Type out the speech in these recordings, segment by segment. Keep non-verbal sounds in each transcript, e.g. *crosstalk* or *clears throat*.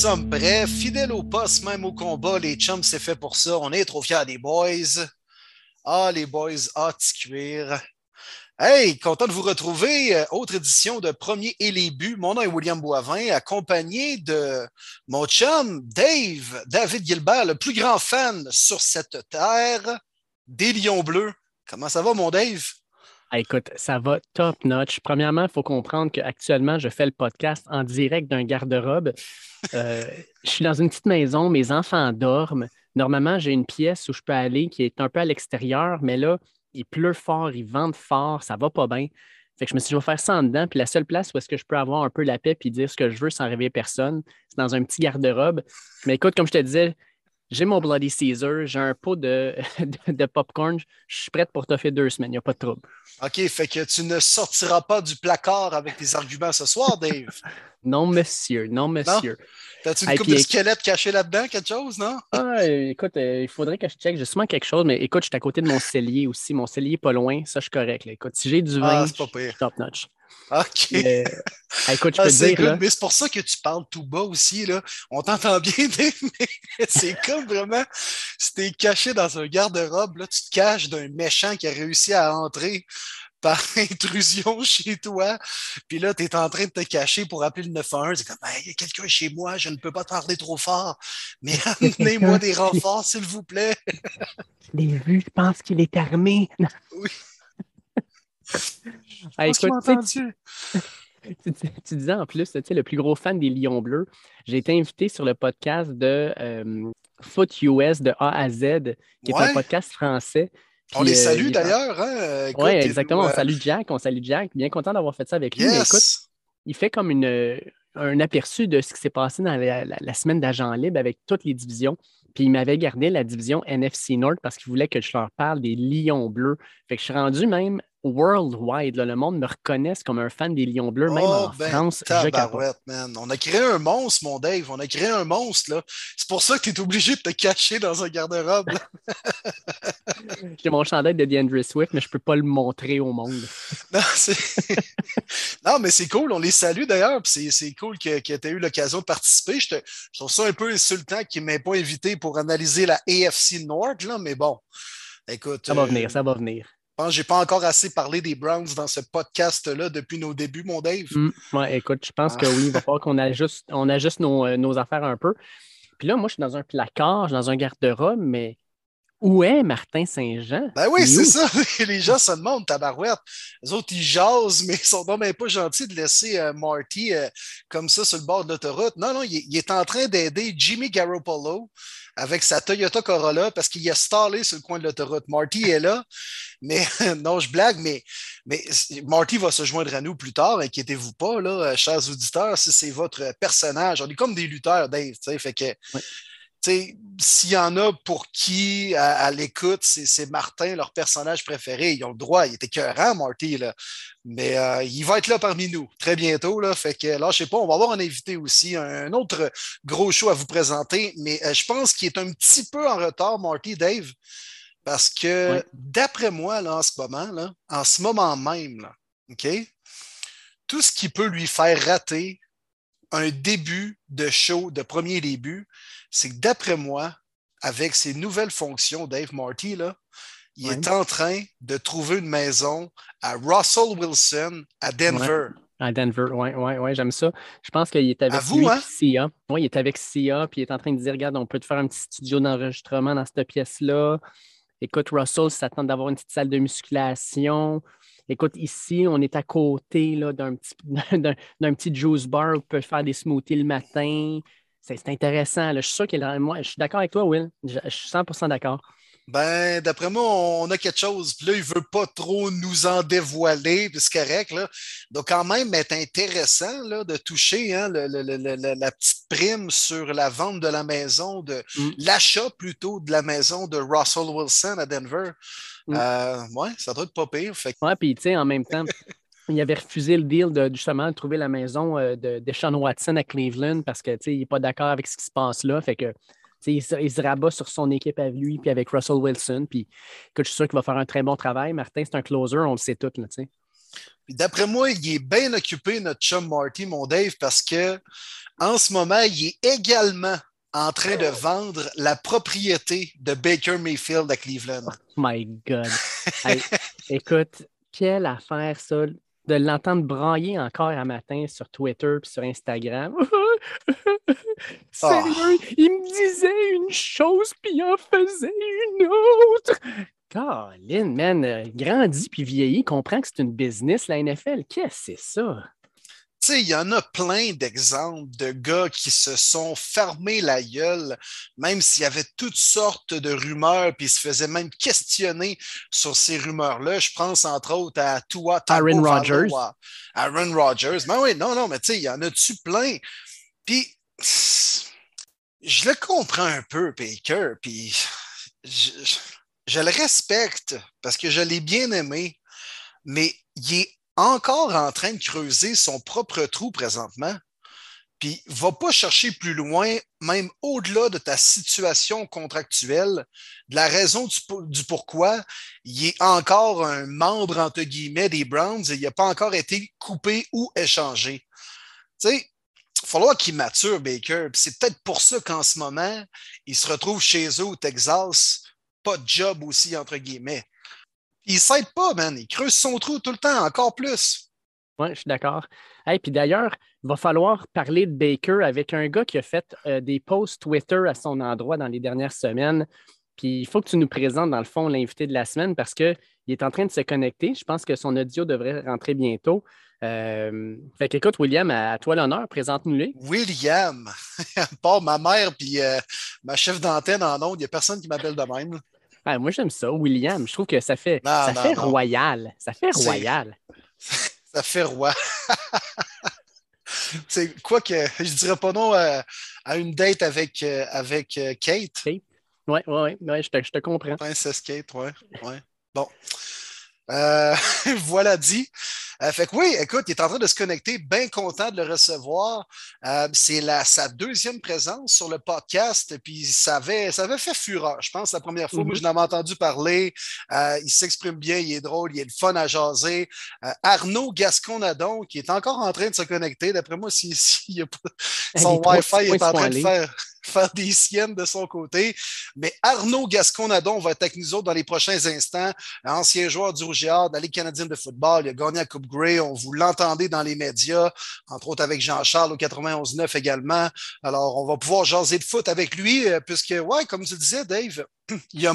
sommes prêts, fidèles au poste, même au combat. Les chums, c'est fait pour ça. On est trop fiers des boys. Ah, les boys, ah, cuir. Hey, content de vous retrouver. Euh, autre édition de Premier et les buts. Mon nom est William Boivin, accompagné de mon chum Dave, David Gilbert, le plus grand fan sur cette terre des Lions Bleus. Comment ça va, mon Dave? Ah, écoute, ça va top notch. Premièrement, il faut comprendre qu'actuellement, je fais le podcast en direct d'un garde-robe. Euh, je suis dans une petite maison, mes enfants dorment. Normalement, j'ai une pièce où je peux aller qui est un peu à l'extérieur, mais là, il pleut fort, il vente fort, ça va pas bien. Fait que je me suis dit, je vais faire ça en dedans. Puis la seule place où est-ce que je peux avoir un peu la paix et dire ce que je veux sans réveiller personne, c'est dans un petit garde-robe. Mais écoute, comme je te disais, j'ai mon Bloody Caesar, j'ai un pot de, *laughs* de, popcorn, je suis prête pour te faire deux semaines, il n'y a pas de trouble. OK, fait que tu ne sortiras pas du placard avec tes arguments ce soir, Dave. *laughs* non, monsieur, non, monsieur. T'as-tu une coupe de squelette cachée là-dedans, quelque chose, non? Ah, écoute, euh, il faudrait que je check. J'ai sûrement quelque chose, mais écoute, je suis à côté de mon cellier aussi. Mon cellier pas loin, ça, je suis correct. Écoute, si j'ai du vin, ah, top notch. OK. Mais, écoute, je ah, peux dire. Mais c'est pour ça que tu parles tout bas aussi. Là. On t'entend bien, *laughs* mais c'est comme vraiment si t'es caché dans un garde-robe, là, tu te caches d'un méchant qui a réussi à entrer par *laughs* intrusion chez toi. Puis là, tu es en train de te cacher pour appeler le 911. C'est comme, il y a quelqu'un chez moi, je ne peux pas parler trop fort, mais *laughs* amenez-moi des renforts, s'il vous plaît. je l'ai vu, je pense qu'il est armé. Oui. *laughs* Ah, écoute, *laughs* tu, tu, disais en plus, tu sais, le plus gros fan des Lions Bleus. J'ai été invité sur le podcast de euh, Foot US de A à Z, qui est un podcast français. on les euh, salue d'ailleurs. Hein? Oui, exactement. On euh, salue Jack. On salue Jack. Bien content d'avoir fait ça avec lui. écoute, il fait comme une, un aperçu de ce qui s'est passé dans la, semaine d'agent libre avec toutes les divisions. Puis il m'avait gardé la division NFC North parce qu'il voulait que je leur parle des Lions bleus. Fait que je suis rendu même worldwide. le monde me reconnaisse comme un fan des Lions Bleus, même oh, en ben, France. man. On a créé un monstre, mon Dave. On a créé un monstre. C'est pour ça que tu es obligé de te cacher dans un garde-robe. *laughs* J'ai mon chandail de DeAndre Swift, mais je ne peux pas le montrer au monde. *laughs* *laughs* non, mais c'est cool. On les salue d'ailleurs. C'est cool que, que tu aies eu l'occasion de participer. Je, te, je, trouve ça un peu insultant qu'il ne m'ait pas invité pour analyser la AFC North, là, mais bon. Écoute, ça va venir, euh, ça va venir. Je n'ai pas encore assez parlé des Browns dans ce podcast-là depuis nos débuts, mon Dave. Mm, ouais, écoute, je pense que oui, il va falloir qu'on ajuste, on ajuste nos, euh, nos, affaires un peu. Puis là, moi, je suis dans un placard, je suis dans un garde-robe, mais où est Martin Saint-Jean? Ben oui, c'est ça. *laughs* Les gens se demandent, tabarouette. Les autres, ils jasent, mais ils sont même pas gentils de laisser euh, Marty euh, comme ça sur le bord de l'autoroute. Non, non, il, est en train d'aider Jimmy Garoppolo avec sa Toyota Corolla parce qu'il a stallé sur le coin de l'autoroute. Marty est là, *laughs* mais *laughs* non, je blague, mais, mais Marty va se joindre à nous plus tard, inquiétez-vous pas, là, chers auditeurs, si c'est votre personnage. On est comme des lutteurs, Dave, fait que s'il y en a pour qui, à, l'écoute, c'est Martin, leur personnage préféré, ils ont le droit. Il était écœurant, Marty, là. mais euh, il va être là parmi nous très bientôt. Là, fait que là, je sais pas, on va avoir un invité aussi, un, autre gros show à vous présenter, mais euh, je pense qu'il est un petit peu en retard, Marty, Dave, parce que d'après moi, là, en ce moment, là, en ce moment même, là, OK, tout ce qui peut lui faire rater un début de show, de premier début, c'est que d'après moi, avec ses nouvelles fonctions, Dave Marty, là, il est en train de trouver une maison à Russell Wilson, à Denver. À Denver, oui, oui, ouais, j'aime ça. Je pense qu'il est avec vous, hein? Sia. Oui, il est avec Sia, puis il est en train de dire Regarde, on peut te faire un petit studio d'enregistrement dans cette pièce-là. Écoute, Russell s'attend d'avoir une petite salle de musculation. Écoute, ici, on est à côté d'un petit, *laughs* petit juice bar où on peut faire des smoothies le matin. C'est intéressant. Je suis sûr qu'il je suis d'accord avec toi, Will. Je, suis 100% d'accord. Ben, d'après moi, on a quelque chose. Puis là, il ne veut pas trop nous en dévoiler, puis c'est correct. Là. Donc, quand même, c'est intéressant là, de toucher hein, la petite prime sur la vente de la maison, de mm. l'achat plutôt de la maison de Russell Wilson à Denver. Mm. Euh, ouais, ça doit être pas pire. Fait... Ouais, puis tu sais, en même temps, il avait refusé le deal de justement trouver la maison euh, de, de Sean Watson à Cleveland parce qu'il n'est pas d'accord avec ce qui se passe là. Fait que il se, il se, rabat sur son équipe avec lui puis avec Russell Wilson. Puis je suis sûr qu'il va faire un très bon travail. Martin, c'est un closer, on le sait tout. Là, D'après moi, il est bien occupé, notre chum Marty, mon Dave, parce que en ce moment, il est également en train de vendre la propriété de Baker Mayfield à Cleveland. Oh my God. écoute, quelle affaire ça, de l'entendre brailler encore un matin sur Twitter et sur Instagram. *laughs* Sérieux, oh. il me disait une chose puis il en faisait une autre. Colin, man, euh, grandit puis vieillit, comprend que c'est une business, la NFL. Qu'est-ce que c'est ça? Sais, il y en a plein d'exemples de gars qui se sont fermés la gueule, même s'il y avait toutes sortes de rumeurs, puis ils se faisaient même questionner sur ces rumeurs-là. Je pense entre autres à Tua Aaron Rodgers. Aaron Rodgers. Mais ben oui, non, non, mais tu sais, il y en a-tu plein? Puis, je le comprends un peu, Baker, puis je, je le respecte parce que je l'ai bien aimé, mais il est encore en train de creuser son propre trou présentement. Puis, va pas chercher plus loin, même au-delà de ta situation contractuelle, de la raison du, pourquoi il est encore un membre, entre guillemets, des Browns et il n'a pas encore été coupé ou échangé. Tu sais, il va falloir qu'il mature, Baker. C'est peut-être pour ça qu'en ce moment, il se retrouve chez eux au Texas, pas de job aussi, entre guillemets il s'aide pas, man. Il creuse son trou tout le temps, encore plus. Oui, je suis d'accord. Et puis d'ailleurs, il va falloir parler de Baker avec un gars qui a fait euh, des posts Twitter à son endroit dans les dernières semaines. Puis il faut que tu nous présentes, dans le fond, l'invité de la semaine parce qu'il est en train de se connecter. Je pense que son audio devrait rentrer bientôt. Euh, fait qu'écoute, William, à, toi l'honneur, présente-nous-le. William, *laughs* pas ma mère puis euh, ma chef d'antenne en ondes, il n'y a personne qui m'appelle de même. Ah, moi, j'aime ça, William. Je trouve que ça fait, ça fait royal. Ça fait royal. *laughs* ça fait roi. *laughs* C'est quoi que je dirais pas non à, une date avec, euh, avec euh, Kate. Kate. Oui, oui, ouais, je, te, je te comprends. Princesse Kate, oui. Ouais. Bon. Euh, *laughs* voilà dit. Euh, fait que oui, écoute, il est en train de se connecter, bien content de le recevoir. Euh, c'est sa deuxième présence sur le podcast, puis ça avait, ça avait fait fureur, je pense, la première fois. Moi, je n'avais entendu parler. il s'exprime bien, il est drôle, il est le fun à jaser. Arnaud Gasconadon, qui est encore en train de se connecter, d'après moi, si, *laughs* si son Wi-Fi est en train de faire faire des siennes de son côté. Mais Arnaud Gasconadon va être avec nous autres dans les prochains instants. Ancien joueur du Rouge dans la Ligue canadienne de football. Il a gagné la Coupe Grey. On vous l'entendait dans les médias, entre autres avec Jean-Charles au 91-9 également. Alors, on va pouvoir jaser de foot avec lui, euh, puisque, ouais, comme tu disais, Dave, *clears throat* il a,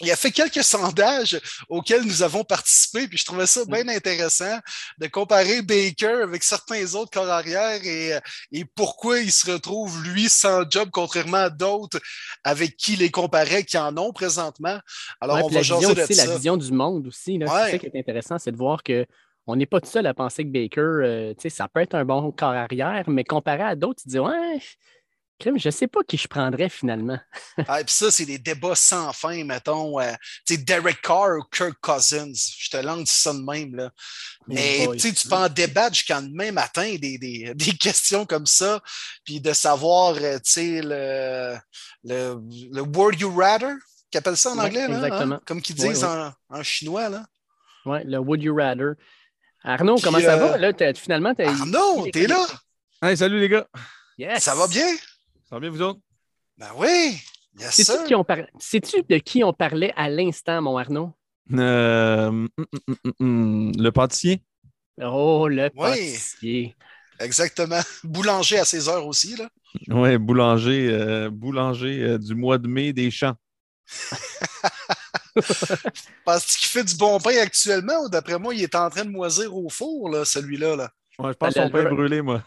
il a fait quelques sondages auxquels nous avons participé, puis je trouvais ça bien intéressant de comparer Baker avec certains autres corps arrière et, et pourquoi il se retrouve, lui, sans job, contrairement à d'autres avec qui les comparait qui en ont présentement. Alors, on va jaser de aussi, La vision du monde aussi, c'est ça qui est intéressant, c'est de voir que on n'est pas tout seul à penser que Baker, euh, ça peut être un bon corps arrière, mais comparé à d'autres, tu dis Ouais, je ne sais pas qui je prendrais finalement. *laughs* ah, puis ça, c'est des débats sans fin, mettons. Euh, Derek Carr ou Kirk Cousins. Je te lance ça de même. Là. Mais tu peux en débattre jusqu'à demain matin des, des, *laughs* des, questions comme ça, puis de savoir euh, le, le, le word you rather, qu'ils appellent ça en anglais, là, hein? comme qu'ils disent En, en, chinois. Oui, le would you rather. Arnaud, comment ça va? Là, finalement, Arnaud, t'es là? Hey, salut les gars. Yes. Ça va bien? Ça va bien, vous autres? Ben oui! Sais-tu de qui on parlait à l'instant, mon Arnaud? Euh, hum, hum, hum, le pâtissier. Oh, le pâtissier. Exactement. *laughs* Boulanger à 16 heures aussi, là. Oui, boulanger, euh, boulanger euh, du mois de mai des champs. *laughs* Penses-tu qu'il fait du bon pain actuellement ou d'après moi, il est en train de moisir au four, là, celui-là? Là? Ouais, je pense son pain brûlé, moi.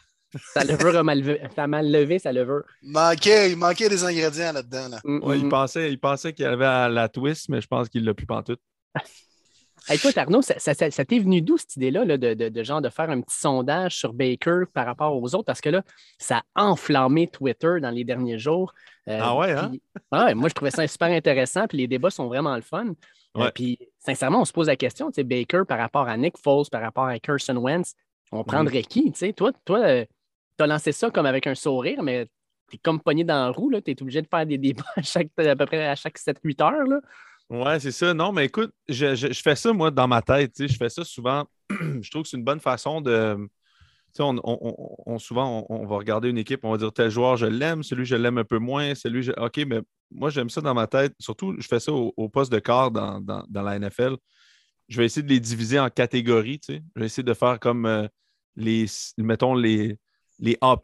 Sa levure a mal, mal levé, sa levure. Il manquait, il manquait des ingrédients là-dedans. Là. Mm, il mm. pensait, il pensait qu'il y avait à la twist, mais je pense qu'il ne l'a plus pantoute. *laughs* Écoute, Arnaud, ça, ça, t'est venu d'où cette idée-là de, de, genre de faire un petit sondage sur Baker par rapport aux autres? Parce que là, ça a enflammé Twitter dans les derniers jours. Euh, ah ouais, hein? moi, je trouvais ça super intéressant, puis les débats sont vraiment le fun. Euh, puis, sincèrement, on se pose la question, tu sais, Baker par rapport à Nick Foles, par rapport à Carson Wentz, on prendrait qui? Tu sais, toi, toi euh, tu as lancé ça comme avec un sourire, mais tu es comme pogné dans la roue. Tu es obligé de faire des débats *laughs* à, chaque, à peu près à chaque 7-8 heures. Là. Ouais, c'est ça. Non, mais écoute, je, fais ça, moi, dans ma tête. Je fais ça souvent *clears throat* je trouve que c'est une bonne façon de. On, on, souvent, on, va regarder une équipe, on va dire tel joueur, je l'aime, celui, je l'aime un peu moins, celui, je... OK, mais moi, j'aime ça dans ma tête. Surtout, je fais ça au, poste de quart dans, la NFL. Je vais essayer de les diviser en catégories. Je vais essayer de faire comme euh, les, mettons, les, les A,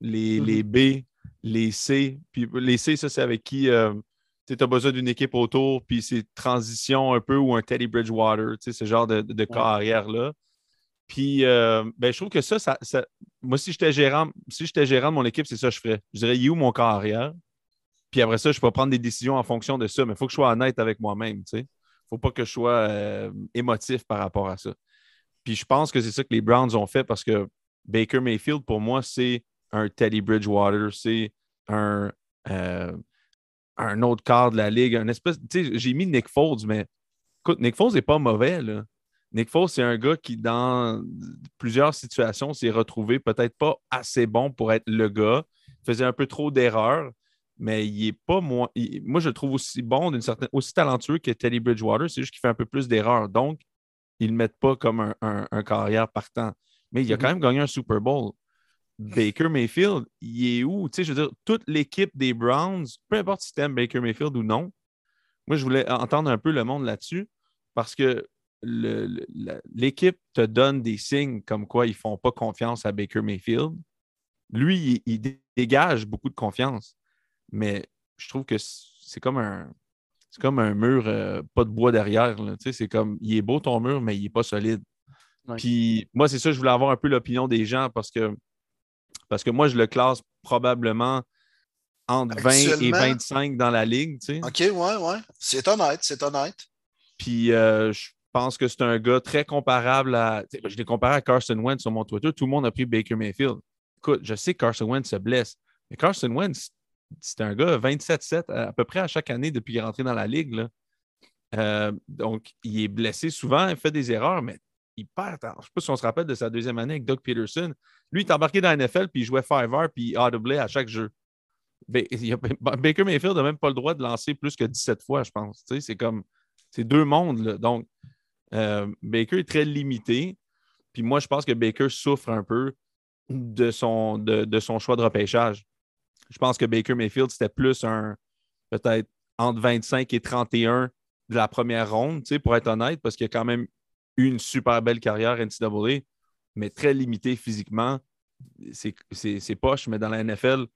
les, les mm-hmm. B, les C. Puis les C, ça, c'est avec qui euh, tu as besoin d'une équipe autour, puis c'est transition un peu ou un Teddy Bridgewater, ce genre de, de, carrière-là. Puis euh, ben, je trouve que ça, ça, moi, si j'étais gérant, si j'étais gérant de mon équipe, c'est ça que je ferais. Je dirais, il est où mon carrière? Puis après ça, je peux prendre des décisions en fonction de ça, mais il faut que je sois honnête avec moi-même. Il ne faut pas que je sois euh, émotif par rapport à ça. Puis je pense que c'est ça que les Browns ont fait parce que Baker Mayfield, pour moi, c'est un Teddy Bridgewater, c'est un, euh, un autre quart de la ligue, un espèce. J'ai mis Nick Foles, mais écoute, Nick Foles n'est pas mauvais. Nick Foles, c'est un gars qui, dans plusieurs situations, s'est retrouvé peut-être pas assez bon pour être le gars. Il faisait un peu trop d'erreurs, mais il est pas moins. moi, je le trouve aussi bon, d'une certaine, aussi talentueux que Teddy Bridgewater. C'est juste qu'il fait un peu plus d'erreurs. Donc, ils ne le mettent pas comme un, carrière partant. Mais il a mm-hmm. quand même gagné un Super Bowl. Baker Mayfield, il est où? Tu sais, je veux dire, toute l'équipe des Browns, peu importe si tu aimes Baker Mayfield ou non, moi, je voulais entendre un peu le monde là-dessus parce que l'équipe te donne des signes comme quoi ils ne font pas confiance à Baker Mayfield. Lui, il, dégage beaucoup de confiance, mais je trouve que c'est comme un, c'est comme un mur, euh, pas de bois derrière. Tu sais, c'est comme, il est beau ton mur, mais il n'est pas solide. Puis moi, c'est ça, je voulais avoir un peu l'opinion des gens parce que parce que moi, je le classe probablement entre 20 et 25 dans la ligue. OK, ouais, ouais. C'est honnête, c'est honnête. Puis euh, je pense que c'est un gars très comparable à. Je l'ai comparé à Carson Wentz sur mon Twitter. Tout le monde a pris Baker Mayfield. Écoute, je sais que Carson Wentz se blesse, mais Carson Wentz, c'est un gars 27-7 à, peu près à chaque année depuis qu'il est rentré dans la ligue. Euh, donc, il est blessé souvent, il fait des erreurs, mais il perd. Je ne sais pas si on se rappelle de sa deuxième année avec Doug Peterson. Lui, il est embarqué dans la NFL, puis il jouait Fiverr, puis il à chaque jeu. Baker Mayfield n'a même pas le droit de lancer plus que 17 fois, je pense. c'est comme. C'est deux mondes. Donc, euh, Baker est très limité. Puis moi, je pense que Baker souffre un peu de son, de, son choix de repêchage. Je pense que Baker Mayfield, c'était plus un peut-être entre 25 et 31 de la première ronde, pour être honnête, parce qu'il y a quand même une super belle carrière NCAA, mais très limité physiquement. C'est poche, mais dans la NFL,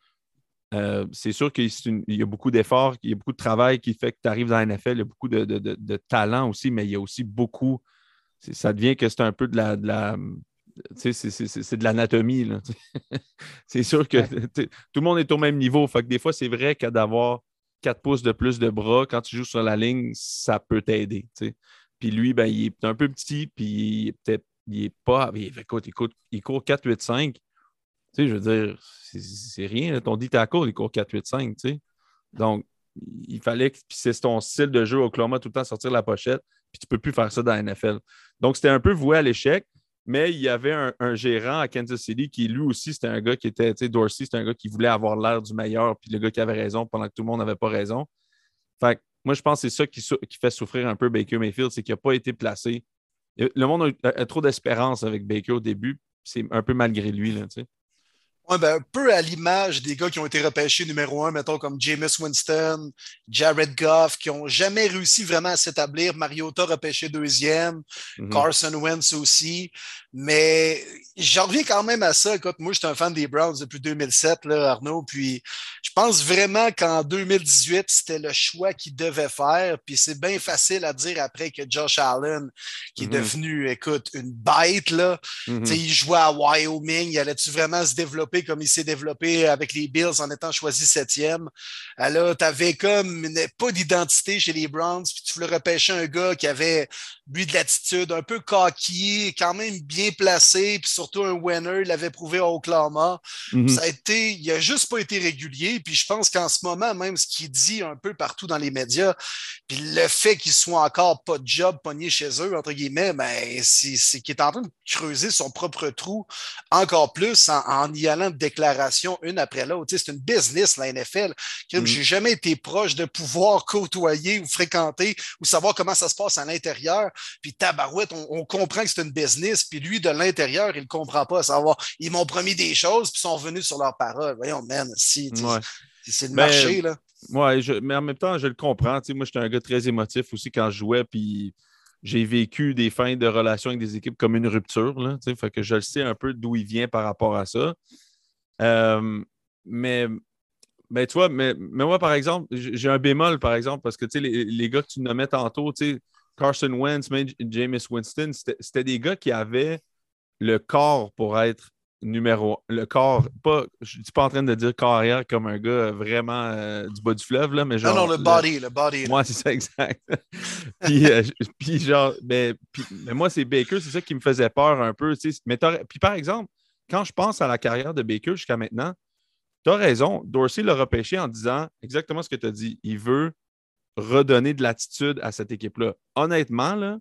euh, c'est sûr qu'il y a beaucoup d'efforts, il y a beaucoup de travail qui fait que tu arrives dans la NFL, il y a beaucoup de, talent aussi, mais il y a aussi beaucoup. Ça devient que c'est un peu de la. De la c'est de l'anatomie. *laughs* c'est sûr que tout le monde est au même niveau. Fait que des fois, c'est vrai qu'à d'avoir 4 pouces de plus de bras quand tu joues sur la ligne, ça peut t'aider. Puis lui, ben, il est un peu petit, puis peut-être, il est pas. Il, écoute, il, court, 4-8-5. Tu sais, je veux dire, c'est rien. Ton dit tackle, il court 4-8-5, tu sais. Donc, il fallait que. Puis c'est ton style de jeu au Oklahoma, tout le temps sortir la pochette, puis tu ne peux plus faire ça dans la NFL. Donc, c'était un peu voué à l'échec, mais il y avait un, gérant à Kansas City qui, lui aussi, c'était un gars qui était, tu sais, Dorsey, c'était un gars qui voulait avoir l'air du meilleur, puis le gars qui avait raison pendant que tout le monde n'avait pas raison. Fait moi, je pense que c'est ça qui, fait souffrir un peu Baker Mayfield, c'est qu'il n'a pas été placé. Le monde a, trop d'espérance avec Baker au début. C'est un peu malgré lui. Là, tu sais. Ouais, ben, un peu à l'image des gars qui ont été repêchés numéro un, mettons comme Jameis Winston, Jared Goff, qui n'ont jamais réussi vraiment à s'établir. Mariota repêché deuxième, mm-hmm. Carson Wentz aussi. Mais j'en reviens quand même à ça. Écoute, moi, je suis un fan des Browns depuis 2007, là, Arnaud. Puis je pense vraiment qu'en 2018, c'était le choix qu'ils devaient faire. Puis c'est bien facile à dire après que Josh Allen, qui est mm-hmm. devenu, écoute, une bête, là, mm-hmm. il jouait à Wyoming, il allait-tu vraiment se développer? Comme il s'est développé avec les Bills en étant choisi septième. Euh, là, tu avais comme pas d'identité chez les Browns, puis tu voulais repêcher un gars qui avait, lui, de l'attitude, un peu cocky, quand même bien placé, puis surtout un winner, il l'avait prouvé à Oklahoma. Mhm. Ça a été, il a juste pas été régulier, puis je pense qu'en ce moment, même ce qu'il dit un peu partout dans les médias, puis le fait qu'il soit encore pas de job pogné chez eux, entre guillemets, ben, c'est qu'il est en train de creuser son propre trou encore plus en, en y allant de déclarations une après l'autre. C'est une business, la NFL. Je n'ai mm. jamais été proche de pouvoir côtoyer ou fréquenter ou savoir comment ça se passe à l'intérieur. Puis tabarouette, on, comprend que c'est une business, puis lui, de l'intérieur, il ne comprend pas, savoir, ils m'ont promis des choses, puis sont revenus sur leurs paroles. Voyons, man, si, c'est le marché, là. Mais en même temps, je le comprends. moi, j'étais un gars très émotif aussi quand je jouais, puis j'ai vécu des fins de relations avec des équipes comme une rupture. Là, fait que je le sais un peu d'où il vient par rapport à ça. Euh, mais, mais tu vois, mais, moi, par exemple, j'ai un bémol, par exemple, parce que les, les gars que tu nommais tantôt, Carson Wentz, James Winston, c'était des gars qui avaient le corps pour être numéro le corps, pas, je ne suis pas en train de dire carrière comme un gars vraiment euh, du bas du fleuve, là, mais genre. Non, non, le body, le, body. Moi, c'est ça, exact. *laughs* puis, euh, puis, genre, ben, mais moi, c'est Baker, c'est ça qui me faisait peur un peu. Mais puis par exemple, quand je pense à la carrière de Baker jusqu'à maintenant, tu as raison, Dorsey l'a repêché en disant exactement ce que tu as dit. Il veut redonner de l'attitude à cette équipe-là. Honnêtement, là,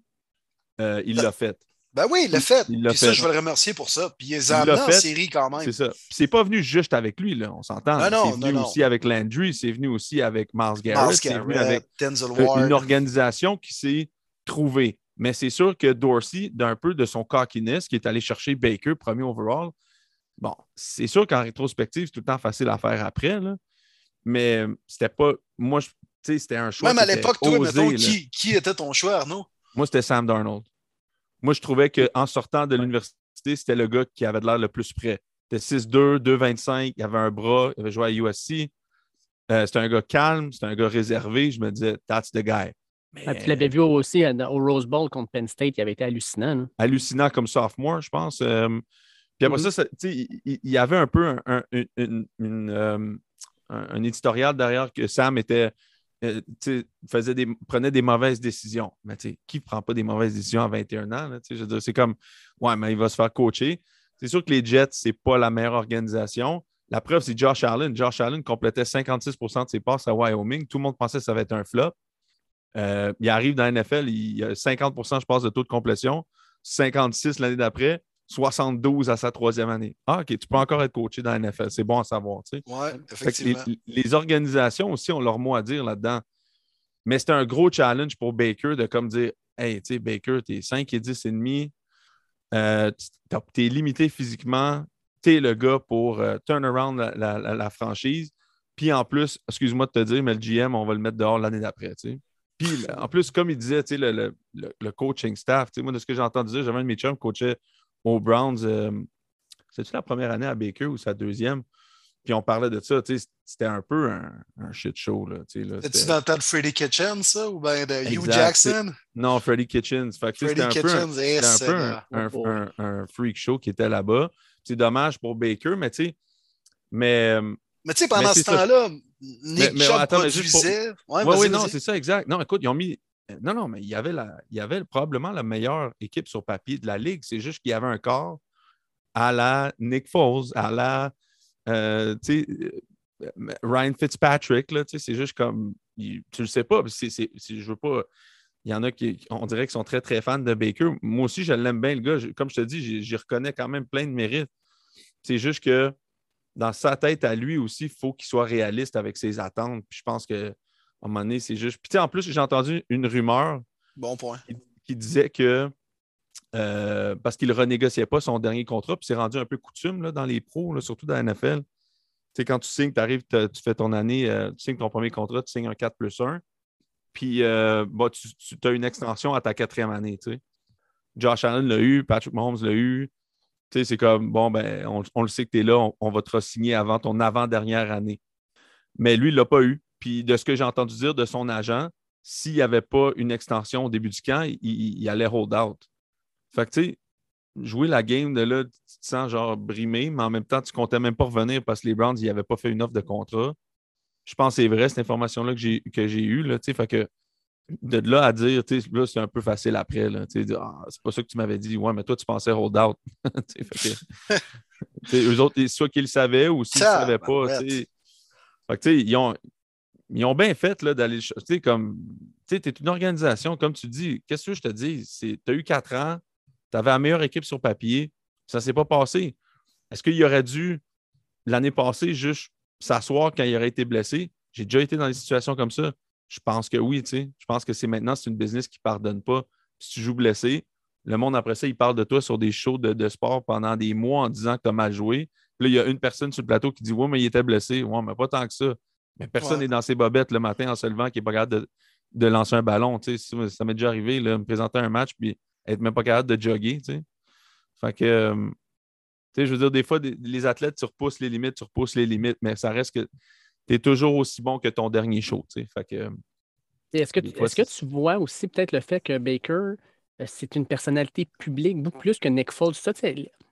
euh, il l'a fait. Ben oui, il l'a fait. Il Puis ça, je veux le remercier pour ça. Puis il les a amenés en série quand même. C'est ça. c'est pas venu juste avec lui, là, on s'entend. c'est venu aussi avec Landry, c'est venu aussi avec Mars Garrett. c'est venu avec une organisation qui s'est trouvée. Mais c'est sûr que Dorsey, d'un peu de son cockiness, qui est allé chercher Baker, premier overall, bon, c'est sûr qu'en rétrospective, c'est tout le temps facile à faire après, là. mais c'était pas. Moi, sais, c'était un choix. Même à l'époque, toi, mettons, qui, qui était ton choix, Arnaud? Moi, c'était Sam Darnold. Moi, je trouvais qu'en sortant de l'université, c'était le gars qui avait l'air le plus prêt. C'était 6'2, 2'25, il avait un bras, il avait joué à USC. Euh, c'était un gars calme, c'était un gars réservé. Je me disais, that's the guy. Mais... tu l'avais vu aussi au Rose Bowl contre Penn State, il avait été hallucinant. Hallucinant comme sophomore, je pense. Euh, puis après mm-hmm. ça, il, y avait un peu un, euh, un, éditorial derrière que Sam était euh, faisait des, prenait des mauvaises décisions. Mais qui ne prend pas des mauvaises décisions à 21 ans? c'est comme, ouais, mais il va se faire coacher. C'est sûr que les Jets, ce n'est pas la meilleure organisation. La preuve, c'est Josh Allen. Josh Allen complétait 56% de ses passes à Wyoming. Tout le monde pensait que ça va être un flop. Euh, il arrive dans la NFL, il a 50% je pense, de taux de complétion. 56 l'année d'après. 72 à sa troisième année. Ah, OK, tu peux encore être coaché dans la NFL. C'est bon à savoir. Oui, effectivement. Les, organisations aussi ont leur mot à dire là-dedans. Mais c'est un gros challenge pour Baker de comme dire Hey, tu sais, Baker, tu es 5 et 10 et demi. Euh, tu es limité physiquement. Tu es le gars pour euh, turn around la, franchise. Puis en plus, excuse-moi de te dire, mais le GM, on va le mettre dehors l'année d'après. Puis en plus, comme il disait, le, le, coaching staff, moi, de ce que j'ai entendu dire, j'avais un de mes chums coachait aux Browns. Euh, c'est-tu la première année à Baker ou sa deuxième? Puis on parlait de ça, c'était un peu un, shit show. C'était-tu dans le temps de Freddie Kitchens, ça, ou bien de Hugh Jackson? Non, Freddie Kitchens. c'était un peu, un, peu un, freak show qui était là-bas. C'est dommage pour Baker, mais tu sais, mais... Mais tu sais, pendant ce temps-là, Nick mais, Chubb produisait... Oui, oui, non, c'est ça, exact. Non, écoute, ils ont mis non, non, mais il y avait, la, il y avait probablement la meilleure équipe sur papier de la Ligue. C'est juste qu'il y avait un corps à la Nick Foles, à la euh, euh, Ryan Fitzpatrick. C'est juste comme. Tu le sais pas. Je veux pas. Il y en a qui, on dirait sont très, très fans de Baker. Moi aussi, je l'aime bien, le gars. comme je te dis, j'y reconnais quand même plein de mérites. C'est juste que dans sa tête à lui aussi, il faut qu'il soit réaliste avec ses attentes. Puis je pense que à un moment donné, c'est juste. Puis en plus, j'ai entendu une rumeur bon point. Qui, disait que euh, parce qu'il ne renégociait pas son dernier contrat, puis c'est rendu un peu coutume là, dans les pros, surtout dans la NFL. Tu sais, quand tu signes, tu arrives, tu fais ton année, euh, tu signes ton premier contrat, tu signes un 4 plus 1, puis euh, bah, tu, as une extension à ta quatrième année. Tu sais. Josh Allen l'a eu, Patrick Mahomes l'a eu. Tu sais, c'est comme, bon, ben, on, le sait que tu es là, on, on va te re-signer avant ton avant-dernière année. Mais lui, il ne l'a pas eu. Puis de ce que j'ai entendu dire de son agent, s'il n'y avait pas une extension au début du camp, il, allait hold out. Fait que tu sais, jouer la game de là, tu te sens genre brimé, mais en même temps, tu ne comptais même pas revenir parce que les Browns n'avaient pas fait une offre de contrat. Je pense que c'est vrai, cette information-là que j'ai, que j'ai eue. Là, fait que de là à dire, là, c'est un peu facile après. Là, ah, c'est pas ça que tu m'avais dit. Ouais, mais toi, tu pensais hold out. *laughs* *laughs* eux autres, soit qu'ils le savaient ou s'ils ne le savaient pas. Fait que, ils ont, ils ont bien fait d'aller. Tu sais, comme. Tu sais, es une organisation, comme tu dis. Qu'est-ce que je te dis? Tu as eu quatre ans, tu avais la meilleure équipe sur papier, ça ne s'est pas passé. Est-ce qu'il aurait dû, l'année passée, juste s'asseoir quand il aurait été blessé? J'ai déjà été dans des situations comme ça. Je pense que oui, tu sais. Je pense que c'est maintenant, c'est une business qui ne pardonne pas. si tu joues blessé, le monde après ça, il parle de toi sur des shows de, sport pendant des mois en disant que tu as mal joué. Puis là, il y a une personne sur le plateau qui dit Ouais, mais il était blessé. Ouais, mais pas tant que ça. Mais personne n'est dans ses bobettes le matin en se levant qui n'est pas capable de, lancer un ballon. ça m'est déjà arrivé, là, me présenter un match puis être même pas capable de jogger. Fait que, euh, je veux dire, des fois, les athlètes, tu repousses les limites, tu repousses les limites, mais ça reste que tu es toujours aussi bon que ton dernier show. Fait que, est-ce que, est que tu vois aussi peut-être le fait que Baker, euh, c'est une personnalité publique beaucoup plus que Nick Foles? Ça,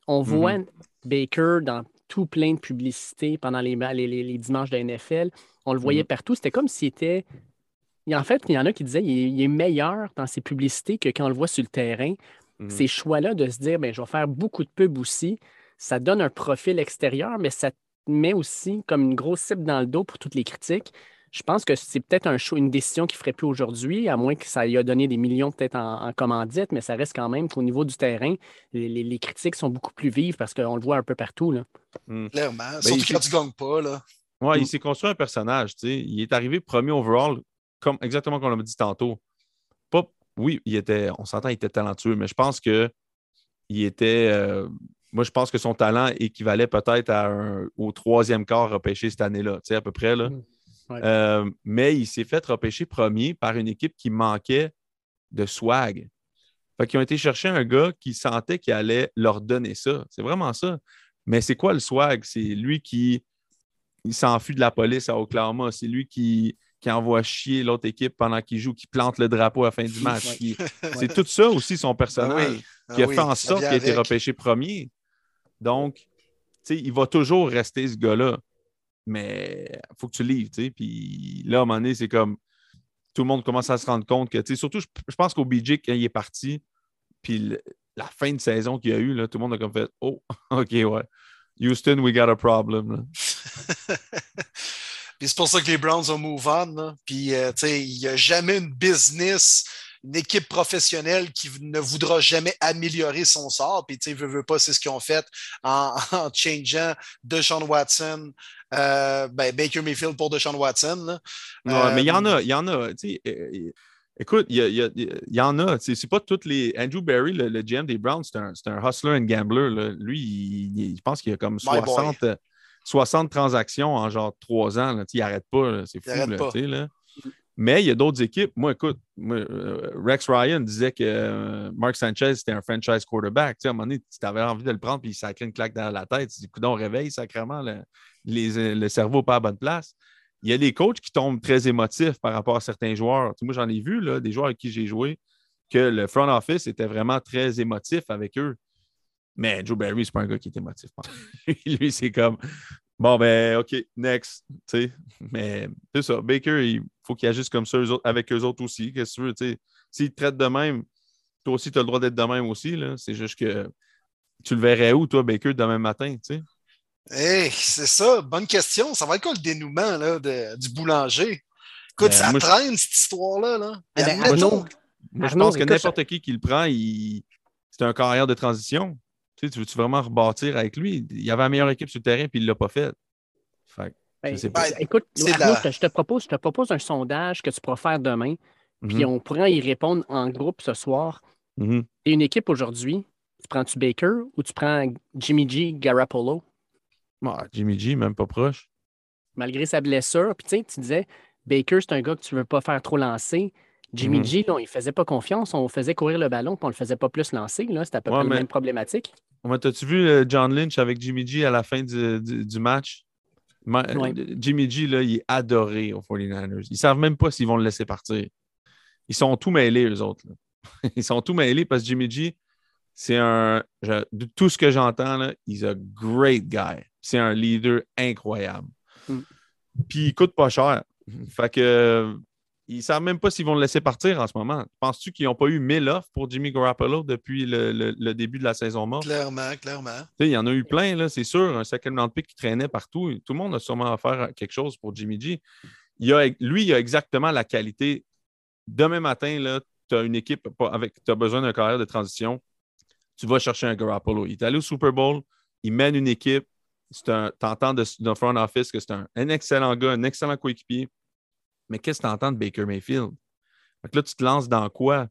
on voit mm-hmm. Baker dans tout plein de publicités pendant les, les, dimanches de NFL. On le voyait mm-hmm. partout. C'était comme s'il était. En fait, il y en a qui disaient qu'il est meilleur dans ses publicités que quand on le voit sur le terrain. Mm-hmm. Ces choix-là de se dire, ben, je vais faire beaucoup de pubs aussi, ça donne un profil extérieur, mais ça met aussi comme une grosse cible dans le dos pour toutes les critiques. Je pense que c'est peut-être un une décision qu'il ne ferait plus aujourd'hui, à moins que ça lui a donné des millions peut-être en, commandite, mais ça reste quand même qu'au niveau du terrain, les, critiques sont beaucoup plus vives parce qu'on le voit un peu partout. Là. Hmm. Clairement. Ben, Surtout quand tu ne gagnes pas. Là. Ouais, il hmm. s'est construit un personnage. Il est arrivé premier overall, comme, exactement comme on l'a dit tantôt. Pas, oui, il était, on s'entend, il était talentueux, mais je pense que il était. Euh, moi, je pense que son talent équivalait peut-être au troisième quart repêché cette année-là, à peu près. Là. Euh, mais il s'est fait repêcher premier par une équipe qui manquait de swag. Fait qu'ils ont été chercher un gars qui sentait qu'il allait leur donner ça. C'est vraiment ça. Mais c'est quoi le swag? C'est lui qui s'enfuit de la police à Oklahoma. C'est lui qui, envoie chier l'autre équipe pendant qu'il joue, qui plante le drapeau à la fin du *laughs* match. C'est tout ça aussi, son personnage, ah qui a ah fait en sorte qu'il ait été repêché premier. Donc, il va toujours rester ce gars-là mais il faut que tu livres, tu. Puis là, à un moment donné, c'est comme tout le monde commence à se rendre compte que, surtout, je, pense qu'au BJ, quand il est parti, puis la fin de saison qu'il y a eu, là, tout le monde a comme fait Oh, *laughs* OK, ouais. Houston, we got a problem. *laughs* puis c'est pour ça que les Browns ont move on. Puis, euh, il n'y a jamais une business une équipe professionnelle qui ne voudra jamais améliorer son sort. Puis, tu sais, veut, veut pas, c'est ce qu'ils ont fait en, *laughs* en changeant Deshaun Watson, euh, ben, Baker Mayfield pour Deshaun Watson. Là. mais il y en a, il y en a. Écoute, il y, y, en a. C'est pas toutes les. Andrew Barry, le, GM des Browns, c'est un, un, hustler and gambler. Là. Lui, il, je pense qu'il y a comme 60, 60 transactions en genre trois ans. Là. Il n'arrête pas. C'est fou. Là, là. Mais il y a d'autres équipes. Moi, écoute, euh, Rex Ryan disait que euh, Mark Sanchez, c'était un franchise quarterback. Tu sais, à un moment donné, tu avais envie de le prendre, puis il sacrait une claque dans la tête. Tu dis, on réveille sacrément le, le cerveau pas à bonne place. Il y a des coachs qui tombent très émotifs par rapport à certains joueurs. moi, j'en ai vu, là, des joueurs avec qui j'ai joué, que le front office était vraiment très émotif avec eux. Mais Joe Barry, c'est pas un gars qui est émotif. *laughs* Lui, c'est comme Bon, ben, OK, next. Mais c'est ça. Baker, il faut qu'il agisse comme ça avec eux autres aussi. Qu'est-ce que tu veux? S'ils te traitent de même, toi aussi, tu as le droit d'être de même aussi. C'est juste que tu le verrais où, toi, Baker, demain matin? sais? Hey, c'est ça. Bonne question. Ça va être quoi le dénouement là, du boulanger? Écoute, ben, ça traîne, cette histoire-là. Là. Ben, moi, je pense que n'importe qui qui le prend, c'est un carrière de transition. Tu, veux-tu vraiment rebâtir avec lui? Il y avait la meilleure équipe sur le terrain, puis il ne l'a pas fait. fait ben, écoute, je, te propose, je te propose un sondage que tu pourras faire demain, puis mhm. on pourra y répondre en groupe ce soir. Mhm. Et une équipe aujourd'hui, tu prends-tu Baker ou tu prends Jimmy G, Garapolo? Ah, Jimmy G, même pas proche. Malgré sa blessure, puis tu sais, tu disais, Baker, c'est un gars que tu ne veux pas faire trop lancer. Jimmy mhm. G, non, il faisait pas confiance. On faisait courir le ballon, puis on ne le faisait pas plus lancer. C'était à peu près la même problématique. T'as-tu vu euh, John Lynch avec Jimmy G à la fin du, match? Euh, Jimmy G, là, il est adoré aux 49ers. Ils ne savent même pas s'ils vont le laisser partir. Ils sont tout mêlés, eux autres. *laughs* Ils sont tout mêlés parce que Jimmy G, c'est un. de tout ce que j'entends, il est un great guy. C'est un leader incroyable. Mm. Puis il coûte pas cher. Fait que ils ne savent même pas s'ils vont le laisser partir en ce moment. Penses-tu qu'ils n'ont pas eu 1000 offres pour Jimmy Garoppolo depuis le, début de la saison morte? Clairement, clairement. il y en a eu plein, c'est sûr. Un second round pick qui traînait partout. Tout le monde a sûrement offert quelque chose pour Jimmy G. Il a, lui, il a exactement la qualité. Demain matin, tu as une équipe avec. Tu as besoin d'un carrière de transition. Tu vas chercher un Garoppolo. Il est allé au Super Bowl. Il mène une équipe. Tu entends d'un front office que c'est un, un excellent gars, un excellent coéquipier mais qu'est-ce que tu entends de Baker Mayfield? là, tu te lances dans quoi?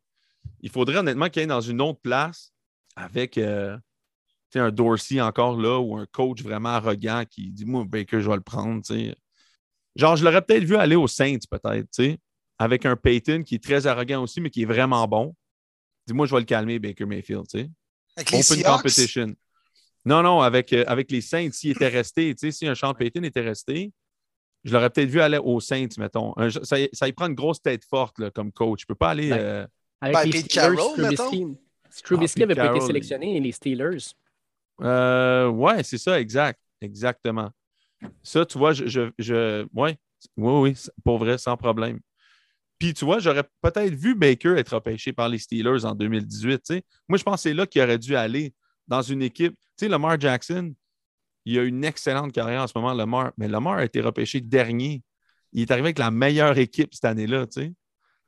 il faudrait honnêtement qu'il aille dans une autre place avec euh, un Dorsey encore là ou un coach vraiment arrogant qui dit Moi, Baker, je vais le prendre. Genre, je l'aurais peut-être vu aller aux Saints, peut-être, avec un Peyton qui est très arrogant aussi, mais qui est vraiment bon. Dis-moi, je vais le calmer, Baker Mayfield. Avec les Open competition. Non, non, avec, euh, avec les Saints, s'il était resté, si un Sean Payton était resté, je l'aurais peut-être vu aller aux Saints, mettons. ça, ça y prend une grosse tête forte là, comme coach. Je ne peux pas aller. Euh, avec ben, les Steelers, Trubisky, Trubisky ah, avait pas été sélectionné et les Steelers. Euh, ouais, c'est ça, exact. Exactement. Ça, tu vois, je. je, je ouais, oui, oui, pour vrai, sans problème. Puis, tu vois, j'aurais peut-être vu Baker être repêché par les Steelers en 2018. Moi, je pense que c'est là qu'il aurait dû aller dans une équipe. Tu sais, Lamar Jackson, il a une excellente carrière en ce moment, Lamar, mais Lamar a été repêché dernier. Il est arrivé avec la meilleure équipe cette année-là.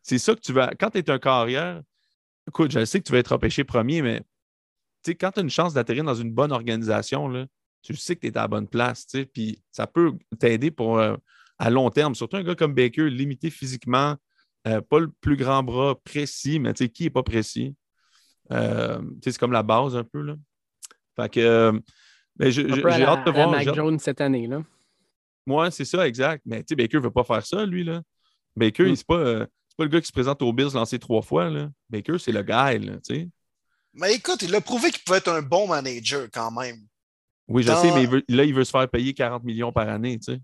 C'est ça que tu vas. Quand tu es un carrière, écoute, je sais que tu vas être repêché premier, mais quand tu as une chance d'atterrir dans une bonne organisation, là, tu sais que tu es à la bonne place. Puis ça peut t'aider pour euh, à long terme. Surtout un gars comme Baker, limité physiquement, euh, pas le plus grand bras précis, mais qui n'est pas précis? Euh, c'est comme la base un peu. Là. Fait que euh, j'ai hâte de voir. Mac Jones cette année. là. Moi, c'est ça, exact. Mais Baker ne veut pas faire ça, lui. Là. Baker, mm. c'est pas, pas le gars qui se présente aux Bills lancé trois fois. Là. Baker, c'est le gars. Là, mais écoute, il a prouvé qu'il pouvait être un bon manager quand même. Oui, je sais, mais là, il veut se faire payer 40 millions par année. Tu sais.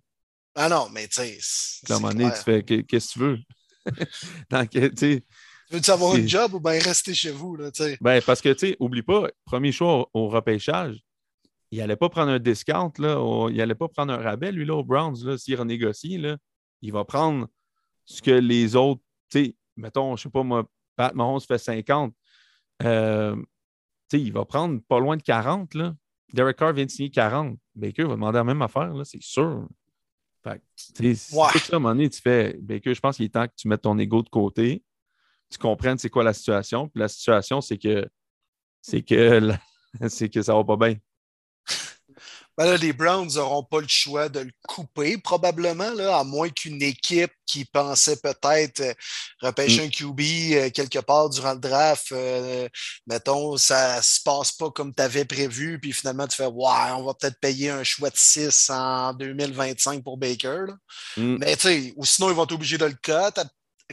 Ah non, mais tu sais. À un moment donné, tu fais qu'est-ce que tu veux? *laughs* tu veux-tu avoir un job ou bien rester chez vous? Là, ben, parce que, tu sais, oublie pas, premier choix au, repêchage, il n'allait pas prendre un discount, là, il n'allait pas prendre un rabais, lui, là, aux Browns, s'il renégocie, là, il va prendre ce que les autres, tu sais, mettons, je sais pas, moi, Pat Mahomes fait 50, euh, sais, il va prendre pas loin de 40, là. Derek Carr vient de signer 40. Baker va demander la même affaire, c'est sûr. Fait c'est ça, à un moment donné, tu fais, Baker, je pense qu'il est temps que tu mettes ton ego de côté, tu comprennes c'est quoi la situation. Puis la situation, c'est que c'est que *laughs* c'est que ça va pas bien. Ben les Browns n'auront pas le choix de le couper, probablement, là, à moins qu'une équipe qui pensait peut-être euh, repêcher mm. un QB euh, quelque part durant le draft, euh, mettons, ça se passe pas comme tu avais prévu, puis finalement tu fais Ouais, on va peut-être payer un choix de 6 en 2025 pour Baker. Mm. Mais tu sais, ou sinon ils vont être obligés de le cut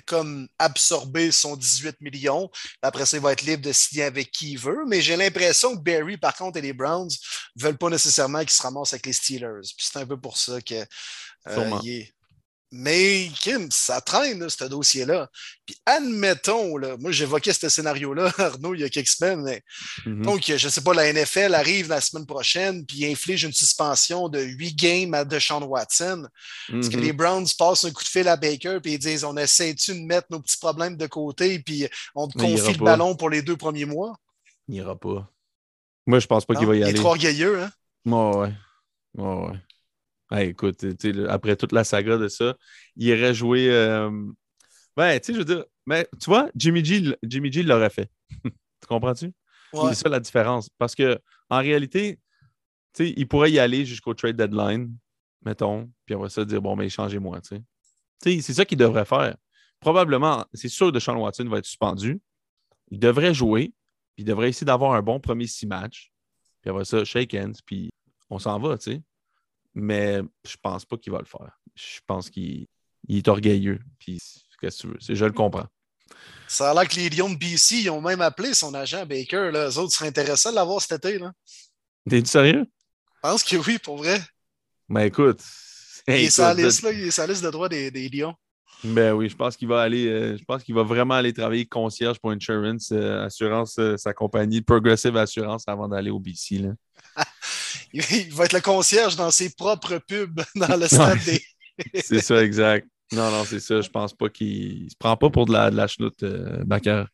comme absorber son 18 millions. Après ça, il va être libre de signer avec qui il veut. Mais j'ai l'impression que Barry, par contre, et les Browns ne veulent pas nécessairement qu'il se ramasse avec les Steelers. Puis c'est un peu pour ça que euh, est, mais Kim, ça traîne, ce dossier-là. Puis admettons, là, moi j'évoquais ce scénario-là, *laughs* Arnaud, il y a quelques semaines. Mm-hmm. Donc, je ne sais pas, la NFL arrive la semaine prochaine, puis inflige une suspension de huit games à Deshaun Watson. Est-ce que mm-hmm. les Browns passent un coup de fil à Baker, puis ils disent on essaie-tu de mettre nos petits problèmes de côté, puis on te confie le ballon pour les deux premiers mois? Il n'ira pas. Moi, je pense pas qu'il va y aller. Il est trop orgueilleux, hein? Moi, ouais. ouais, écoute, après toute la saga de ça, il irait jouer. Euh... Ben, tu sais, je veux dire, mais tu vois, Jimmy G, Jimmy G l'aurait fait. *laughs* tu comprends-tu? C'est ça la différence. Parce que en réalité, tu sais, il pourrait y aller jusqu'au trade deadline, mettons, puis va se dire, bon, mais changez-moi, tu sais. C'est ça qu'il devrait faire. Probablement, c'est sûr que Sean Watson va être suspendu. Il devrait jouer, puis il devrait essayer d'avoir un bon premier six matchs. Puis après ça, shake hands, puis on s'en va, tu sais mais je pense pas qu'il va le faire. Je pense qu'il est orgueilleux. Puis, qu'est-ce que tu veux? Je le comprends. Ça a l'air que les Lions de BC ils ont même appelé son agent Baker. Là. Eux autres seraient intéressés de l'avoir cet été. T'es-tu sérieux? Je pense que oui, pour vrai. Ben écoute. il, est sur la liste, là, il est sa liste de droit des, des Lions. Ben oui, je pense qu'il va aller, euh, je pense qu'il va vraiment aller travailler concierge pour Insurance, euh, Assurance, euh, sa compagnie Progressive Assurance avant d'aller au BC. Là. *laughs* il va être le concierge dans ses propres pubs *laughs* dans le *laughs* stade des. *laughs* c'est ça, exact. Non, non, c'est ça. Je pense pas qu'il se prend pas pour de la, de la chenoute, Backer.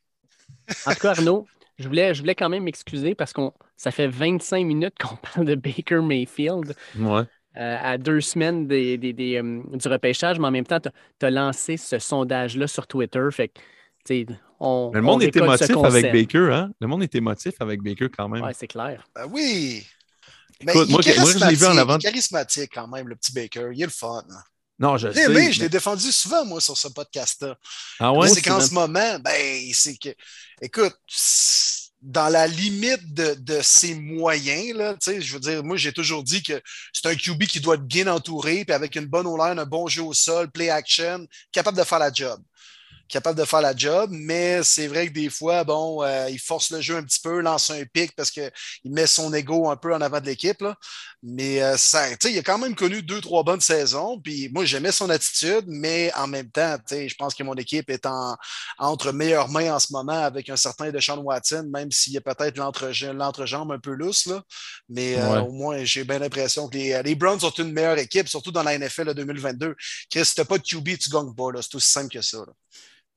En tout cas, Arnaud, je voulais, je voulais quand même m'excuser parce que ça fait 25 minutes qu'on parle de Baker Mayfield. Ouais. Euh, à deux semaines des, euh, du repêchage, mais en même temps, tu as, lancé ce sondage-là sur Twitter. Fait on, le monde est émotif avec Baker, hein? Le monde est émotif avec Baker quand même. Oui, c'est clair. Ben oui. Mais Écoute, moi, moi, je l'ai vu en avant. Il est charismatique quand même, le petit Baker. Il est le fun. Non, je Je sais. l'ai aimé, je mais- l'ai défendu souvent, moi, sur ce podcast-là. Ah ouais? c'est qu'en ce moment, ben, c'est que, écoute, dans la limite de, de ses moyens, là, tu sais, je veux dire, moi, j'ai toujours dit que c'est un QB qui doit être bien entouré, puis avec une bonne O-line, un bon jeu au sol, play action, capable de faire la job. Capable de faire la job, mais c'est vrai que des fois, bon, euh, il force le jeu un petit peu, lance un pic parce qu'il met son ego un peu en avant de l'équipe. Mais euh, ça, tu sais, il a quand même connu deux, trois bonnes saisons. Puis moi, j'aimais son attitude, mais en même temps, tu sais, je pense que mon équipe est en, entre meilleures mains en ce moment avec un certain Deshaun Watson, même s'il y a peut-être l'entre- l'entrejambe un peu lousse. Là. Mais euh, au moins, j'ai bien l'impression que les, les Browns sont une meilleure équipe, surtout dans la NFL de 2022. Chris, si t'as pas de QB, tu gagnes pas. C'est aussi simple que ça. là.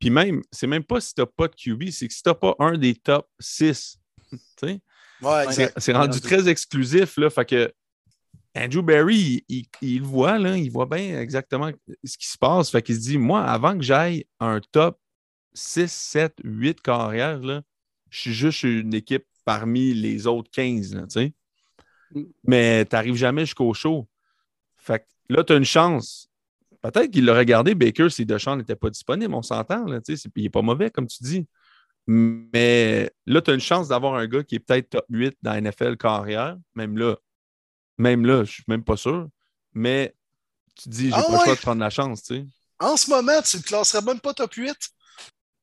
Puis même, c'est même pas si t'as pas de QB, c'est que si t'as pas un des top 6. *laughs* tu sais. Ouais, C'est rendu très exclusif, là. Fait que Andrew Barry, il, il- il le voit, là. Il voit bien exactement ce qui se passe. Fait qu'il se dit, moi, avant que j'aille un top 6, 7, 8 carrières, là, je suis juste une équipe parmi les autres 15, là, tu sais. Mm. Mais tu n'arrives jamais jusqu'au show. Fait que là, tu as une chance. Peut-être qu'il l'aurait gardé, Baker, si DeChamps n'était pas disponible, on s'entend, là, c'est- Il n'est pas mauvais, comme tu dis. Mais là, tu as une chance d'avoir un gars qui est peut-être top 8 dans la NFL carrière. Même là, même là, je suis même pas sûr. Mais tu dis, j'ai Ah pas le choix ouais? de prendre la chance, tu sais. En ce moment, tu ne classerais même pas top 8?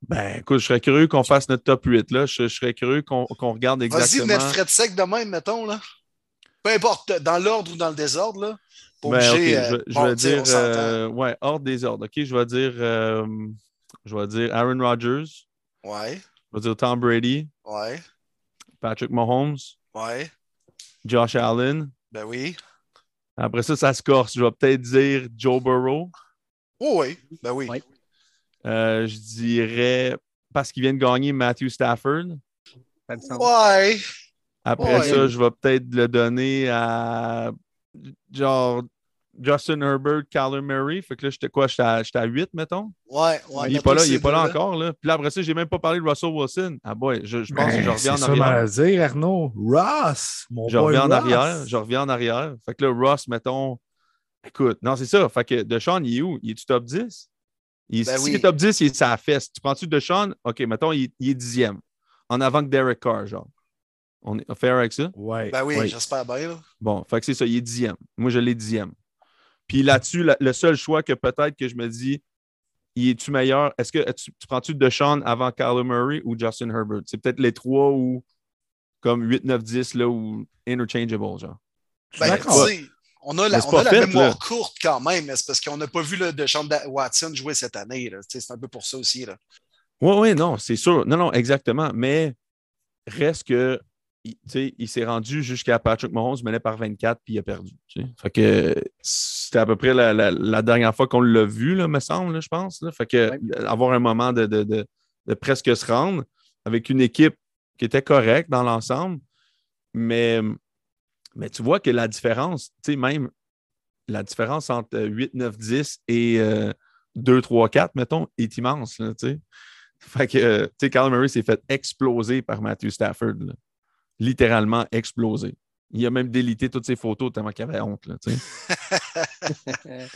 Ben, écoute, je serais curieux qu'on fasse notre top 8. Là. Je, je serais curieux qu'on qu'on regarde Vas-y, exactement. mettre Fred sec de même, mettons. Là. Peu importe, dans l'ordre ou dans le désordre. Là. Pas Ben, je, euh, vais- je bon, vais dire, euh, ouais, hors désordre. OK, je vais dire, euh, je vais dire Aaron Rodgers, Ouais, je vais dire Tom Brady, ouais, Patrick Mahomes, ouais. Josh Allen. Ben oui. Après ça, ça se corse. Je vais peut-être dire Joe Burrow. Oh oui, ben oui. Ouais. Euh, je dirais, parce qu'il vient de gagner, Matthew Stafford. Ouais. Après Ouais. ça, je vais peut-être le donner à genre Justin Herbert, Kyler Murray. Fait que là, j'étais quoi? J'étais à, j'étais à 8, mettons. Ouais, ouais. il n'est pas là, il est pas là encore. Là. Puis là, après ça, j'ai même pas parlé de Russell Wilson. Ah boy, je, je pense que je Ben, reviens en c'est ça, arrière. à dire, Arnaud. Ross, mon Je boy reviens en arrière. Je reviens en arrière. Fait que là, Ross, mettons. Écoute, non, c'est ça. Fait que Deshaun, il est où? Il est-tu top 10? Il est, Ben si oui. il est top 10, il est sa fesse. Tu prends-tu Deshaun? OK, mettons, il, il est dixième. En avant que Derek Carr, genre. On est fair avec ça? Ouais. Ben oui, j'espère bien. Là. Bon, fait que c'est ça, il est dixième. Moi, je l'ai dixième. Puis là-dessus, la- le seul choix que peut-être que je me dis, il est-tu meilleur? Est-ce que tu, tu prends-tu Deshaun avant Kyler Murray ou Justin Herbert? C'est peut-être les trois ou comme 8, 9, 10 là, ou interchangeable, genre. Ben, d'accord. tu sais, on a la, on a la fait, mémoire là. courte quand même, mais c'est parce qu'on n'a pas vu le de Sean Da- Watson jouer cette année. C'est un peu pour ça aussi. Là. Oui, oui, non, c'est sûr. Non, non, exactement. Mais reste que, il, s'est rendu jusqu'à Patrick Mahomes, menait par 24, puis il a perdu. Fait que c'était à peu près la, la- la dernière fois qu'on l'a vu, là, me semble, là, je pense. là. Fait que Ouais. avoir un moment de, de- de- de presque se rendre avec une équipe qui était correcte dans l'ensemble. Mais, mais tu vois que la différence, même la différence entre 8, 9, 10 et euh, 2, 3, 4, mettons, est immense. Là. Fait que, tu sais, Kyler Murray s'est fait exploser par Matthew Stafford. là. Littéralement exploser. Il a même délité toutes ses photos tellement qu'il avait honte. Là. *laughs*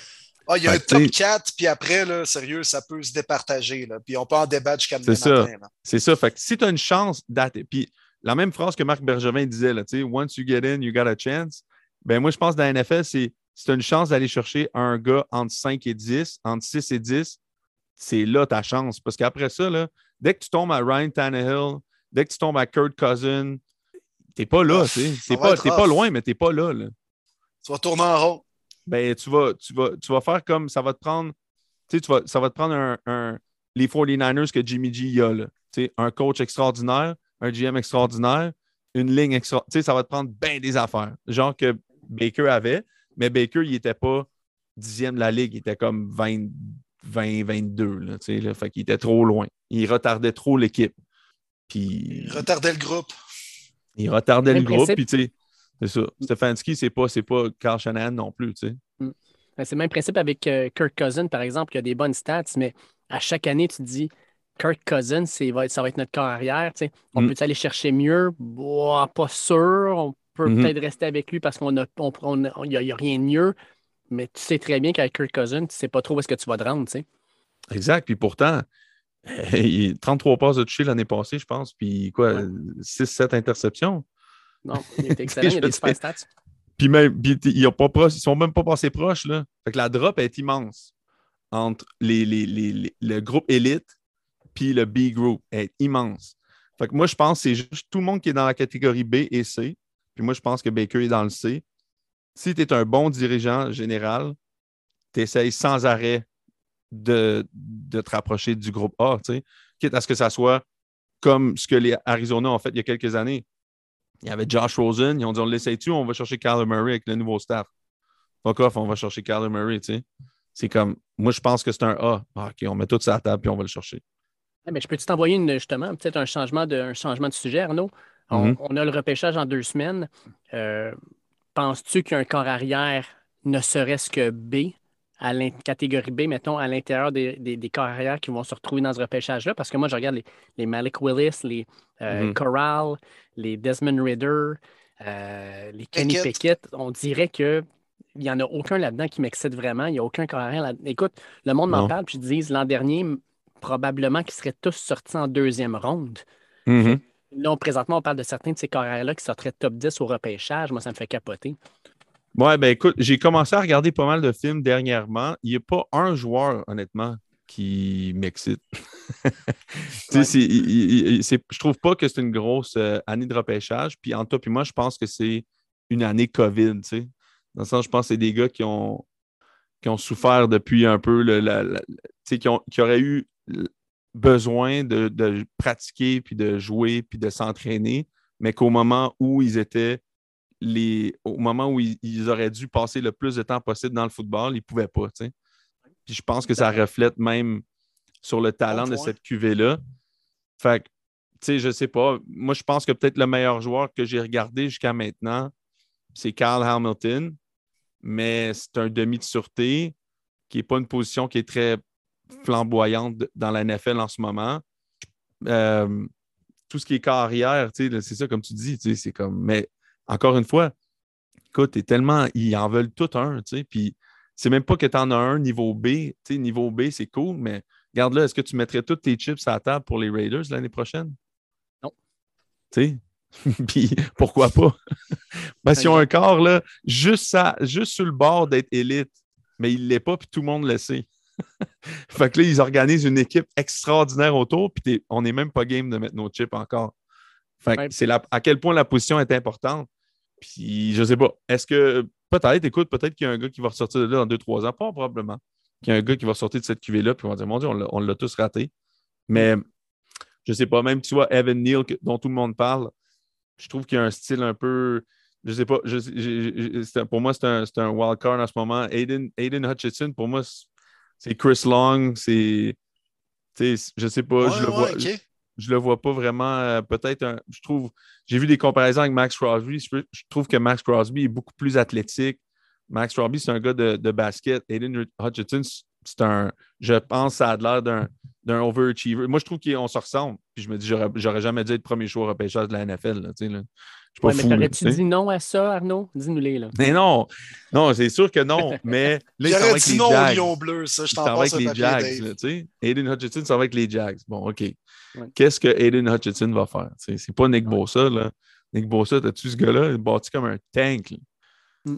Ah, il y a un top tu sais- 4, puis après, là, sérieux, ça peut se départager. Là. Puis on peut en débattre jusqu'à demain C'est ça. matin. là. C'est ça. Fait que si tu as une chance d'atteindre. Puis la même phrase que Marc Bergevin disait, là, once you get in, you got a chance. Ben moi, je pense que dans la NFL, c'est si tu as une chance d'aller chercher un gars entre 5 et 10, entre 6 et 10, c'est là ta chance. Parce qu'après ça, là, dès que tu tombes à Ryan Tannehill, dès que tu tombes à Kurt Cousin, t'es pas là. Ah, tu sais. pas, t'es pas loin, mais t'es pas là. là. Tu vas tourner en rond. ben, tu vas, tu vas, tu vas faire comme ça va te prendre, tu sais, tu vas, ça va te prendre un, un- les 49ers que Jimmy G y a, là. Tu sais, un coach extraordinaire, un GM extraordinaire, une ligne extraordinaire. Tu sais, ça va te prendre bien des affaires. Genre que Baker avait, mais Baker, il n'était pas dixième de la ligue, il était comme 20, 20 22, là, tu sais, là. Fait qu'il était trop loin. Il retardait trop l'équipe. Puis Retarder le groupe. Il retardait le groupe, puis tu sais, c'est ça. Stefanski, c'est pas, pas Carl Shanahan non plus, tu sais. Ben, C'est le même principe avec euh, Kirk Cousin, par exemple, qui a des bonnes stats, mais à chaque année, tu te dis, Kirk Cousin, ça va être notre corps arrière. tu sais. On Mm. peut aller chercher mieux? Bah, pas sûr. On peut Mhm. peut-être rester avec lui parce qu'on a, on, on a- il y a, il y a rien de mieux. Mais tu sais très bien qu'avec Kirk Cousins, tu ne sais pas trop où est-ce que tu vas te rendre, tu sais. Exact. Puis pourtant, *laughs* 33 passes de toucher l'année passée, je pense. Puis quoi, Ouais. 6-7 interceptions. Non, *laughs* il est excellent, il a des super stats. Puis même, puis ils ne sont même pas passés proches. Là. Fait que la drop est immense entre les, les- les- les- le groupe élite puis le B group est immense. Fait que moi, je pense que c'est juste tout le monde qui est dans la catégorie B et C. Puis moi, je pense que Baker est dans le C. Si tu es un bon dirigeant général, tu essayes sans arrêt de, de te rapprocher du groupe A, tu sais, quitte à ce que ça soit comme ce que les Arizona ont fait il y a quelques années. Il y avait Josh Rosen, ils ont dit on l'essaye-tu, on va chercher Kyler Murray avec le nouveau staff. Fuck off, on va chercher Kyler Murray, tu sais. C'est comme, moi, je pense que c'est un A. Ah, OK, on met tout ça à la table puis on va le chercher. Mais je peux-tu t'envoyer une, justement, peut-être un changement de, un changement de sujet, Arnaud? On, Mhm. on a le repêchage en deux semaines. Euh, Penses-tu qu'un corps arrière ne serait-ce que B, à l'in- catégorie B, mettons, à l'intérieur des, des, arrière qui vont se retrouver dans ce repêchage-là? Parce que moi, je regarde les, les Malik Willis, les euh, Mhm. Corral, les Desmond Ritter, euh, les Kenny Pickett. Pickett. On dirait que. Il n'y en a aucun là-dedans qui m'excite vraiment. Il n'y a aucun corps arrière là Écoute, le monde m'en parle, puis ils disent l'an dernier, probablement qu'ils seraient tous sortis en deuxième ronde. Mhm. Là, présentement, on parle de certains de ces carrières-là qui sortiraient top 10 au repêchage. Moi, ça me fait capoter. Ouais, ben écoute, j'ai commencé à regarder pas mal de films dernièrement. Il n'y a pas un joueur, honnêtement, qui m'excite. *laughs* Ouais. je trouve pas que c'est une grosse euh, année de repêchage. Puis en toi puis moi, je pense que c'est une année COVID. tu sais. Dans le sens, je pense que c'est des gars qui ont, qui ont souffert depuis un peu, le, la- la- qui, ont, qui auraient eu besoin de, de pratiquer, puis de jouer, puis de s'entraîner, mais qu'au moment où ils étaient les, au moment où ils, ils auraient dû passer le plus de temps possible dans le football, ils ne pouvaient pas. Puis je pense que ça reflète même sur le talent de cette QV-là. Fait que, tu sais, je sais pas. Moi, je pense que peut-être le meilleur joueur que j'ai regardé jusqu'à maintenant, c'est Carl Hamilton, mais c'est un demi de sûreté qui n'est pas une position qui est très flamboyante dans la NFL en ce moment. Euh, tout ce qui est carrière, tu sais, là, c'est ça, comme tu dis, tu sais, c'est comme. Mais encore une fois, écoute, t'es tellement. Ils en veulent tout un, tu sais, puis c'est même pas que tu en as un niveau B. Tu sais, niveau B, c'est cool, mais regarde là, est-ce que tu mettrais tous tes chips à la table pour les Raiders l'année prochaine? Non. Tu sais? *laughs* Puis pourquoi pas? *laughs* ben, s'ils ont un corps, là, juste, ça, juste sur le bord d'être élite, mais il ne l'est pas, puis tout le monde le sait. *laughs* fait que là, ils organisent une équipe extraordinaire autour, puis on n'est même pas game de mettre nos chips encore. Fait que Ouais. c'est à quel point la position est importante. Puis je sais pas. Est-ce que peut-être, écoute, peut-être qu'il y a un gars qui va ressortir de là dans deux, trois ans, pas probablement. Qu'il y a un gars qui va sortir de cette cuvée-là, puis on va dire, mon Dieu, on l'a- tous raté. Mais je sais pas, même tu vois, Evan Neal, dont tout le monde parle, je trouve qu'il y a un style un peu. Je sais pas, je- pour moi, c'est un, c'est un wild card en ce moment. Aiden, Aiden Hutchinson, pour moi, c'est- Chris Long, c'est. Je sais pas, je, le ouais, vois. Je le vois pas vraiment. euh, Peut-être un. Je trouve. J'ai vu des comparaisons avec Max Crosby. Je, trouve que Max Crosby est beaucoup plus athlétique. Max Crosby, c'est un gars de, basket. Aiden Hutchinson, c'est un. Je pense ça a l'air d'un, overachiever. Moi, je trouve qu'on se ressemble. Puis je me dis, j'aurais, jamais dû être premier choix au repêchage de la NFL. Là, là. Je suis pas Ouais, mais fou. là, t'aurais-tu tu dit non à ça, Arnaud? Dis-nous-les, là. Mais non, non, c'est sûr que non. *laughs* Mais là, Il aurait avec dit les non au Jags. Lion Bleu, ça, je Il t'en avec les Jags. Là, tu sais. Aiden Hutchinson s'en va avec les Jags. Bon, OK. Qu'est-ce que Aiden Hutchinson va faire? C'est pas Nick Bosa. Là. Nick Bosa, t'as-tu ce gars-là? Il est bâti comme un tank. là. Mm.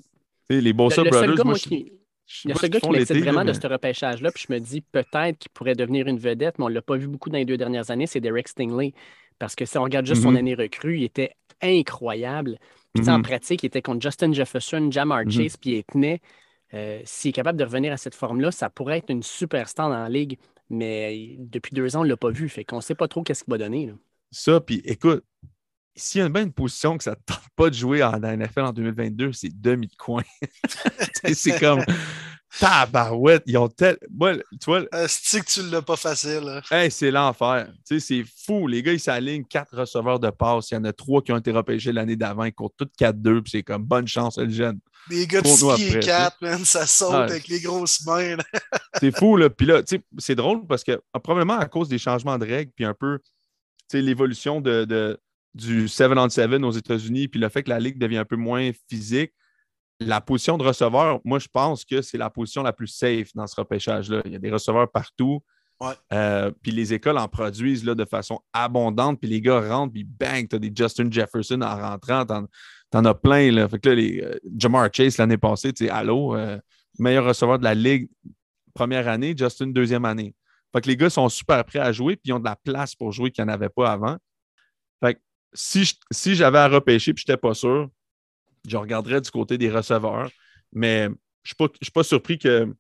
Les Bosa Le, Brothers, moi, qui, je Il y a ce gars qui m'excite vraiment là, de mais- ce repêchage-là, puis je me dis peut-être qu'il pourrait devenir une vedette, mais on ne l'a pas vu beaucoup dans les deux dernières années, c'est Derek Stingley. Parce que si on regarde juste son Mhm. année recrue, il était incroyable. Puis en Mhm. pratique, il était contre Justin Jefferson, Jamar Mhm. Chase, puis il tenait. Euh, S'il est capable de revenir à cette forme-là, ça pourrait être une superstar dans la ligue. Mais depuis deux ans, on ne l'a pas vu. Fait qu'on ne sait pas trop qu'est-ce qu'il va donner. là. Ça, puis écoute, s'il y a bien une position que ça ne tente pas de jouer en, NFL en 2022, c'est demi de coin. *laughs* C'est comme tabarouette. Ils ont tel... Moi, tu vois, Est-ce que tu l'as pas facile? hein? Hey, c'est l'enfer. Tu sais, c'est fou. Les gars, ils s'alignent quatre receveurs de passe. Il y en a trois qui ont été repêchés l'année d'avant. Ils courent tous 4-2. Puis c'est comme bonne chance, le jeune. Des gars de ski et après, 4, man, ça saute Ouais. avec les grosses mains. *laughs* C'est fou, là. Puis là, tu sais, c'est drôle parce que ah, probablement à cause des changements de règles, puis un peu, tu sais, l'évolution de, de- du 7 on 7 aux États-Unis, puis le fait que la ligue devient un peu moins physique, la position de receveur, moi, je pense que c'est la position la plus safe dans ce repêchage-là. Il y a des receveurs partout. Ouais. Euh, puis les écoles en produisent là, de façon abondante. Puis les gars rentrent, puis bang, tu as des Justin Jefferson en rentrant. T'en, as plein. Là. Fait que là, les, euh, Jamar Chase l'année passée, tu sais, allô, euh, meilleur receveur de la ligue première année, Justin deuxième année. Fait que les gars sont super prêts à jouer, puis ils ont de la place pour jouer qu'il n'y en avait pas avant. Fait que si j'avais à repêcher, puis je n'étais pas sûr, je regarderais du côté des receveurs. Mais je ne suis, pas- je suis pas surpris que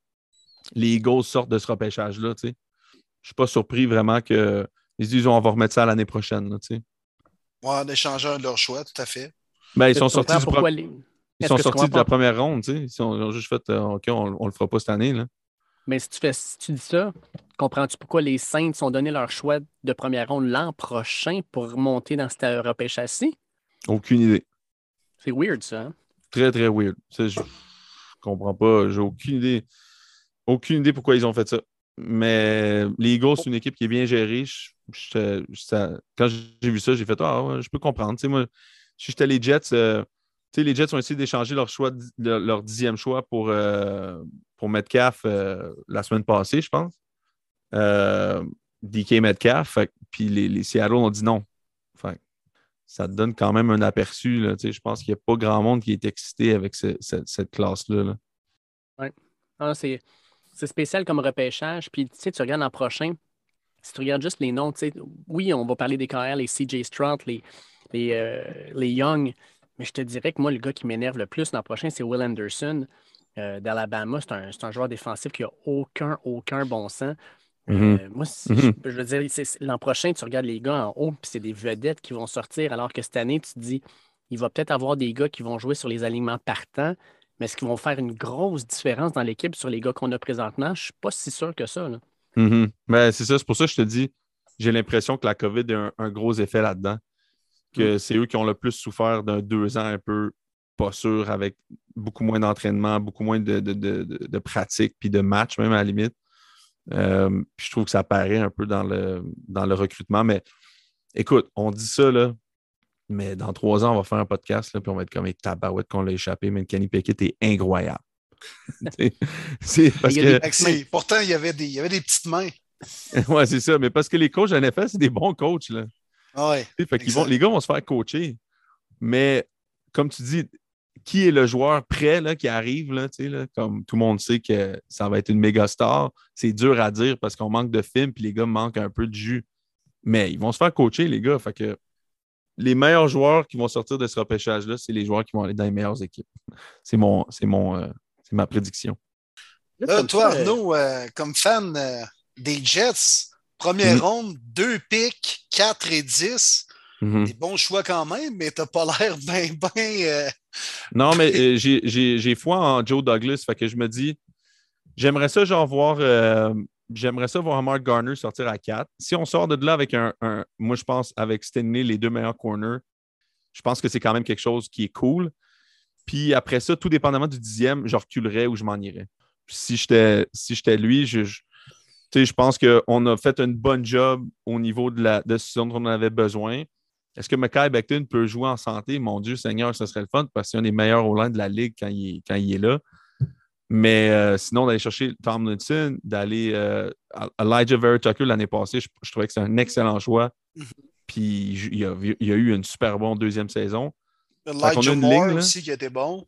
les Eagles sortent de ce repêchage-là. tu sais. Je ne suis pas surpris vraiment que ils disent on va remettre ça l'année prochaine. là, tu sais. Ouais, d'échanger un de leur choix, tout à fait. Ben, ils sont sortis, du les- ils sont sortis de la première ronde. tu sais. Ils, ont, ils ont juste fait euh, OK, on ne le fera pas cette année. Là. Mais si tu, fais, si tu dis ça, comprends-tu pourquoi les Saints ont donné leur choix de première ronde l'an prochain pour monter dans cette repêchage-ci? Aucune idée. C'est weird, ça. hein? Très, très weird. Je ne comprends pas. J'ai aucune idée. Aucune idée pourquoi ils ont fait ça. Mais les Eagles, c'est une équipe qui est bien gérée. Je- quand j'ai vu ça, j'ai fait Ah, je peux comprendre. Moi, si j'étais les Jets, euh, les Jets ont essayé d'échanger leur, choix, leur, dixième choix pour, euh, Metcalf euh, la semaine passée, je pense. DK Metcalf. Puis les, Seattle ont dit non. Ça te donne quand même un aperçu. Là, je pense qu'il n'y a pas grand monde qui est excité avec ce- ce- cette classe-là. là. Ah, c'est, spécial comme repêchage. Puis, tu regardes l'an prochain, si tu regardes juste les noms, oui, on va parler des KR, les CJ Stroud, les, les, euh, les Young, mais je te dirais que moi, le gars qui m'énerve le plus l'an prochain, c'est Will Anderson euh, d'Alabama. C'est un, un joueur défensif qui a aucun, aucun bon sens. Mhm. Euh, moi, si- Mhm. je, je veux dire, l'an prochain, tu regardes les gars en haut, puis c'est des vedettes qui vont sortir, alors que cette année, tu te dis, il va peut-être avoir des gars qui vont jouer sur les alignements partants, mais est-ce qu'ils vont faire une grosse différence dans l'équipe sur les gars qu'on a présentement? Je ne suis pas si sûr que ça. là. Mhm. Ben, c'est ça, c'est pour ça que je te dis, j'ai l'impression que la COVID a un, un gros effet là-dedans. Que c'est eux qui ont le plus souffert d'un deux ans un peu pas sûr, avec beaucoup moins d'entraînement, beaucoup moins de, de, de, de- de pratique, puis de match même à la limite. Euh, puis je trouve que ça paraît un peu dans le, dans le recrutement. Mais écoute, on dit ça, là, mais dans trois ans, on va faire un podcast, là, puis on va être comme les tabarouettes qu'on l'a échappé, mais Kenny Pickett est incroyable. *laughs* C'est- parce Il y a des- que. Pourtant, il y, avait des, il y avait des petites mains. *laughs* Ouais, c'est ça. Mais parce que les coachs de NFL, c'est des bons coachs. Là. Ouais. Fait qu'ils vont, les gars vont se faire coacher. Mais comme tu dis, qui est le joueur prêt là, qui arrive? Là, tu sais, là, comme tout le monde sait que ça va être une méga star. C'est dur à dire parce qu'on manque de films puis les gars manquent un peu de jus. Mais ils vont se faire coacher, les gars. Fait que les meilleurs joueurs qui vont sortir de ce repêchage-là, c'est les joueurs qui vont aller dans les meilleures équipes. C'est mon, c'est mon, euh, c'est ma prédiction. Là, comme toi, euh, Arnaud, euh, comme fan euh, des Jets, première Mhm. ronde, deux pics, 4 et 10. Mhm. Des bons choix quand même, mais t'as pas l'air *laughs* bien, bien. Non, mais euh, j'ai- foi en Joe Douglas. Fait que je me dis, j'aimerais ça, genre, voir. euh, j'aimerais ça voir Mark Garner sortir à 4. Si on sort de là avec un, un- Moi, je pense, avec Stanley, les deux meilleurs corners, je pense que c'est quand même quelque chose qui est cool. Puis après ça, tout dépendamment du dixième, je reculerais ou je m'en irais. Si j'étais si lui, je, je- pense qu'on a fait un bon job au niveau de, la, de ce dont on avait besoin. Est-ce que Mackay Becton peut jouer en santé? Mon Dieu Seigneur, ce serait le fun parce que c'est un des meilleurs au line de la ligue quand il est, quand il est là. Mais euh, sinon, d'aller chercher Tomlinson, d'aller euh, Elijah Vera Tucker l'année passée, je, je trouvais que c'est un excellent choix. Puis il y a, il a eu une super bonne deuxième saison. Elijah une Moore ligne, là. aussi qui était bon.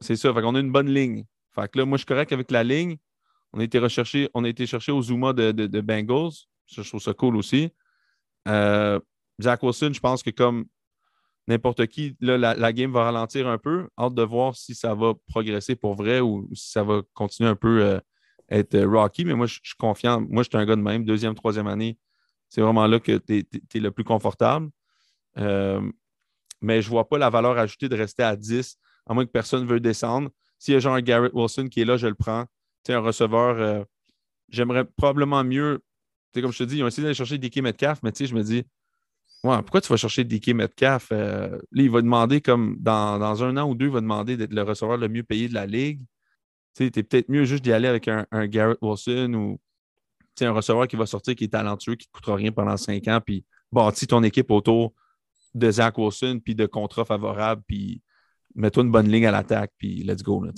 C'est ça. Fait qu'on a une bonne ligne. Fait que là, moi, je suis correct avec la ligne. On a été recherché, on a été chercher au Zuma de, de- de Bengals. Ça, je trouve ça cool aussi. Euh, Zach Wilson, je pense que comme n'importe qui, la, game va ralentir un peu. Hâte de voir si ça va progresser pour vrai ou si ça va continuer un peu euh, être euh, rocky. Mais moi, je suis confiant. Moi, je suis un gars de même. Deuxième, troisième année, c'est vraiment là que tu es, le plus confortable. Euh, mais je ne vois pas la valeur ajoutée de rester à 10, à moins que personne ne veuille descendre. S'il y a genre Garrett Wilson qui est là, je le prends. Tu un receveur, j'aimerais probablement mieux. Tu comme je te dis, ils ont essayé d'aller chercher DK Metcalf, mais tu sais, je me dis, ouais, pourquoi tu vas chercher DK Metcalf? Euh, il va demander, comme dans, dans un an ou deux, il va demander d'être le receveur le mieux payé de la ligue. Tu sais, es peut-être mieux juste d'y aller avec un, Garrett Wilson ou un receveur qui va sortir, qui est talentueux, qui ne te coûtera rien pendant cinq ans, puis bâtis ton équipe autour de Zach Wilson, puis de contrats favorables, puis mets-toi une bonne ligne à l'attaque, puis let's go. Là.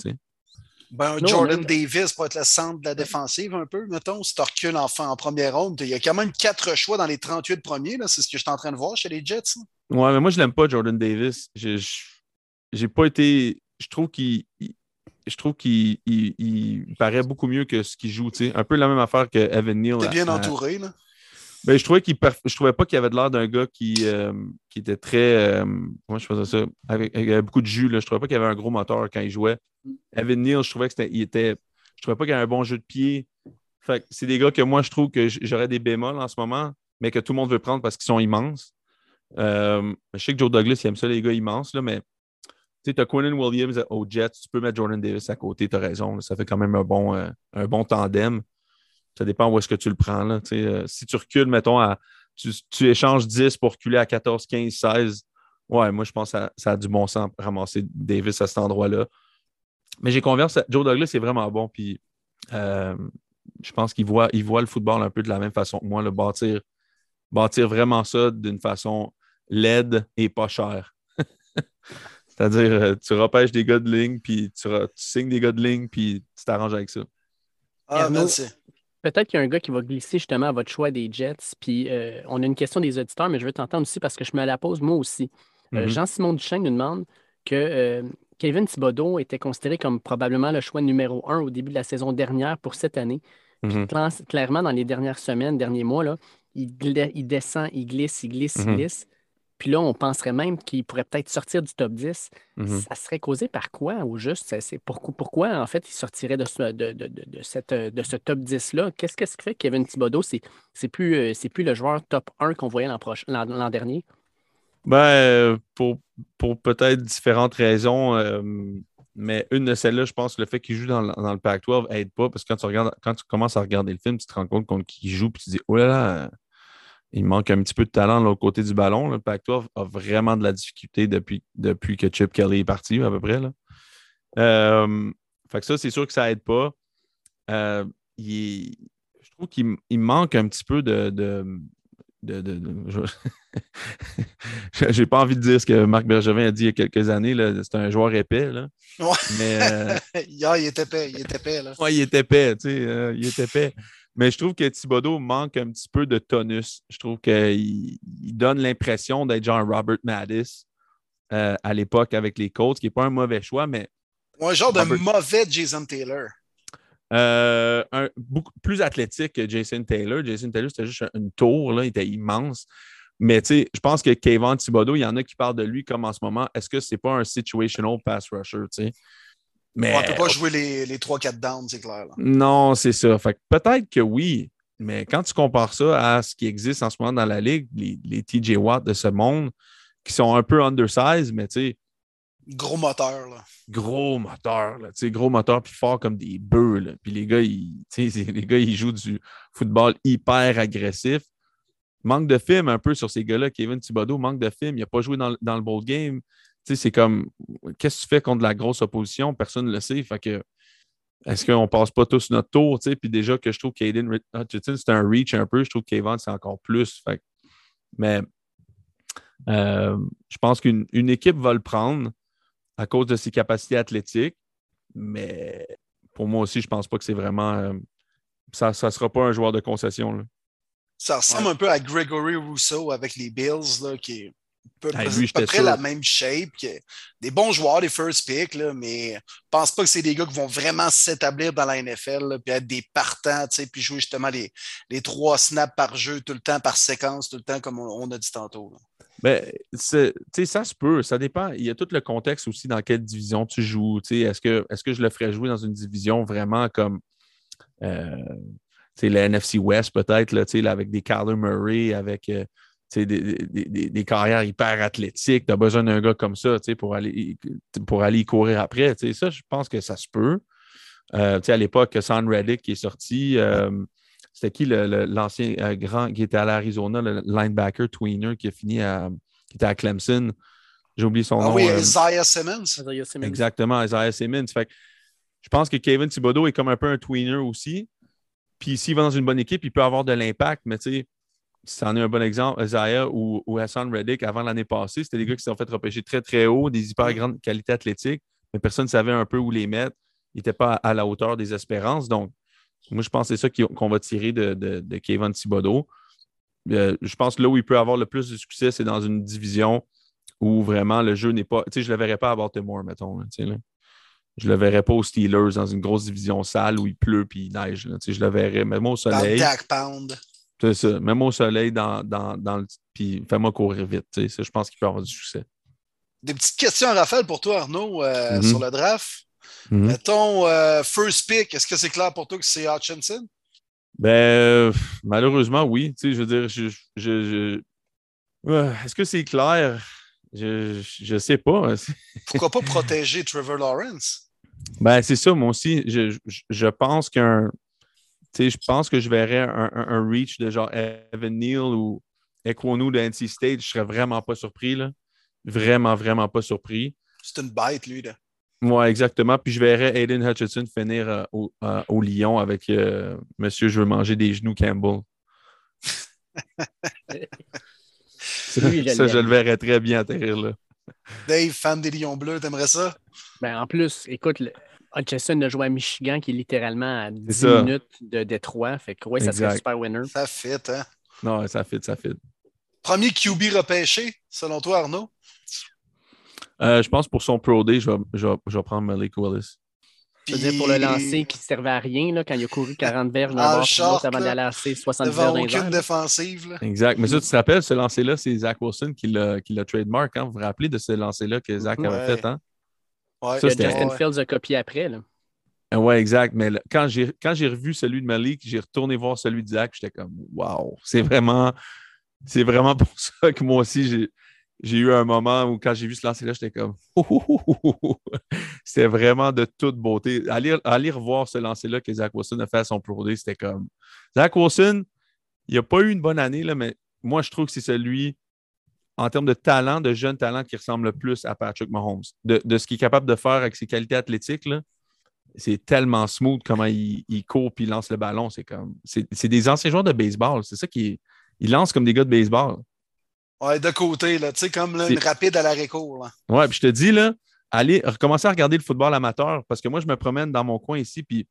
Ben, Non, Jordan même- Davis pour être le centre de la défensive un peu, mettons. Si tu recules en, en première ronde, il y a quand même quatre choix dans les 38 premiers. C'est ce que je suis en train de voir chez les Jets. hein. Ouais, mais moi, je l'aime pas, Jordan Davis. J'ai pas été. Je trouve qu'il. il- Je trouve qu'il il- il paraît beaucoup mieux que ce qu'il joue. tu sais. Un peu la même affaire que Evan Neal. T'es bien à- entouré. Là. Ben, je trouvais qu'il je trouvais pas qu'il avait l'air d'un gars qui, euh, qui était très. euh, comment je faisais ça? Avec, avec- beaucoup de jus. Là. Je trouvais pas qu'il avait un gros moteur quand il jouait. Evan Neal, je trouvais que c'était. Il était. Je trouvais pas qu'il avait un bon jeu de pied. C'est des gars que moi, je trouve que j'aurais des bémols en ce moment, mais que tout le monde veut prendre parce qu'ils sont immenses. Euh, je sais que Joe Douglas, il aime ça, les gars immenses, là, mais tu as Quinnen Williams au Jets, tu peux mettre Jordan Davis à côté, tu as raison. ça fait quand même un bon, un bon tandem. Ça dépend où est-ce que tu le prends. Là, tu sais, euh, si tu recules, mettons, à, tu, tu échanges 10 pour reculer à 14, 15, 16, ouais, moi, je pense que ça, ça a du bon sens ramasser Davis à cet endroit-là. Mais j'ai confiance. Joe Douglas est vraiment bon. Puis euh, je pense qu'il voit, il voit le football un peu de la même façon que moi, le bâtir, bâtir vraiment ça d'une façon laide et pas chère. *laughs* C'est-à-dire, euh, tu repêches des gars de ligne, puis tu, tu signes des gars de ligne, puis tu t'arranges avec ça. Ah, c'est- Peut-être qu'il y a un gars qui va glisser justement à votre choix des Jets. Puis euh, on a une question des auditeurs, mais je veux t'entendre aussi parce que je me la pose moi aussi. Euh, Mhm. Jean-Simon Duchesne nous demande que euh, Kevin Thibodeau était considéré comme probablement le choix numéro un au début de la saison dernière pour cette année. Puis Mhm. cla- clairement, dans les dernières semaines, derniers mois, là, il, descend, il glisse, il glisse, il Mhm. glisse. Puis là, on penserait même qu'il pourrait peut-être sortir du top 10. Mhm. Ça serait causé par quoi au juste? C'est- c'est pourquoi, pourquoi, en fait, il sortirait de ce, de, de- de- de cette, euh, de ce top 10-là? Qu'est-ce, qu'est-ce qui fait que Kevin Thibodeau, c'est, c'est, plus, euh, c'est plus le joueur top 1 qu'on voyait l'an, proche- l'an, l'an dernier? Ben, euh, pour, pour peut-être différentes raisons, euh, mais une de celles-là, je pense, le fait qu'il joue dans, le- dans le Pac-12 aide pas parce que quand tu, regardes, quand tu commences à regarder le film, tu te rends compte contre qui il joue puis tu te dis, oh là là, il manque un petit peu de talent de l'autre côté du ballon. Le Pac-12 a vraiment de la difficulté depuis, depuis que Chip Kelly est parti, à peu près. Là. Euh, fait que ça, c'est sûr que ça aide pas. Euh, il est- je trouve qu'il il manque un petit peu de. de, de- de- *laughs* J'ai pas envie de dire ce que Marc Bergevin a dit il y a quelques années. C'est un joueur épais. Là. Ouais. Mais euh, *laughs* il était épais, il était épais, là. Ouais, il est épais, tu sais, il est épais. Mais je trouve que Thibodeau manque un petit peu de tonus. Je trouve qu'il il donne l'impression d'être genre Robert Maddis euh, à l'époque avec les Colts, qui n'est pas un mauvais choix, mais Ou un genre de mauvais Jason Taylor. euh, un- beaucoup plus athlétique que Jason Taylor. Jason Taylor, c'était juste une tour, là, il était immense. Mais tu sais, je pense que Kayvon Thibodeau, il y en a qui parlent de lui comme en ce moment. Est-ce que c'est pas un situational pass rusher, tu sais? Mais On ne peut pas jouer les, les 3-4 downs, c'est clair. là. Non, c'est ça. Fait peut-être que oui, mais quand tu compares ça à ce qui existe en ce moment dans la ligue, les, les TJ Watt de ce monde, qui sont un peu undersized, mais tu sais, Gros moteur, là. gros moteur, là, tu sais, gros moteur, puis fort comme des bœufs. là. Puis les gars, ils, *laughs* les gars, ils jouent du football hyper agressif. Manque de film un peu sur ces gars-là. Kevin Thibodeau manque de film. Il n'a pas joué dans, le- dans le bowl game. C'est comme, qu'est-ce que tu fais contre la grosse opposition? Personne ne le sait. Fait que, est-ce qu'on passe pas tous notre tour? tu sais? Puis déjà que je trouve qu'Aiden Hutchinson, c'est un reach un peu. Je trouve qu'Evan, c'est encore plus. Fait mais euh, je pense qu'une une équipe va le prendre à cause de ses capacités athlétiques. Mais pour moi aussi, je pense pas que c'est vraiment. euh, ça ne sera pas un joueur de concession. là. Ça ressemble un peu à Gregory Rousseau avec les Bills, là, qui est peu, Ah, lui, à peu près sûr. la même shape. des bons joueurs, des first picks, là, mais je pense pas que c'est des gars qui vont vraiment s'établir dans la NFL, là, puis être des partants, puis jouer justement les, les trois snaps par jeu tout le temps, par séquence, tout le temps, comme on, on a dit tantôt. là. Ben, ça se peut, ça dépend. Il y a tout le contexte aussi dans quelle division tu joues. Est-ce que, est que je le ferais jouer dans une division vraiment comme euh, la NFC West, peut-être, là, avec des Kyler Murray, avec euh, des, des, des- des carrières hyper athlétiques. Tu as besoin d'un gars comme ça tu sais, pour aller, pour aller y courir après. tu sais. Ça, je pense que ça se peut. Euh, tu sais, à l'époque, Sam Reddick qui est sorti. euh, c'était qui le- le- l'ancien euh, grand qui était à l'Arizona, le linebacker tweener qui a fini à. qui était à Clemson. J'ai oublié son Ah nom. oui, euh, Isaiah Simmons. Isaiah Simmons. Exactement, Isaiah Simmons. Fait que je pense que Kevin Thibodeau est comme un peu un tweener aussi. Puis s'il va dans une bonne équipe, il peut avoir de l'impact, mais tu sais, ça en est un bon exemple, Isaiah ou, ou Hassan Reddick avant l'année passée, c'était des gars qui se sont fait repêcher très, très haut, des hyper grandes qualités athlétiques, mais personne ne savait un peu où les mettre. Ils n'étaient pas à la hauteur des espérances. Donc, moi, je pense que c'est ça qu'on va tirer de, de, de Kevin Thibodeau. Euh, je pense que là où il peut avoir le plus de succès, c'est dans une division où vraiment le jeu n'est pas. Tu sais, je ne le verrais pas à Baltimore, mettons. là, là. Je ne le verrais pas aux Steelers dans une grosse division sale où il pleut puis il neige. là. Tu sais, je le verrais même au Dans soleil. Pound. C'est ça. Même au soleil, dans, dans, dans le. Puis fais-moi courir vite. Ça, je pense qu'il peut avoir du succès. Des petites questions, Raphaël, pour toi, Arnaud, euh, Mhm. sur le draft. Mhm. Mettons, euh, first pick, est-ce que c'est clair pour toi que c'est Hutchinson? Ben, euh, malheureusement, oui. Tu sais, je veux dire, je. je- je- Ouais, Est-ce que c'est clair? Je, je sais pas. *laughs* Pourquoi pas protéger Trevor Lawrence? Ben, c'est ça, moi aussi. Je, je, je pense qu'un. Je pense que je verrais un, un- un reach de genre Evan Neal ou Equonu de NC State. Je serais vraiment pas surpris, là. Vraiment, vraiment pas surpris. C'est une bête, lui. Là. Moi, exactement. Puis je verrais Aiden Hutchinson finir euh, au, euh, au Lyon avec euh, Monsieur, je veux manger des genoux Campbell. *laughs* ça, Lui, je ça, je l'aime. le verrais très bien atterrir là. Dave, fan des Lions Bleus, t'aimerais ça? Ben, en plus, écoute, Hutchison a joué à Michigan, qui est littéralement à 10 ça. minutes de Détroit. Fait que, ouais, ça serait super winner. Ça fit, hein? Non, ça fit, ça fit. Premier QB repêché, selon toi, Arnaud? Euh, je pense pour son Pro Day, je vais, je vais- je vais prendre Malik Willis. Je veux dire, pour le lancer qui ne servait à rien, là, quand il a couru 40 verges bord sur l'autre short, avant d'aller lancer 70 Devant verges dans aucune défensive. Là. Exact. Mais ça, tu te rappelles, ce lancer-là, c'est Zach Wilson qui l'a qui l'a trademark. Hein? Vous vous rappelez de ce lancer-là que Zach avait fait? Hein? Ouais, Ça, Justin ouais. Fields a copié après. Là. Ah Ouais, exact. Mais quand j'ai quand j'ai revu celui de Malik, j'ai retourné voir celui de Zach, j'étais comme Wow, c'est vraiment c'est vraiment pour *laughs* ça que moi aussi j'ai j'ai eu un moment où quand j'ai vu ce lancer-là, j'étais comme *laughs* C'était vraiment de toute beauté. Aller, aller revoir ce lancer-là que Zach Wilson a fait à son Pro Day, c'était comme Zach Wilson, il n'a pas eu une bonne année, là, mais moi je trouve que c'est celui en termes de talent, de jeune talent qui ressemble le plus à Patrick Mahomes. De, de ce qu'il est capable de faire avec ses qualités athlétiques, c'est tellement smooth comment il, il court puis il lance le ballon. C'est comme. C'est des anciens joueurs de baseball. C'est ça qui Il lance comme des gars de baseball. Ouais, de côté, là, tu sais, comme là, une rapide à l'arrêt-court. là. Ouais, puis je te dis, là, allez, recommencer à regarder le football amateur parce que moi, je me promène dans mon coin ici, puis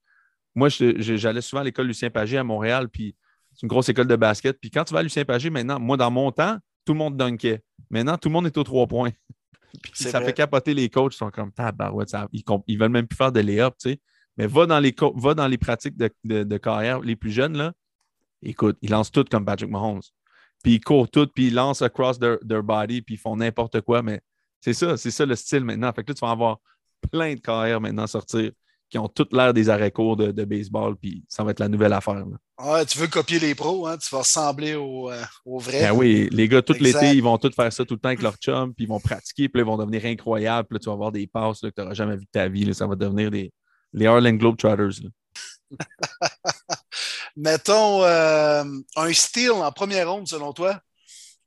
moi, j'allais souvent à l'école Lucien Pagé à Montréal, puis c'est une grosse école de basket. Puis quand tu vas à Lucien Pagé, maintenant, moi, dans mon temps, tout le monde dunkait. Maintenant, tout le monde est aux trois points. *laughs* Puis ça vrai. fait capoter les coachs. Ils sont comme tabarouette, ça- ils, ils veulent même plus faire de lay-up, tu sais. Mais va dans les, va dans les pratiques de, de- de carrière les plus jeunes, là. Écoute, ils lancent tout comme Patrick Mahomes. Puis ils courent tout, puis ils lancent across their, their body, puis ils font n'importe quoi. Mais c'est ça, c'est ça le style maintenant. Fait que là, tu vas avoir plein de carrières maintenant sortir qui ont toutes l'air des arrêts courts de, de baseball, puis ça va être la nouvelle affaire. Ouais, tu veux copier les pros, hein, tu vas ressembler aux euh, aux vrais. Ben oui, les gars, tout l'été, ils vont tous faire ça tout le temps avec leur chum, puis ils vont pratiquer, puis là, ils vont devenir incroyables, puis là, tu vas avoir des passes là, que tu n'auras jamais vu de ta vie. là. ça va devenir des, les Harlem Globetrotters. *laughs* Mettons euh, un steal en première ronde, selon toi.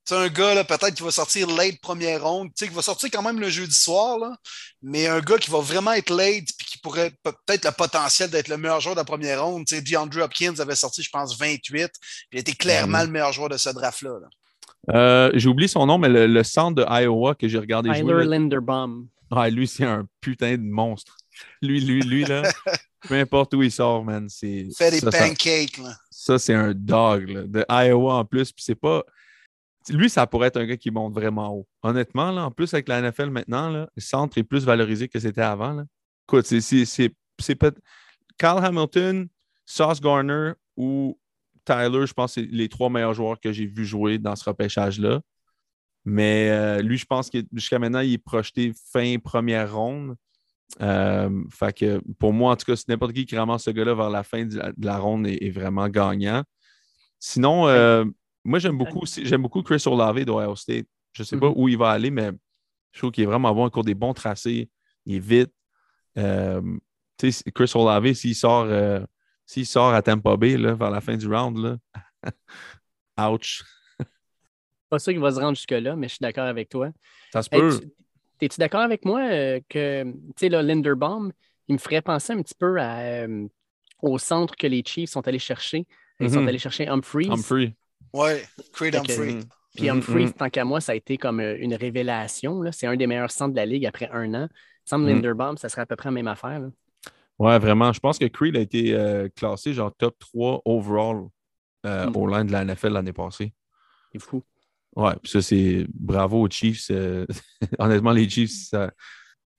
C'est un gars, là, peut-être qui va sortir late première ronde, tu sais, qui va sortir quand même le jeudi soir, là, mais un gars qui va vraiment être late puis pourrait pe- peut-être le potentiel d'être le meilleur joueur de la première ronde. Tu sais, DeAndre Hopkins avait sorti, je pense, 28, puis il était clairement Mhm. le meilleur joueur de ce draft-là. là. Euh, J'ai oublié son nom, mais le, le centre de Iowa que j'ai regardé jouer. Tyler Linderbaum. Ah, lui, c'est un putain de monstre. Lui, lui, lui, là, *laughs* peu importe où il sort, man, c'est. Fait des ça, ça- pancakes. là. Ça, c'est un dog là, de Iowa en plus. Puis c'est pas. Lui, ça pourrait être un gars qui monte vraiment haut. Honnêtement, là, en plus, avec la NFL maintenant, là, le centre est plus valorisé que c'était avant. Là. Écoute, c'est- c'est c'est- c'est peut Kyle Hamilton, Sauce Garner ou Tyler, je pense que c'est les trois meilleurs joueurs que j'ai vus jouer dans ce repêchage-là. Mais euh, lui, je pense que jusqu'à maintenant, il est projeté fin première ronde. Euh, fait que pour moi, en tout cas, c'est n'importe qui qui ramasse ce gars-là vers la fin de la, de la ronde est, est vraiment gagnant. Sinon, euh, moi, j'aime beaucoup, j'aime beaucoup Chris Olave d'Ohio State. Je ne sais pas Mhm. où il va aller, mais je trouve qu'il est vraiment bon. Il court des bons tracés. Il est vite. Euh, tu sais, Chris Olave, s'il sort, euh, s'il sort à Tampa Bay là, vers la fin du round, là, *laughs* ouch. Pas sûr qu'il va se rendre jusque-là, mais je suis d'accord avec toi. Ça se Hey, peut. tu- Es-tu d'accord avec moi euh, que, tu sais, là, Linderbaum, il me ferait penser un petit peu à, euh, au centre que les Chiefs sont allés chercher. Ils sont Mhm. allés chercher Humphreys. Humphrey. Ouais, Creed Humphrey. Puis Mhm, Humphrey, mhm. tant qu'à moi, ça a été comme une révélation. C'est un des meilleurs centres de la Ligue après un an. Semble Mhm. Linderbaum, ça serait à peu près la même affaire. là. Ouais, vraiment. Je pense que Creed a été euh, classé genre top 3 overall euh, Mm. au line de la NFL l'année passée. C'est fou. Ouais, puis ça, c'est bravo aux Chiefs. euh, *laughs* Honnêtement, les Chiefs, ça-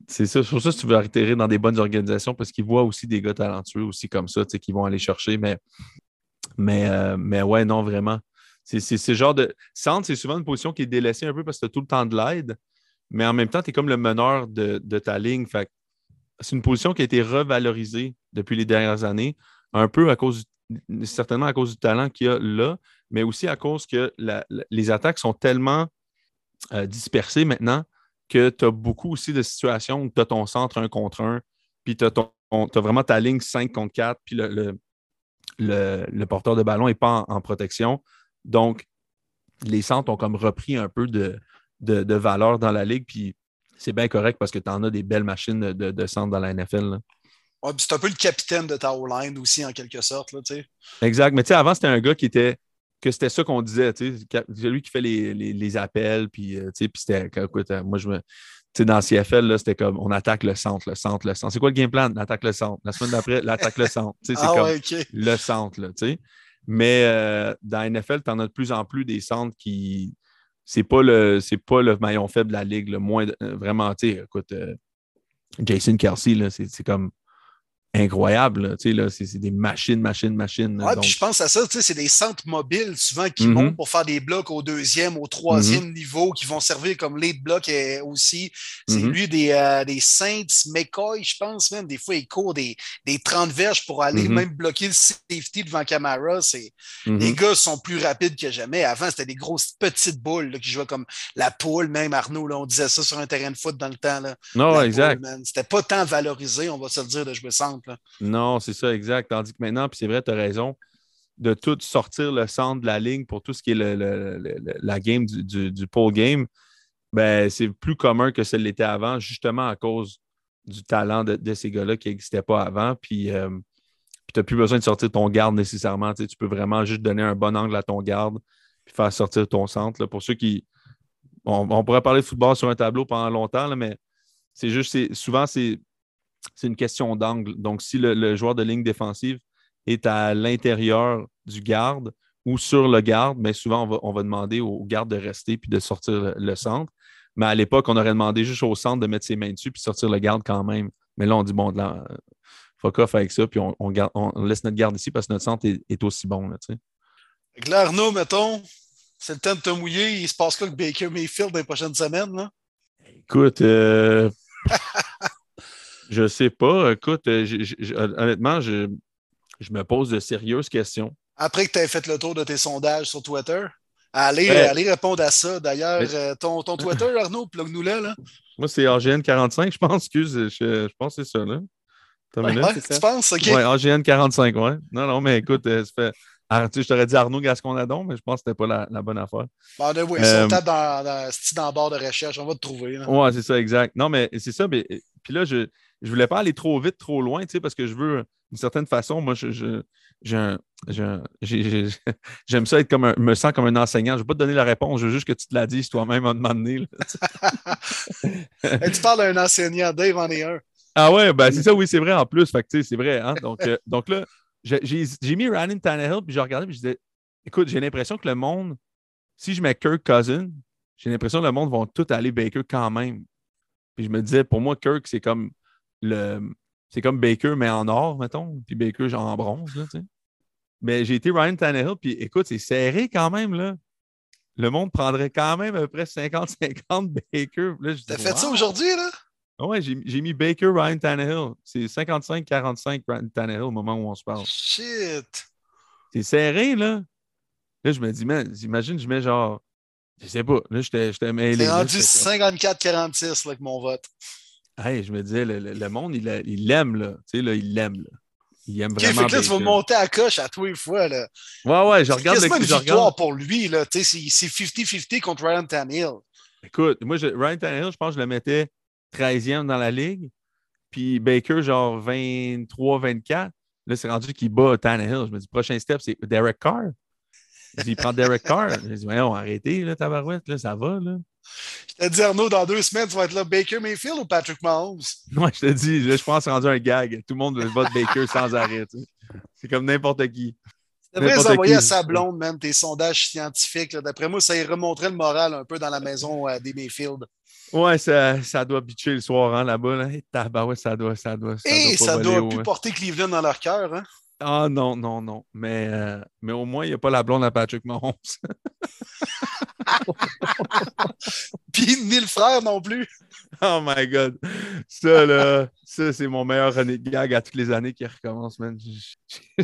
c'est ça. Sur ça, si tu veux atterrir dans des bonnes organisations, parce qu'ils voient aussi des gars talentueux aussi comme ça, tu sais, qui vont aller chercher. Mais, mais, mais ouais, non, vraiment. C'est c'est ce genre de. Centre, c'est souvent une position qui est délaissée un peu parce que tu as tout le temps de l'aide, mais en même temps, tu es comme le meneur de, de ta ligne. C'est une position qui a été revalorisée depuis les dernières années, un peu à cause, certainement à cause du talent qu'il y a là, mais aussi à cause que les attaques sont tellement euh, dispersées maintenant que tu as beaucoup aussi de situations où tu as ton centre un contre un, puis tu as, vraiment ta ligne 5 contre 4, puis le, le, le- porteur de ballon n'est pas en protection. Donc, les centres ont comme repris un peu de, de, de valeur dans la ligue, puis c'est bien correct parce que tu en as des belles machines de, centre dans la NFL. là. Ouais, c'est un peu le capitaine de ta O-line aussi, en quelque sorte. Là. Exact. Mais tu sais, avant, c'était un gars qui était. que c'était ça qu'on disait, ca- Celui qui fait les, les- les appels, puis euh, tu sais, puis c'était. Écoute, euh, moi, je me. Tu sais, dans CFL, là, c'était comme on attaque le centre, le centre, le centre. C'est quoi le game plan? On attaque le centre. La semaine d'après, l'attaque le centre. C'est Ah comme ouais, le centre, là, tu sais. Mais euh, dans la NFL, tu en as de plus en plus des centres qui. C'est pas le pas le maillon faible de la ligue. Le moins euh, vraiment, tu écoute, euh, Jason Kelsey, c'est comme incroyable. là, tu sais, là, c'est des machines, machines, machines. Ouais, Donc, puis je pense à ça, tu sais, c'est des centres mobiles souvent qui montent pour faire des blocs au deuxième, au troisième niveau, qui vont servir comme lead block euh, aussi. C'est Mhm. lui des, euh, des Saints, McCoy, je pense même. Des fois, il court des, des 30 verges pour aller même bloquer le safety devant Camara. C'est. Les gars sont plus rapides que jamais. Avant, c'était des grosses petites boules là, qui jouaient comme la poule, même Arnaud. Là, on disait ça sur un terrain de foot dans le temps. Là. Non, La exact. C'était pas tant valorisé, on va se le dire, de jouer centre. Non, c'est ça, exact. Tandis que maintenant, puis c'est vrai, tu as raison, de tout sortir le centre de la ligne pour tout ce qui est la game du, pole game, ben, c'est plus commun que ce l'était avant, justement à cause du talent de, ces gars-là qui n'existait pas avant. Puis, euh, tu n'as plus besoin de sortir ton garde nécessairement. Tu, peux vraiment juste donner un bon angle à ton garde puis faire sortir ton centre. Pour ceux qui. On, on pourrait parler de football sur un tableau pendant longtemps, mais c'est juste, souvent, c'est, c'est une question d'angle. Donc, si le, le joueur de ligne défensive est à l'intérieur du garde ou sur le garde, mais souvent, on va, on va demander au garde de rester puis de sortir le, le centre. Mais à l'époque, on aurait demandé juste au centre de mettre ses mains dessus puis sortir le garde quand même. Mais là, on dit, bon, là, euh, fuck off avec ça, puis on, on garde- on laisse notre garde ici parce que notre centre est, est aussi bon. Là, que là, Arnaud, mettons, c'est le temps de te mouiller. Il se passe quoi avec Baker Mayfield dans les prochaines semaines? Là? Écoute, euh, *laughs* je sais pas. Écoute, euh, honnêtement, je, je me pose de sérieuses questions. Après que tu aies fait le tour de tes sondages sur Twitter, allez, allez répondre à ça. D'ailleurs, euh, ton, ton Twitter, *laughs* Arnaud, plug-nous là. là. Moi, c'est AGN 45, je pense. Excuse, je, je pense que c'est ça, là. Ouais. minute. Ouais, tu penses? OK. Ouais, AGN 45, ouais. Non, non, mais écoute, euh, ça fait. Ah, tu sais, je t'aurais dit Arnaud Gascon-Nadon, mais je pense que c'était pas la, la bonne affaire. Bon, oui, Euh, si on tape dans, dans, la barre de recherche, on va te trouver. Ouais, c'est ça, exact. Non, mais c'est ça. Mais, puis là, je ne voulais pas aller trop vite, trop loin, tu sais, parce que je veux, d'une certaine façon, moi, je, je- *laughs* j'aime ça être comme un, me sens comme un enseignant. Je ne veux pas te donner la réponse, je veux juste que tu te la dises toi-même à un moment donné. *laughs* tu parles d'un enseignant, Dave en est un. Ah ouais, ben c'est ça, oui, c'est vrai en plus. Fait que, c'est vrai. Hein? Donc, euh, donc là, j'ai- mis Ryan Tannehill, puis j'ai regardé, puis je disais, écoute, j'ai l'impression que le monde, si je mets Kirk Cousin, j'ai l'impression que le monde va tout aller Baker quand même. Puis je me disais, pour moi, Kirk, c'est comme le. C'est comme Baker, mais en or, mettons. Puis Baker, genre en bronze, là, tu sais. Mais j'ai été Ryan Tannehill, puis écoute, c'est serré quand même, là. Le monde prendrait quand même à peu près 50-50 Baker. Là, je T'as fait ça aujourd'hui, là? Ah Ouais, j'ai mis Baker, Ryan Tannehill. C'est 55-45 Ryan Tannehill au moment où on se parle. Shit. C'est serré, là. Là, je me dis, man, imagine, je mets genre. Je sais pas. Là, j'étais mêlé. C'est rendu j'étais comme- 54-46 là, avec mon vote. Hey, je me disais, le, le- le monde, il l'a- il l'aime, là. Tu sais, là, il l'aime, là. Il aime vraiment. fait que là, tu vas monter à coche à tous les fois. Là. Ouais, ouais, je regarde le une je victoire regarde. pour lui. là. Tu sais, C'est c'est 50-50 contre Ryan Tannehill. Écoute, moi, je- Ryan Tannehill, je pense que je le mettais 13e dans la ligue. Puis Baker, genre 23-24. Là, c'est rendu qu'il bat Tannehill. Je me dis, prochain step, c'est Derek Carr. Il dit, il prend Derek Carr. J'ai dit, voyons, arrêtez, là, tabarouette, là, ça va, là. Je t'ai dit, Arnaud, dans deux semaines, tu vas être là, Baker Mayfield ou Patrick Mahomes? Moi, je te dis, là, je pense que c'est rendu un gag. Tout le monde vote Baker sans arrêt. tu sais. C'est comme n'importe qui. Tu devrais envoyer à sa blonde, même, tes sondages scientifiques. D'après moi, ça y remonterait le moral un peu dans la maison euh, des Mayfield. Ouais, ça, ça doit bitcher le soir hein, là-bas. Là. Et tabarouette, ça doit, ça doit. Ça Et doit pas ça doit haut, plus hein. porter Cleveland dans leur cœur. Hein? Ah non, non, non. Mais, euh, mais au moins, il n'y a pas la blonde à Patrick Mahomes. *laughs* Puis ni le frère non plus. oh my God. Ça, là, ça, c'est mon meilleur running gag à toutes les années qui recommence, man. Je,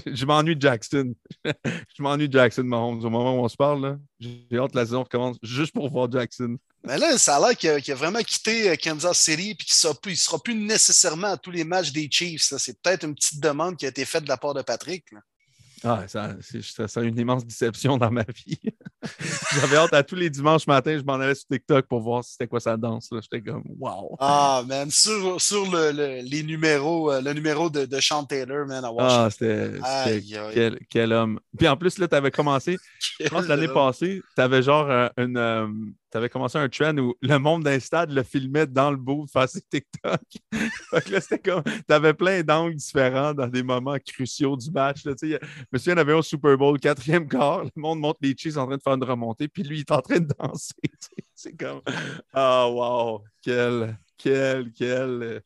je- je m'ennuie de Jackson. *laughs* je m'ennuie de Jackson Mahomes. Au moment où on se parle, là, j'ai hâte que la saison recommence juste pour voir Jackson. Mais là, ça a l'air qu'il a, vraiment quitté euh, Kansas City et qu'il ne sera plus nécessairement à tous les matchs des Chiefs. C'est peut-être une petite demande qui a été faite de la part de Patrick. là. Ah, ça, c'est, une immense déception dans ma vie. *laughs* J'avais hâte à tous les dimanches matin, je m'en allais sur TikTok pour voir c'était quoi sa danse. J'étais comme wow. Ah, man, sur, sur le, le- les numéros, euh, le numéro de, de Sean Taylor, man, à Washington. Ah, c'était, quel, quel homme. Puis en plus, là, tu avais commencé, je pense l'année passée, tu avais genre euh, une. euh, tu avais commencé un trend où le monde d'un stade le filmait dans le bout face à TikTok. *laughs* fait que là, c'était comme. Tu avais plein d'angles différents dans des moments cruciaux du match. Là, il y en avait au Super Bowl, quatrième quart, le monde montre les Chiefs en train de faire une remontée, puis lui, il est en train de danser. C'est comme. Ah, wow! Quel, quel, quel.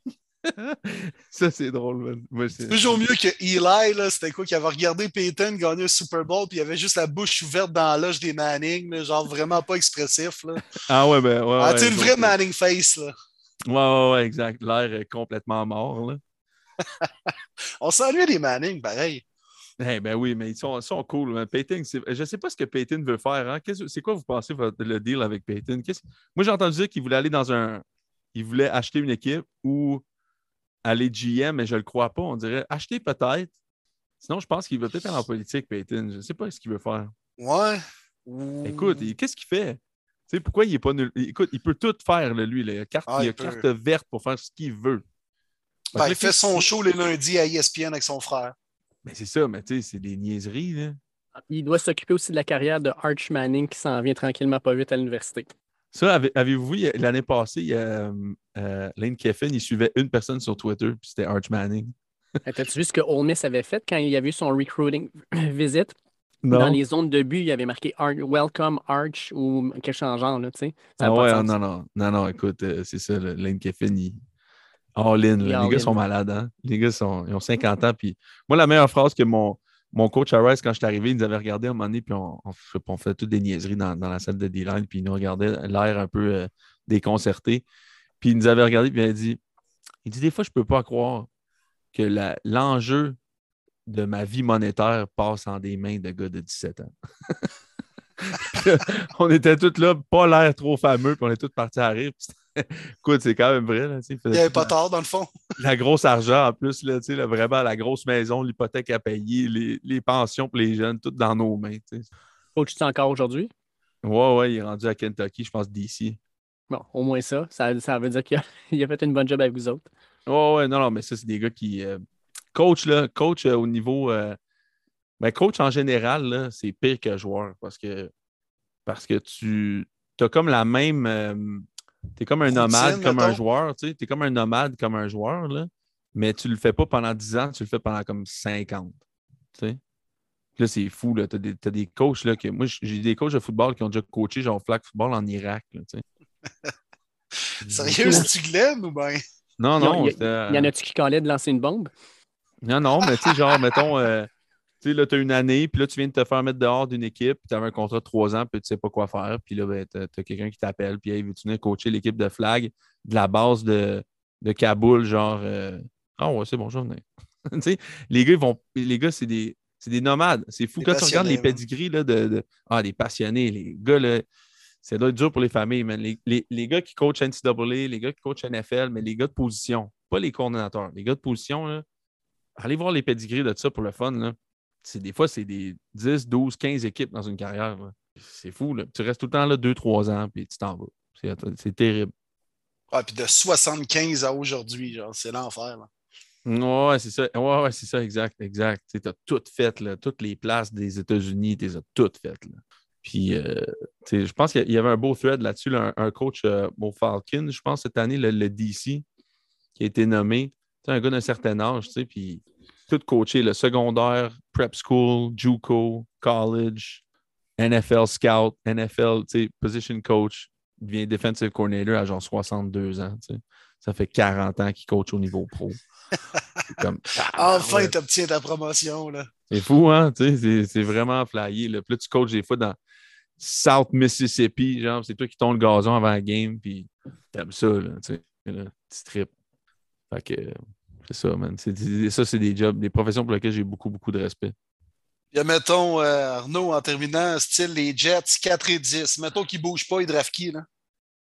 Ça, c'est drôle, man. Moi, c'est- Toujours mieux que Eli, là, c'était quoi, qui avait regardé Peyton gagner un Super Bowl, puis il avait juste la bouche ouverte dans la loge des Manning, là, genre vraiment pas expressif. Là. Ah ouais, ben ouais. ah, ouais, une vraie euh, Manning face. Là. Ouais, ouais, ouais, exact. L'air est complètement mort, là. *laughs* On s'ennuie des Manning, pareil. Eh ben oui, mais ils sont, ils sont cool. man. Peyton, c'est- je ne sais pas ce que Peyton veut faire. Hein. Qu'est-ce- C'est quoi vous pensez votre- le deal avec Peyton? Qu'est-ce- Moi, j'ai entendu dire qu'il voulait aller dans un. Il voulait acheter une équipe ou aller GM, mais je ne le crois pas. On dirait acheter peut-être. Sinon, je pense qu'il va peut-être aller en politique, Peyton. Je ne sais pas ce qu'il veut faire. Ouais. Écoute, il- qu'est-ce qu'il fait? Tu sais, pourquoi il est pas nul? Écoute, il peut tout faire, là, lui. là. Il a carte, Ah, il il a carte verte pour faire ce qu'il veut. Ben, il fait son show les lundis à ESPN avec son frère. Mais c'est ça, mais tu sais, c'est des niaiseries, là. Il doit s'occuper aussi de la carrière de Arch Manning qui s'en vient tranquillement pas vite à l'université. Ça, avez- avez-vous vu, l'année passée, il euh, euh, Lane Kiffin, il suivait une personne sur Twitter, puis c'était Arch Manning. *laughs* T'as-tu vu ce que Ole Miss avait fait quand il y avait eu son recruiting *clears throat* visit? Dans les zones de but, il avait marqué Ar- Welcome Arch ou quelque chose en genre, là, tu sais. Ah ouais, non, non, non, non, écoute, euh, c'est ça, le Lane Kiffin, il... All in, là. les all gars in. sont malades, hein? Les gars sont, ils ont 50 ans, puis moi, la meilleure phrase que mon, mon coach à quand je suis arrivé, il nous avait regardé à un moment donné, puis on, fait toutes des niaiseries dans, la salle de D-line, puis il nous regardait l'air un peu euh, déconcerté, puis il nous avait regardé, puis il a dit, il dit, des fois, je peux pas croire que l'enjeu de ma vie monétaire passe en des mains de gars de 17 ans. *laughs* Là, on était tous là, pas l'air trop fameux, puis on est tous partis à rire. *laughs* Écoute, c'est quand même vrai. Là, tu Il n'y avait pas tort, dans le fond. *laughs* la grosse argent en plus, là, tu vraiment la grosse maison, l'hypothèque à payer, les, les pensions pour les jeunes, tout dans nos mains. tu sais. Coach-tu encore aujourd'hui? Ouais, ouais, il est rendu à Kentucky, je pense, d'ici. Bon, au moins ça. Ça, ça veut dire qu'il a, *laughs* il a fait une bonne job avec vous autres. Ouais, ouais, non, non, mais ça, c'est des gars qui. euh, coach, là, coach euh, au niveau. euh, ben, coach en général, là, c'est pire que joueur parce que, parce que tu as comme la même. Tu es comme un Routine, nomade, comme un joueur, tu sais. Tu es comme un nomade, comme un joueur, là, mais tu le fais pas pendant 10 ans, tu le fais pendant comme 50. Tu sais. Là, c'est fou, là. Tu as, des- t'as des coachs, là, que. Moi, j'ai des coachs de football qui ont déjà coaché, genre flag football en Irak, là, tu sais. *laughs* Sérieux, c'est-tu Glenn ou bien? Non, non. il y, en a-tu qui callaient de lancer une bombe? Non, non, mais tu sais, genre, mettons, euh, tu sais, là, tu as une année, puis là, tu viens de te faire mettre dehors d'une équipe, puis tu avais un contrat de trois ans, puis tu sais pas quoi faire, puis là, ben, tu as, quelqu'un qui t'appelle, puis hey, veux-tu venir coacher l'équipe de flag de la base de, de Kaboul, genre, euh, ah ouais, c'est bon, je vais venir. *laughs* tu sais, les gars, ils vont, les gars, c'est des, c'est des nomades. C'est fou. Quand tu regardes les pédigris là, de, de- Ah, des passionnés, les gars, là, ça doit être dur pour les familles, man. Les, les- les gars qui coachent NCAA, les gars qui coachent NFL, mais les gars de position, pas les coordonnateurs. Les gars de position, là, allez voir les pédigrés de ça pour le fun. Là. C'est, des fois, c'est des 10, 12, 15 équipes dans une carrière. C'est fou. Là. Tu restes tout le temps là 2-3 ans, puis tu t'en vas. C'est, c'est terrible. Ah, puis de 75 à aujourd'hui, genre, c'est l'enfer. là. Ouais, c'est ça. Ouais, ouais, c'est ça, exact, exact. Tu as tout fait, là. Toutes les places des États-Unis, tu les as toutes faites, là. Puis, euh, je pense qu'il y avait un beau thread là-dessus, là, un, un coach euh, au Falcon, je pense, cette année, le, le DC, qui a été nommé. C'est un gars d'un certain âge, tu sais, puis tout coaché, le secondaire, prep school, JUCO, college, NFL scout, NFL, position coach, devient defensive coordinator à genre 62 ans. Ça fait 40 ans qu'il coach au niveau pro. *laughs* Enfin, tu obtiens ta promotion. Là. C'est fou, hein? C'est- vraiment flyé. Là. Puis là, tu coaches des fois dans South Mississippi, genre, c'est toi qui tournes le gazon avant la game, puis t'aimes ça, là, tu sais. Et là, tu tripes. Fait que, c'est ça, man. Ça, c'est des jobs, des professions pour lesquelles j'ai beaucoup, beaucoup de respect. Puis, mettons, euh, Arnaud, en terminant, style les Jets 4 et 10. Mettons qu'ils ne bougent pas, ils draftent qui? Là?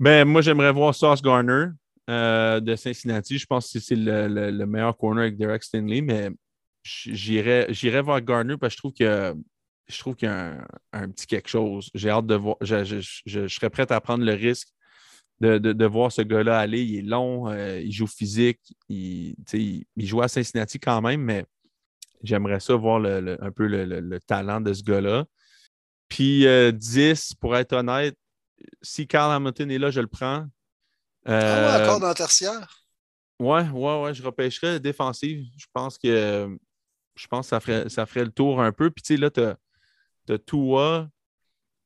Ben, moi, j'aimerais voir Sauce Garner euh, de Cincinnati. Je pense que c'est le, le- le meilleur corner avec Derek Stinley, mais j'irais j'irais voir Garner parce que je trouve que je trouve qu'il y a un, un petit quelque chose. J'ai hâte de voir. Je, je- je- je serais prêt à prendre le risque de, de- de voir ce gars-là aller. Il est long, euh, il joue physique, il, il, il joue à Cincinnati quand même, mais j'aimerais ça voir le- le- un peu le, le- le talent de ce gars-là. Puis euh, 10, pour être honnête, si Carl Hamilton est là, je le prends. Ah ouais, Euh, encore dans le tertiaire? Ouais, ouais, ouais, je repêcherais défensive. Je pense que je pense que ça ferait, ça ferait le tour un peu. Puis tu sais, là, tu as, Tua,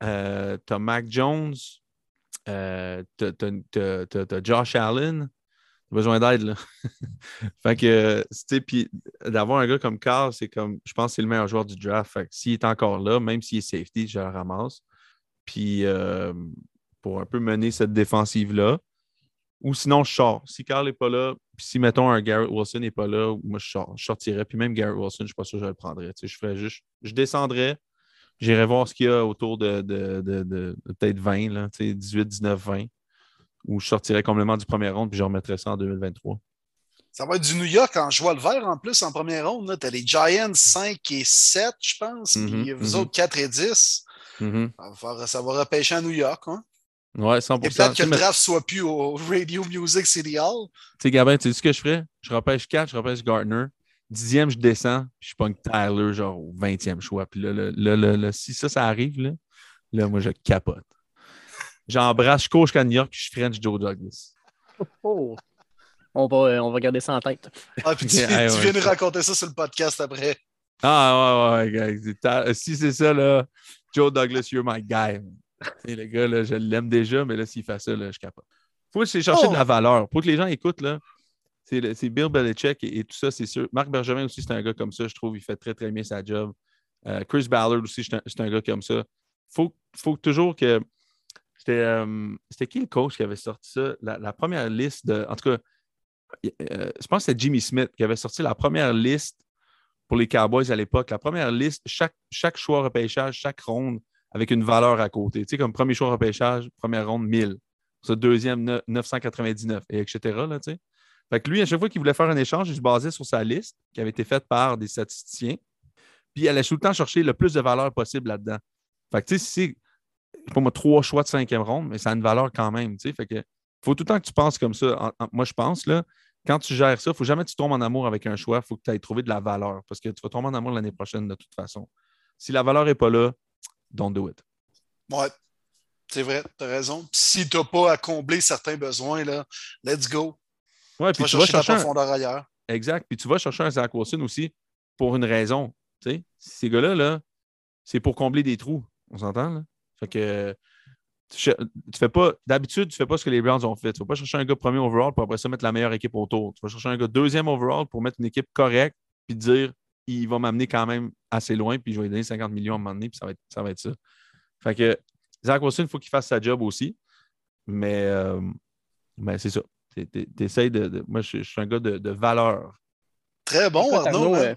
euh, tu as Mac Jones, euh, tu as, Josh Allen. T'as besoin d'aide, là. *laughs* fait que, tu puis d'avoir un gars comme Carl, c'est comme, je pense que c'est le meilleur joueur du draft. Fait que s'il est encore là, même s'il est safety, je le ramasse. Puis euh, pour un peu mener cette défensive-là. Ou sinon, je sors. Si Carl n'est pas là, puis si, mettons, un Garrett Wilson n'est pas là, moi, je sors. Je sortirais. Puis même Garrett Wilson, je ne suis pas sûr que je le prendrais. Tu sais, je ferais juste, je descendrais, j'irais voir ce qu'il y a autour de, de, de- peut-être 20, là, tu sais, 18, 19, 20. Ou je sortirais complètement du premier round, puis je remettrais ça en 2023. Ça va être du New York en joie le vert en plus en première ronde. Tu as les Giants 5 et 7, je pense. Mhm, puis vous mhm. autres 4 et 10. Mhm. Ça va, faire- ça va repêcher à New York. Hein? Ouais, 100 Et Tu peut-être que le draft soit plus au Radio Music City Hall. tu sais, Gabin, tu sais ce que je ferais? Je repêche 4, je repêche Gardner. Dixième, je descends, puis je pogne Tyler, genre au 20e choix. Puis là, là, là, là, là, si ça, ça arrive, là, là moi, je capote. J'embrasse, je cours jusqu'à New York, puis je French Joe Douglas. Oh. On va, euh, on va garder ça en tête. Ah, puis tu, *laughs* tu ouais. viens nous raconter ça sur le podcast après. Ah, ouais, ouais, ouais, gars. C'est ta- Si c'est ça, là, Joe Douglas, you're my guy. Le gars, là, je l'aime déjà, mais là, s'il fait ça, là, je capote. Faut chercher Oh. de la valeur. Faut que les gens écoutent, là. C'est c'est Bill Belichick et, tout ça, c'est sûr. Marc Bergevin aussi, c'est un gars comme ça, je trouve. Il fait très, très bien sa job. Euh, Chris Ballard aussi, c'est un, c'est gars comme ça. Faut, faut toujours que. C'était euh, c'était qui le coach qui avait sorti ça? La, première liste de. En tout cas, euh, je pense que c'était Jimmy Smith qui avait sorti la première liste pour les Cowboys à l'époque. La première liste, chaque, chaque choix repêchage, chaque ronde avec une valeur à côté. Tu sais, comme premier choix repêchage, première ronde, 1000. Ça, deuxième, ne- 999, et etc. Là, tu sais. Fait que lui, à chaque fois qu'il voulait faire un échange, il se basait sur sa liste qui avait été faite par des statisticiens. Puis il allait tout le temps chercher le plus de valeur possible là-dedans. Fait que tu sais, si c'est, pas moi, trois choix de cinquième ronde, mais ça a une valeur quand même. Tu. Fait que faut tout le temps que tu penses comme ça. Moi, je pense, là, quand tu gères ça, il ne faut jamais que tu tombes en amour avec un choix. Il faut que tu ailles trouver de la valeur parce que tu vas tomber en amour l'année prochaine de toute façon. Si la valeur n'est pas là, don't do it. Ouais, c'est vrai, t'as raison. Puis Si t'as pas à combler certains besoins, là, let's go. Ouais, Tu puis vas tu vas chercher la chercher un, ailleurs. Exact. Puis tu vas chercher un Zach Wilson aussi pour une raison. Tu sais, ces gars-là, là, c'est pour combler des trous. On s'entend, là? Fait que tu, fais pas. D'habitude, tu fais pas ce que les Browns ont fait. Tu vas pas chercher un gars premier overall pour après ça mettre la meilleure équipe autour. Tu vas chercher un gars deuxième overall pour mettre une équipe correcte puis dire il va m'amener quand même assez loin, puis je vais lui donner 50 millions à un moment donné, puis ça va être ça. Va être ça. Fait que Zach Wilson, il faut qu'il fasse sa job aussi. Mais, euh, mais c'est ça. T'es- t'es- T'essayes de, de- Moi, je, je suis un gars de, de valeur. Très bon, Écoute, Arnaud. Arnaud, hein? euh,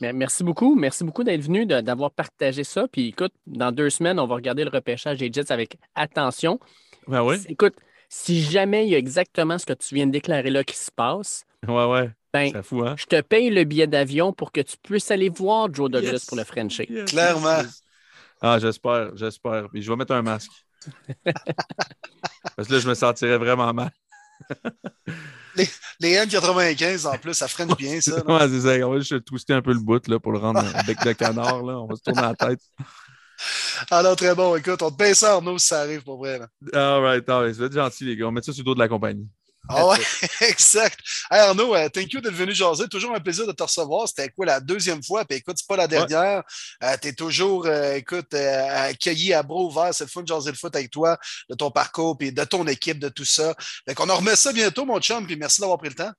mer- merci beaucoup. Merci beaucoup d'être venu, d'avoir partagé ça. Puis écoute, dans deux semaines, on va regarder le repêchage des Jets avec attention. Ben oui. Écoute, si jamais il y a exactement ce que tu viens de déclarer là qui se passe, Ouais, ouais. ben, fou, hein? je te paye le billet d'avion pour que tu puisses aller voir Joe Douglas Yes. pour le Frenchie. Yes, Clairement. Ah, j'espère, j'espère. Puis je vais mettre un masque. *laughs* Parce que là, je me sentirais vraiment mal. Les N95 en plus, ça freine bien, ça. non? Ouais, c'est ça. On va juste twister un peu le bout là, pour le rendre bec de canard. Là. On va se tourner la tête. Alors, très bon. Écoute, on te paye ça, Arnaud, si ça arrive pour vrai. là. All right, all right. Vous êtes gentils, les gars. On met ça sur le dos de la compagnie. Ah ouais, *laughs* exact. Hey Arnaud, euh, thank you d'être venu jaser. Toujours un plaisir de te recevoir. C'était quoi la deuxième fois? Puis écoute, c'est pas la dernière. tu es toujours, euh, écoute, euh, accueilli à bras ouverts. C'est le fun de jaser le foot avec toi, de ton parcours, puis de ton équipe, de tout ça. Fait qu'on en remet ça bientôt, mon chum, puis merci d'avoir pris le temps.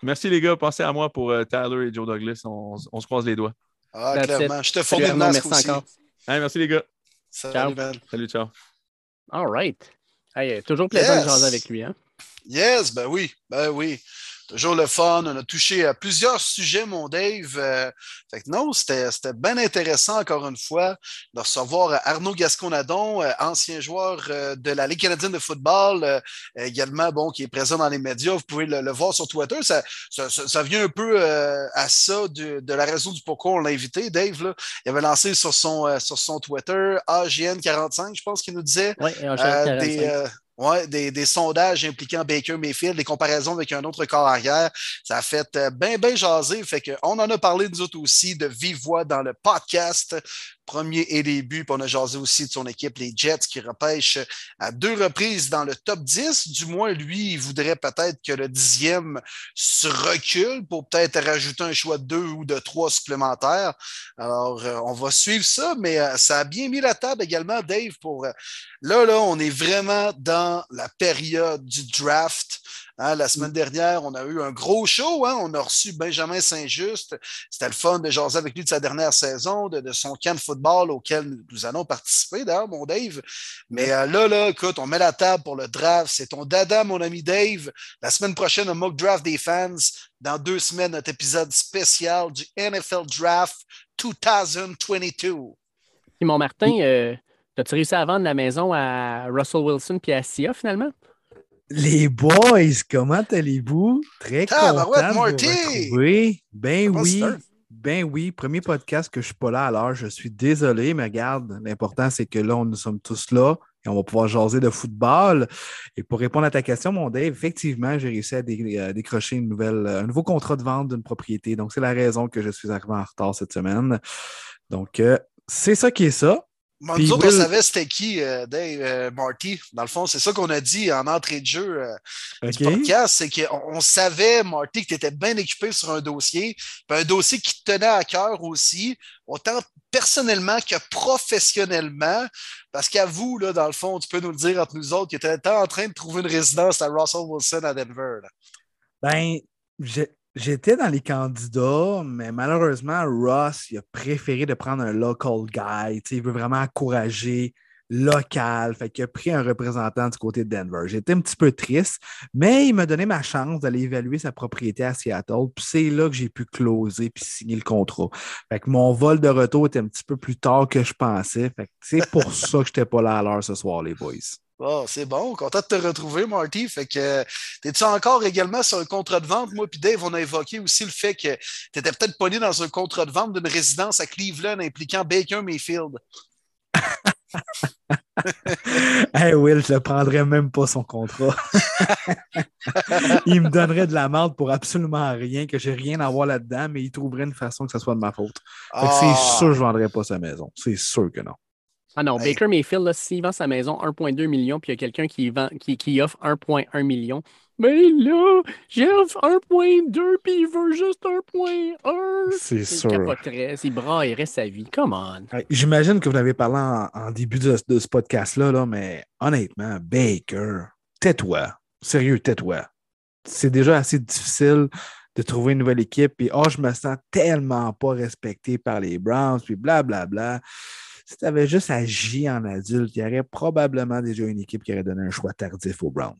Merci, les gars. Pensez à moi pour euh, Tyler et Joe Douglas. On, on se croise les doigts. Ah, That's clairement. Je te fournis masque merci aussi. encore. Hey, merci, les gars. Salut, Ciao. Salut, ciao. All right. Hey, toujours plaisant Yes. de jaser avec lui. Hein? Yes, ben oui, ben oui. Toujours le fun. On a touché à plusieurs sujets, mon Dave. Euh, fait que non, c'était bien intéressant, encore une fois, de recevoir Arnaud Gasconadon, euh, ancien joueur euh, de la Ligue canadienne de football, euh, également, bon, qui est présent dans les médias. Vous pouvez le, le voir sur Twitter. Ça, ça, vient un peu euh, à ça de, de la raison du pourquoi on l'a invité, Dave. Là. Il avait lancé sur son, sur son Twitter, AGN45, je pense qu'il nous disait. Oui, Euh, des, euh, ouais, des, des sondages impliquant Baker Mayfield, des comparaisons avec un autre corps arrière. Ça a fait euh, bien, bien jaser. Fait que on en a parlé, nous autres aussi, de vive dans le podcast. Premier et début. Puis on a jasé aussi de son équipe, les Jets, qui repêchent à deux reprises dans le top 10. Du moins, lui, il voudrait peut-être que le dixième se recule pour peut-être rajouter un choix de deux ou de trois supplémentaires. Alors, euh, on va suivre ça, mais euh, ça a bien mis la table également, Dave, pour euh, Là, là, on est vraiment dans la période du draft. Hein, la semaine dernière, on a eu un gros show. Hein, on a reçu Benjamin Saint-Just. C'était le fun de jaser avec lui de sa dernière saison, de, de son camp de football auquel nous, nous allons participer, d'ailleurs, mon Dave. Mais euh, là, là, écoute, on met la table pour le draft. C'est ton dada, mon ami Dave. La semaine prochaine, un mock draft des fans. Dans deux semaines, notre épisode spécial du NFL Draft 2022. Simon Martin, euh, as-tu réussi à vendre la maison à Russell Wilson puis à Sia finalement? Les boys, comment allez-vous? Très Ah, content bah ouais, de vous retrouver. Ben Comment oui, ben oui. Premier podcast que je suis pas là l'heure. Je suis désolé, mais regarde, l'important c'est que là, on- nous sommes tous là et on va pouvoir jaser de football. Et pour répondre à ta question, mon Dave, effectivement, j'ai réussi à dé- à décrocher une nouvelle, un nouveau contrat de vente d'une propriété. Donc, c'est la raison que je suis arrivé en retard cette semaine. Donc, euh, c'est ça qui est ça. Puis nous autres, Will- on savait c'était qui, euh, Dave euh, Marty. Dans le fond, c'est ça qu'on a dit en entrée de jeu euh, du podcast, c'est qu'on on savait, Marty, que tu étais bien équipé sur un dossier, un dossier qui te tenait à cœur aussi, autant personnellement que professionnellement, parce qu'à vous, là, dans le fond, tu peux nous le dire entre nous autres, que tu étais en train de trouver une résidence à Russell Wilson à Denver. là. Ben, j'ai- j'étais dans les candidats, mais malheureusement, Ross, il a préféré de prendre un local guy. Il veut vraiment encourager local. Fait qu'il a pris un représentant du côté de Denver. J'étais un petit peu triste, mais il m'a donné ma chance d'aller évaluer sa propriété à Seattle. Puis c'est là que j'ai pu closer puis signer le contrat. Fait que mon vol de retour était un petit peu plus tard que je pensais. Fait que c'est pour ça que je n'étais pas là à l'heure ce soir, les boys. Bon, c'est bon, content de te retrouver, Marty. Fait que t'es-tu encore également sur un contrat de vente? Moi puis Dave, on a évoqué aussi le fait que tu étais peut-être pogné dans un contrat de vente d'une résidence à Cleveland impliquant Baker Mayfield. *laughs* Hey Will, je ne prendrais même pas son contrat. *laughs* il me donnerait de la merde pour absolument rien, que j'ai rien à voir là-dedans, mais il trouverait une façon que ce soit de ma faute. Que Ah. c'est sûr que je ne vendrais pas sa maison. C'est sûr que non. Ah non, Hey. Baker Mayfield, là, s'il vend sa maison 1,2 million, puis il y a quelqu'un qui, vend, qui, qui offre 1,1 million, mais là, j'offre 1,2, puis il veut juste 1,1. C'est Il sûr. capoterait, il braillerait sa vie. Come on. Hey, J'imagine que vous avez parlé en, en début de, de ce podcast-là, là, mais honnêtement, Baker, tais-toi. Sérieux, tais-toi. C'est déjà assez difficile de trouver une nouvelle équipe. Puis, oh, je me sens tellement pas respecté par les Browns, puis blablabla. Si tu avais juste agi en adulte, il y aurait probablement déjà une équipe qui aurait donné un choix tardif aux Browns.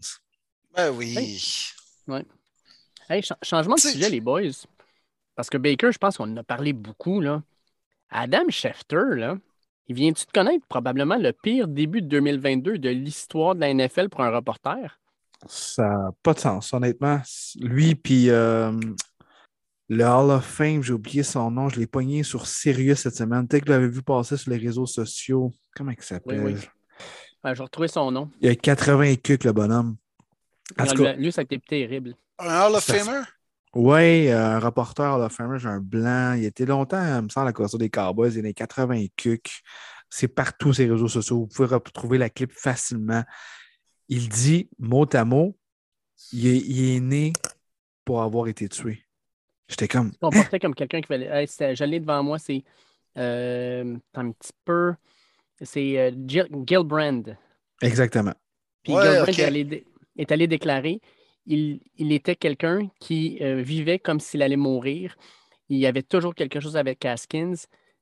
Ben oui. Hey. Hey, cha- changement de sujet, les boys. Parce que Baker, je pense qu'on en a parlé beaucoup. Là. Adam Schefter, là, il vient-tu de connaître probablement le pire début de 2022 de l'histoire de la NFL pour un reporter? Ça n'a pas de sens, honnêtement. Lui, puis euh, le Hall of Fame, j'ai oublié son nom, je l'ai pogné sur Sirius cette semaine. Peut-être que vous l'avez vu passer sur les réseaux sociaux. Comment il s'appelle? Oui, oui. Ouais, je vais retrouver son nom. Il y a 80 cucs, le bonhomme. Tout lui, cas, lui, ça a été terrible. Un Hall of Ça Famer? Oui, un reporter Hall of Famer, j'ai un blanc. Il était longtemps, il me semble, à la couverture des Cowboys, il dans les 80 cucs. C'est partout ces réseaux sociaux. Vous pouvez retrouver la clip facilement. Il dit, mot à mot, il est, il est né pour avoir été tué. J'étais comme, Il se comportait comme quelqu'un qui valait. Hey, je l'ai devant moi, c'est euh, un petit peu. C'est euh, Gil- Gilbrand. exactement. Puis Ouais, Gilbrand est, allé, dé- est allé déclarer il, il était quelqu'un qui euh, vivait comme s'il allait mourir. Il y avait toujours quelque chose avec Haskins.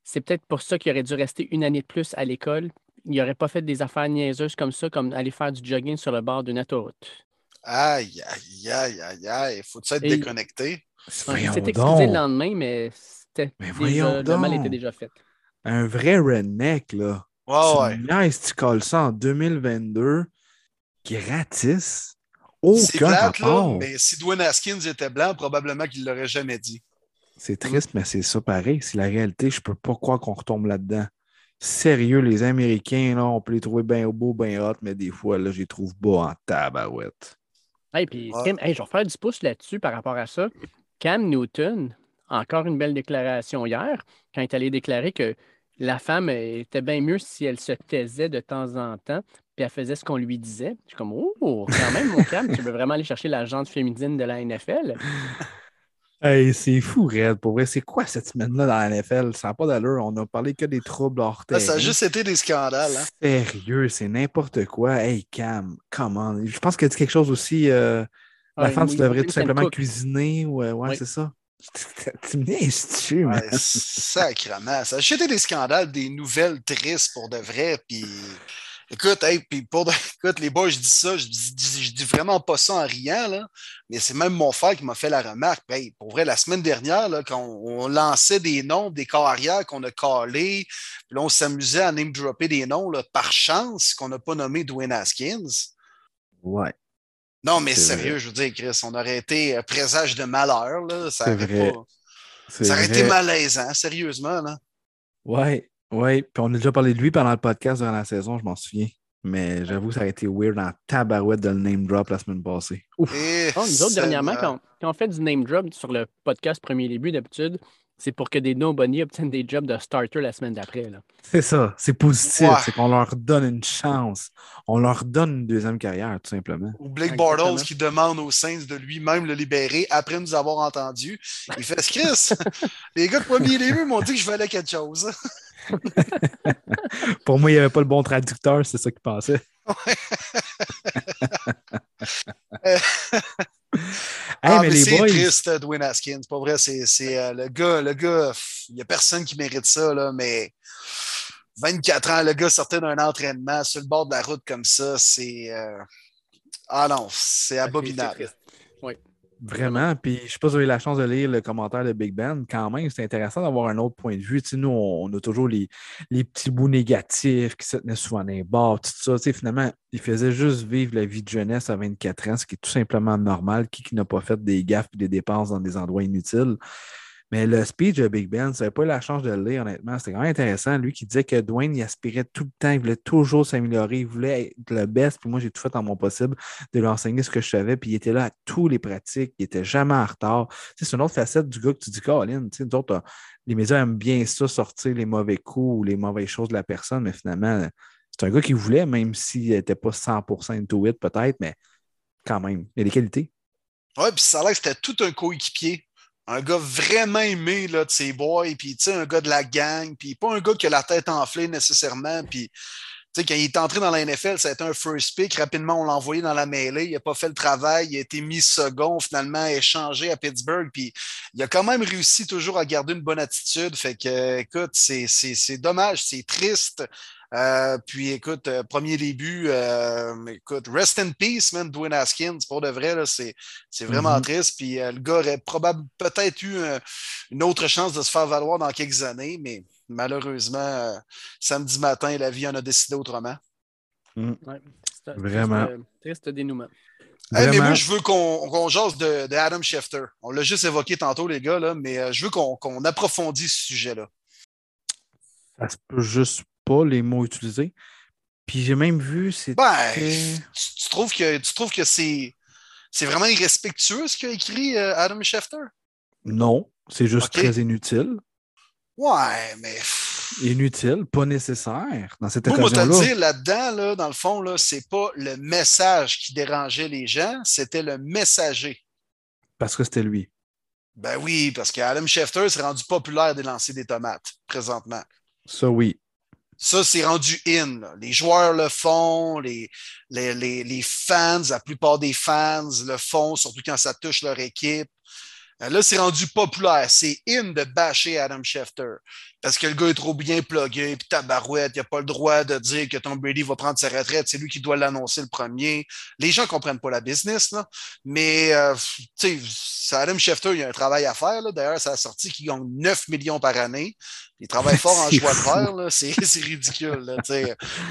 C'est peut-être pour ça qu'il aurait dû rester une année de plus à l'école. Il n'aurait pas fait des affaires niaiseuses comme ça, comme aller faire du jogging sur le bord d'une autoroute. Aïe, aïe, aïe, aïe, aïe. Faut-tu être Et- déconnecté? S'est excusé le lendemain, mais c'était Mais déjà- le mal était déjà fait. Un vrai redneck, là. Ouais, tu ouais. niaises, tu colles ça en 2022, gratis. C'est Aucun plate, là, mais si Dwayne Haskins était blanc, probablement qu'il ne l'aurait jamais dit. C'est triste, mais c'est ça pareil. C'est la réalité. Je peux pas croire qu'on retombe là-dedans. Sérieux, les Américains, là, on peut les trouver bien beaux, bien hot, mais des fois, là, je les trouve bas en tabarouette. Hey, puis, Ouais. Hey, je vais faire du pouce là-dessus par rapport à ça. Cam Newton, encore une belle déclaration hier, quand il est allé déclarer que la femme était bien mieux si elle se taisait de temps en temps, puis elle faisait ce qu'on lui disait. Je suis comme, oh, quand même, mon Cam, tu veux vraiment aller chercher la jante féminine de la NFL? Hey, c'est fou, Red. Pour vrai, c'est quoi cette semaine-là dans la NFL? Ça n'a pas d'allure. On a parlé que des troubles hors Là, terrain. ça a juste été des scandales. Hein? Sérieux, c'est n'importe quoi. Hey, Cam, comment? Je pense qu'il a dit quelque chose aussi. euh, la Ouais, femme, tu devrais tout simplement cuisiner. euh, ouais, Oui. c'est ça. *laughs* *laughs* Tu me niaises dessus, man. Ouais, sacrement. Ça des scandales, des nouvelles tristes pour de vrai. Puis, écoute, hey, puis pour de- *laughs* écoute, les boys, je dis ça, je dis, je dis vraiment pas ça en riant, là, mais c'est même mon frère qui m'a fait la remarque. Hey, pour vrai, la semaine dernière, là, quand on, on lançait des noms, des carrières qu'on a calés, puis là, on s'amusait à name dropper des noms là, par chance qu'on n'a pas nommé Dwayne Haskins. Ouais. Non, mais sérieux, je veux dire, Chris, on aurait été euh, présage de malheur, là. Ça aurait, vrai. pas- c'est ça aurait été malaisant, sérieusement, là. Ouais, ouais. Puis on a déjà parlé de lui pendant le podcast durant la saison, je m'en souviens. Mais j'avoue, ça a été weird en tabarouette de le name drop la semaine passée. Ouf. Et Oh, nous autres, dernièrement, quand, quand on fait du name drop sur le podcast Premier Début, d'habitude, c'est pour que des nobody obtiennent des jobs de starter la semaine d'après. là. C'est ça, c'est positif. Ouais. C'est qu'on leur donne une chance. On leur donne une deuxième carrière, tout simplement. Ou Blake Exactement. Bortles qui demande aux Saints de lui-même le libérer après nous avoir entendu. Il fait Chris, *laughs* les gars de premier début m'ont dit que je valais quelque chose. *laughs* Pour moi, il n'y avait pas le bon traducteur, c'est ça qu'il pensait. *laughs* Hey, ah, mais mais, les c'est boys, triste, euh, Dwayne Haskins. Pas vrai, c'est c'est, euh, le gars, le gars, il n'y a personne qui mérite ça, là, mais 24 ans, le gars sortait d'un entraînement sur le bord de la route comme ça, c'est. euh, Ah non, c'est abominable. Vraiment, puis je sais pas si vous avez eu la chance de lire le commentaire de Big Ben. Quand même, c'est intéressant d'avoir un autre point de vue. Tu sais, nous, on, a toujours les, les petits bouts négatifs qui se tenaient souvent dans les tout ça. Tu sais, finalement, il faisait juste vivre la vie de jeunesse à 24 ans, ce qui est tout simplement normal. Qui, qui n'a pas fait des gaffes et des dépenses dans des endroits inutiles? Mais le speech de Big Ben, ça n'avait pas eu la chance de le lire, honnêtement. C'était quand même intéressant. Lui qui disait que Dwayne, il aspirait tout le temps, il voulait toujours s'améliorer, il voulait être le best. Puis moi, j'ai tout fait en mon possible de lui enseigner ce que je savais. Puis il était là à tous les pratiques, il était jamais en retard. C'est une autre facette du gars que tu dis, Colin, tu sais, autres, les médias aiment bien ça, sortir les mauvais coups ou les mauvaises choses de la personne, mais finalement, c'est un gars qui voulait, même s'il n'était pas 100% into it, peut-être, mais quand même, il y a des qualités. Ouais, puis ça a l'air que c'était tout un coéquipier. Un gars vraiment aimé là, de ses boys, puis un gars de la gang, puis pas un gars qui a la tête enflée nécessairement. Puis quand il est entré dans la NFL, ça a été un first pick. Rapidement, on l'a envoyé dans la mêlée. Il n'a pas fait le travail. Il a été mis second, finalement, échangé à Pittsburgh. Puis il a quand même réussi toujours à garder une bonne attitude. Fait que, écoute, c'est dommage, c'est triste. Euh, puis écoute, euh, premier début, euh, écoute, rest in peace, man, Dwayne Haskins, pour de vrai, là, c'est c'est vraiment Mhm. triste. Puis euh, le gars aurait probablement peut-être eu une autre chance de se faire valoir dans quelques années, mais malheureusement, euh, samedi matin, la vie en a décidé autrement. Ouais. Un Vraiment. Triste, triste dénouement. Hey, mais Vraiment. moi, je veux qu'on qu'on jase de, de Adam Schefter. On l'a juste évoqué tantôt, les gars, là, mais euh, je veux qu'on qu'on approfondisse ce sujet-là. Ça se peut juste pas les mots utilisés. Puis j'ai même vu, c'est Ben, tu, tu trouves que, tu trouves que c'est C'est vraiment irrespectueux ce qu'a écrit euh, Adam Schefter? Non, c'est juste très inutile. Ouais, mais. Inutile, pas nécessaire dans cette Moi, moi, te occasion-là. dire, là-dedans, là, dans le fond, là, c'est pas le message qui dérangeait les gens, c'était le messager. Parce que c'était lui. Ben oui, parce qu'Adam Schefter s'est rendu populaire des lancers des tomates, présentement. Ça, oui. Ça, c'est rendu in. Les joueurs le font, les, fans, la plupart des fans le font, surtout quand ça touche leur équipe. Euh, Là, c'est rendu populaire. C'est in de bâcher Adam Schefter. Parce que le gars est trop bien plugué, puis tabarouette, il n'a pas le droit de dire que Tom Brady va prendre sa retraite, c'est lui qui doit l'annoncer le premier. Les gens ne comprennent pas la business, mais euh, Adam Schefter, il a un travail à faire. D'ailleurs, ça a sorti qu'il gagne 9 millions par année. Il travaille fort en C'est joie de là. c'est c'est ridicule. là.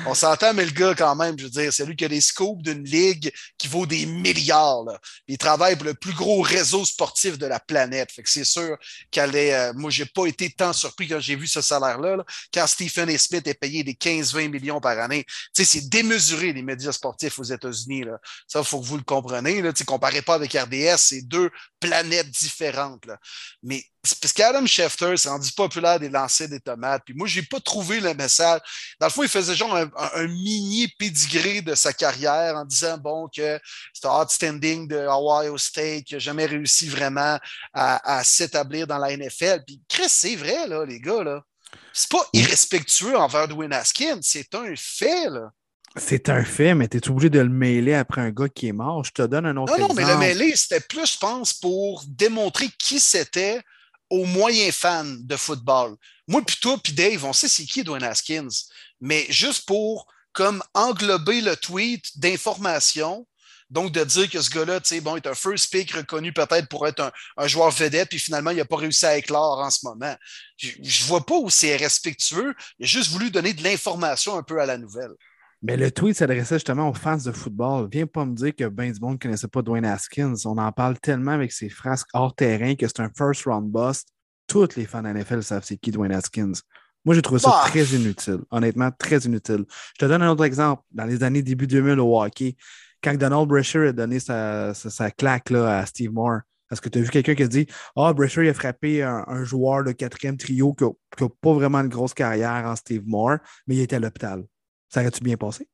On s'entend, mais le gars, quand même, je veux dire, c'est lui qui a les scoops d'une ligue qui vaut des milliards. là. Il travaille pour le plus gros réseau sportif de la planète. Fait que c'est sûr qu'elle est. euh, moi, j'ai pas été tant surpris quand j'ai vu ce salaire-là. là. Quand Stephen A. Smith est payé des 15-20 millions par année. C'est démesuré, les médias sportifs aux États-Unis. Ça, il faut que vous le compreniez. Là. Comparez pas avec RDS, c'est deux planètes différentes. là. Mais c'est parce qu'Adam Schefter s'est rendu populaire des des tomates. Puis moi, j'ai pas trouvé le message. Dans le fond, il faisait genre un, un- un mini pédigré de sa carrière en disant bon que c'était outstanding de Ohio State, qu'il n'a jamais réussi vraiment à, à s'établir dans la NFL. Puis Chris, c'est vrai, là, les gars, là. C'est pas irrespectueux envers Dwayne Haskins, c'est un fait, là. C'est un fait, mais tu es obligé de le mêler après un gars qui est mort. Je te donne un autre Non, non, mais le mêlé, c'était plus, je pense, pour démontrer qui c'était aux moyens fans de football. Moi, puis toi, puis Dave, on sait c'est qui Dwayne Haskins, mais juste pour comme englober le tweet d'information, donc de dire que ce gars-là, tu sais, bon, est un first pick reconnu peut-être pour être un, joueur vedette, puis finalement, il n'a pas réussi à éclore en ce moment. Je ne vois pas où c'est respectueux. Il a juste voulu donner de l'information un peu à la nouvelle. Mais le tweet s'adressait justement aux fans de football. Viens pas me dire que ben ne connaissait pas Dwayne Haskins. On en parle tellement avec ses frasques hors terrain que c'est un first round bust. Tous les fans de NFL savent c'est qui Dwayne Haskins. Moi, j'ai trouvé ça Bah. très inutile. Honnêtement, très inutile. Je te donne un autre exemple. Dans les années début 2000 au hockey, quand Donald Brasher a donné sa, sa- sa claque là, à Steve Moore, est-ce que tu as vu quelqu'un qui a dit Ah, Brasher il a frappé un, un joueur de quatrième trio qui n'a pas vraiment une grosse carrière en Steve Moore, mais il était à l'hôpital. Ça aurait-tu bien passé?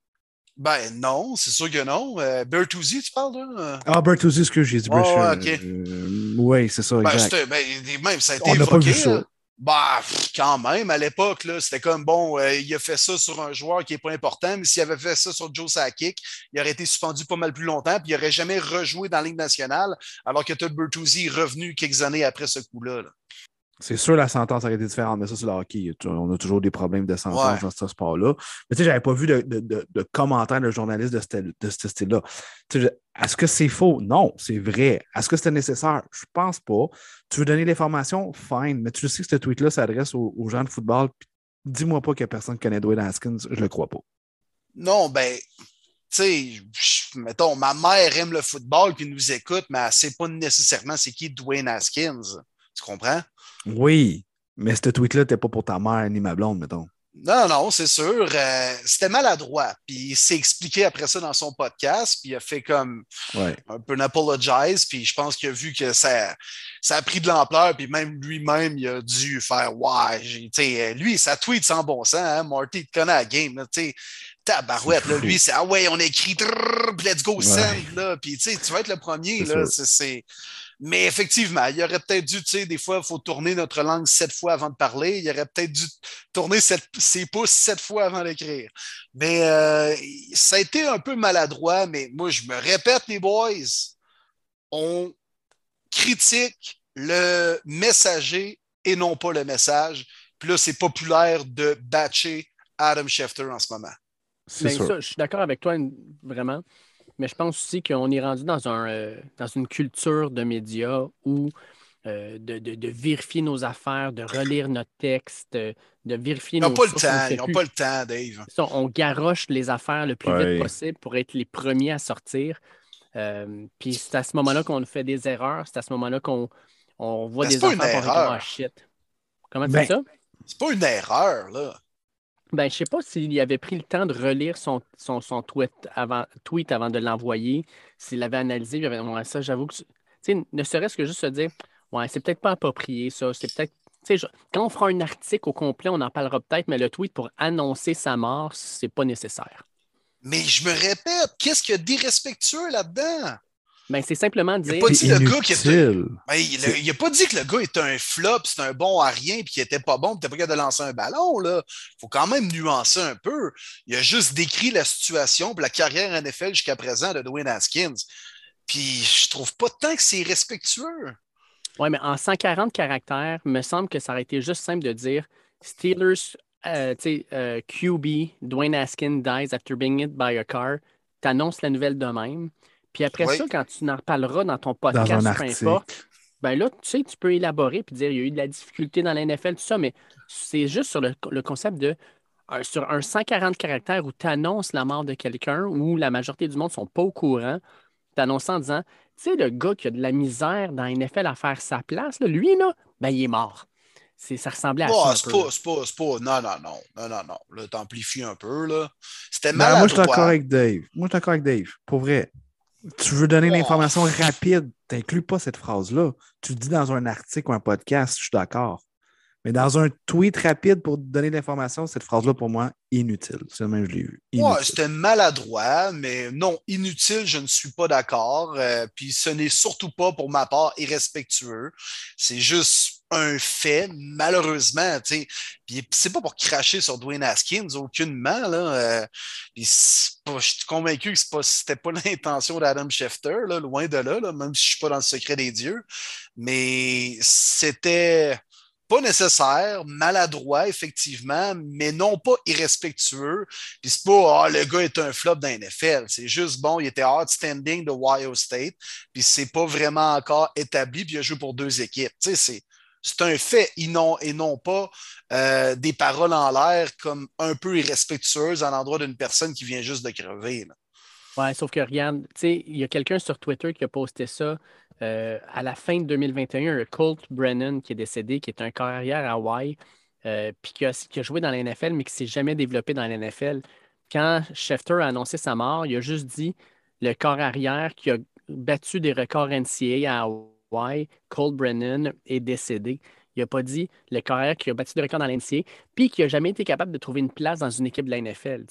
Ben non, c'est sûr que non. Euh, Bertuzzi, tu parles, là? Ah, Bertuzzi, excuse, j'ai dit Ouais, Brasher. ouais, ok. Euh, oui, c'est ça, Ben, exact. ben, même, ça a été On n'a pas évoqué. vu ça. pff, quand même, à l'époque, c'était comme bon, euh, il a fait ça sur un joueur qui n'est pas important, mais s'il avait fait ça sur Joe Sakic, il aurait été suspendu pas mal plus longtemps, puis il n'aurait jamais rejoué dans la Ligue nationale, alors que Todd Bertuzzi est revenu quelques années après ce coup-là. là. C'est sûr, la sentence aurait été différente, mais ça, c'est le hockey. A On a toujours des problèmes de sentence Ouais. dans ce sport-là. Mais tu sais, j'avais pas vu de, de, de- de commentaires de journalistes de ce, style-là. Tu sais, je- Est-ce que c'est faux? Non, c'est vrai. Est-ce que c'était nécessaire? Je pense pas. Tu veux donner l'information? Fine. Mais tu sais que ce tweet-là s'adresse aux, aux gens de football. Dis-moi pas que personne connaît Dwayne Haskins. Je le crois pas. Non, ben, tu sais, mettons, ma mère aime le football puis nous écoute, mais elle ne sait pas nécessairement c'est qui Dwayne Haskins. Tu comprends? Oui, mais ce tweet-là n'était pas pour ta mère ni ma blonde, mettons. Non, non, c'est sûr. Euh, c'était maladroit. Puis il s'est expliqué après ça dans son podcast. Puis il a fait comme Ouais. un peu un apologize. Puis je pense qu'il a vu que ça, ça a pris de l'ampleur. Puis même lui-même, il a dû faire Ouais, sais, lui, ça tweet sans bon sens. Hein? Marty, il te connaît la game. Là. Tabarouette, là, lui, c'est Ah ouais, on écrit trrr, let's go Ouais. send. Là, puis tu vas être le premier. Là, c'est- Mais effectivement, il aurait peut-être dû, tu sais, des fois, il faut tourner notre langue sept fois avant de parler. Il aurait peut-être dû tourner sept- ses pouces sept fois avant d'écrire. Mais euh, ça a été un peu maladroit, mais moi, je me répète, les boys, on critique le messager et non pas le message. Puis là, c'est populaire de batcher Adam Schefter en ce moment. C'est Ben, sûr. ça, je suis d'accord avec toi, vraiment. Mais je pense aussi qu'on est rendu dans, un, euh, dans une culture de médias où euh, de, de- de vérifier nos affaires, de relire notre texte, euh, de vérifier Ils n'ont nos pas le sources, on temps. Ils n'ont pas le temps, Dave. Ça, on garoche les affaires le plus Ouais. vite possible pour être les premiers à sortir. Euh, puis c'est à ce moment-là qu'on fait des erreurs. C'est à ce moment-là qu'on on voit Ben, des c'est pas une affaires erreur. Ah, shit. Comment tu Ben, dis ça? C'est pas une erreur, là. Ben, je ne sais pas s'il avait pris le temps de relire son, son, son tweet, avant, tweet avant de l'envoyer, s'il avait analysé, ça, j'avoue que, tu sais, ne serait-ce que juste se dire, ouais, c'est peut-être pas approprié, ça, c'est peut-être, tu sais, quand on fera un article au complet, on en parlera peut-être, mais le tweet pour annoncer sa mort, c'est pas nécessaire. Mais je me répète, qu'est-ce qu'il y a d'irrespectueux là-dedans? Ben, c'est simplement dire. Il n'a pas dit le gars qui était. Ben, il n'a pas dit que le gars était un flop, c'était un bon à rien, puis qu'il était pas bon, puis n'était pas capable de lancer un ballon. Il faut quand même nuancer un peu. Il a juste décrit la situation, puis la carrière NFL jusqu'à présent de Dwayne Haskins. Puis je trouve pas tant que c'est respectueux. Oui, mais en 140 caractères, il me semble que ça aurait été juste simple de dire Steelers, euh, tu sais, euh, QB, Dwayne Haskins dies after being hit by a car. Tu annonces la nouvelle de même. Puis après Oui. ça, quand tu en reparleras dans ton Dans podcast, peu importe, ben là, tu sais, tu peux élaborer puis dire il y a eu de la difficulté dans la NFL, tout ça, mais c'est juste sur le, le concept de un- sur un 140 caractères où tu annonces la mort de quelqu'un, où la majorité du monde ne sont pas au courant, tu annonces en disant Tu sais, le gars qui a de la misère dans la NFL à faire sa place, là, lui, là, ben, il est mort. C'est- Ça ressemblait à Ouais, ça. c'est peu, pas, là. c'est pas, c'est pas. Non, non, non. Non, non, non. Là, t'amplifies un peu, là. C'était Ben, maladroit. moi, je suis d'accord avec Dave. Moi, je suis d'accord avec Dave. Pour vrai. Tu veux donner l'information rapide, tu n'inclus pas cette phrase-là. Tu le dis dans un article ou un podcast, je suis d'accord. Mais dans un tweet rapide pour donner l'information, cette phrase-là, pour moi, inutile. C'est le même que je l'ai vu. Ouais, c'était maladroit, mais non, inutile, je ne suis pas d'accord. Euh, puis ce n'est surtout pas, pour ma part, irrespectueux. C'est juste un fait, malheureusement. c'est pas pour cracher sur Dwayne Haskins, aucunement. Là, euh, je suis convaincu que c'est pas- c'était pas *laughs* l'intention d'Adam Schefter, loin de là, même si je suis pas dans le secret des dieux. Mais c'était pas nécessaire, maladroit, effectivement, mais non pas irrespectueux. C'est pas, ah, le gars est un flop la NFL. C'est juste, bon, il était outstanding de Ohio State, puis c'est pas vraiment encore établi, puis il a joué pour deux équipes. Tu c'est. Un fait et non, pas euh, des paroles en l'air comme un peu irrespectueuses à l'endroit d'une personne qui vient juste de crever. Ouais, sauf que regarde, il y a quelqu'un sur Twitter qui a posté ça euh, à la fin de 2021, un Colt Brennan qui est décédé, qui est un carrière à Hawaii, euh, puis qui a, qui a joué dans la NFL, mais qui ne s'est jamais développé dans la NFL. Quand Schefter a annoncé sa mort, il a juste dit le corps arrière qui a battu des records NCA à Hawaii, Colt Brennan, est décédé. Il n'a pas dit le carrière qui a battu des records dans la NCA, puis qui n'a jamais été capable de trouver une place dans une équipe de la NFL.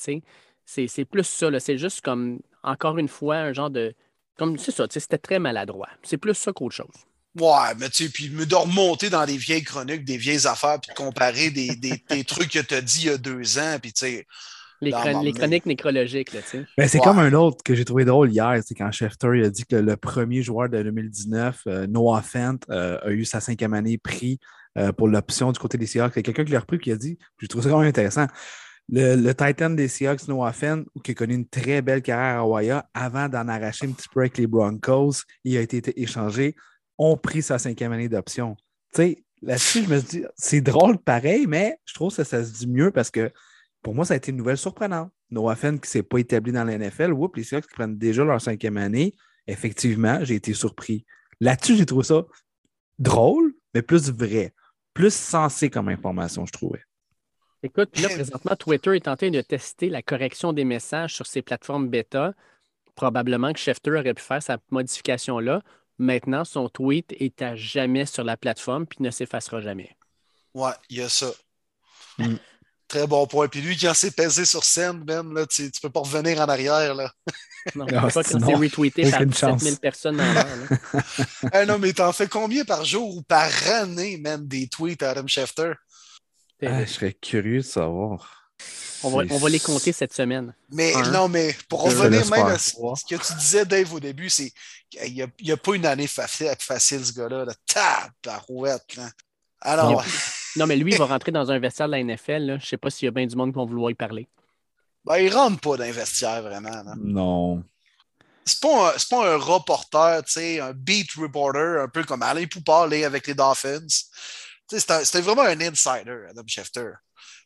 C'est plus ça, c'est juste comme, encore une fois, un genre de. Comme c'est ça, c'était très maladroit. C'est plus ça qu'autre chose. Ouais, mais tu sais, puis de remonter dans des vieilles chroniques, des vieilles affaires, puis de comparer des, des, des trucs que tu as dit il y a deux ans, puis tu sais, Les, chron- chroniques nécrologiques, là, tu sais. Ben, c'est comme un autre que j'ai trouvé drôle hier, c'est quand Schefter il a dit que le premier joueur de 2019, euh, Noah Fent, euh, a eu sa cinquième année pris euh, pour l'option du côté des Seahawks. Il y a quelqu'un qui l'a repris et qui a dit, j'ai trouvé ça quand même intéressant, le, le Titan des Seahawks, Noah Fent, qui a connu une très belle carrière à Hawaii, avant d'en arracher un petit peu avec les Broncos, il a été, été échangé, ont pris sa cinquième année d'option. Tu sais, là-dessus, je me dis, c'est drôle pareil, mais je trouve que ça se dit mieux parce que pour moi, ça a été une nouvelle surprenante. Noah Fent qui ne s'est pas établi dans la NFL, whoop, les Seahawks qui prennent déjà leur cinquième année. Effectivement, j'ai été surpris. Là-dessus, j'ai trouvé ça drôle, mais plus vrai, plus sensé comme information, je trouvais. Écoute, là, présentement, Twitter est en train de tester la correction des messages sur ses plateformes bêta. Probablement que Schefter aurait pu faire sa modification-là. Maintenant, son tweet est à jamais sur la plateforme puis ne s'effacera jamais. ouais, il y a ça. Mm. Très bon point. Puis lui, quand c'est pesé sur scène, même, là, tu, tu peux pas revenir en arrière. Là. Non, Non, pas quand c'est retweeté par aucune 17 000 chance. personnes dans l'heure. là. *laughs* Ah non, mais t'en fais combien par jour ou par année, man, des tweets à Adam Schefter? Ah, je serais curieux de savoir. on, va, on va les compter cette semaine. Mais Un. non, mais pour revenir même à ce, ce que tu disais, Dave, au début, c'est qu'il n'y a, il y a pas une année facile, facile ce gars-là. Là. Tabarouette, là. Alors, Non, mais lui, il va rentrer dans un vestiaire de la NFL. là. Je ne sais pas s'il y a bien du monde qui va vouloir y parler. ben, il rentre pas dans vraiment. là. Non. C'est pas, un- c'est pas un reporter, tu sais, un beat reporter, un peu comme Alain Poupard avec les Dolphins. Tu sais, C'était vraiment un insider, Adam Schefter.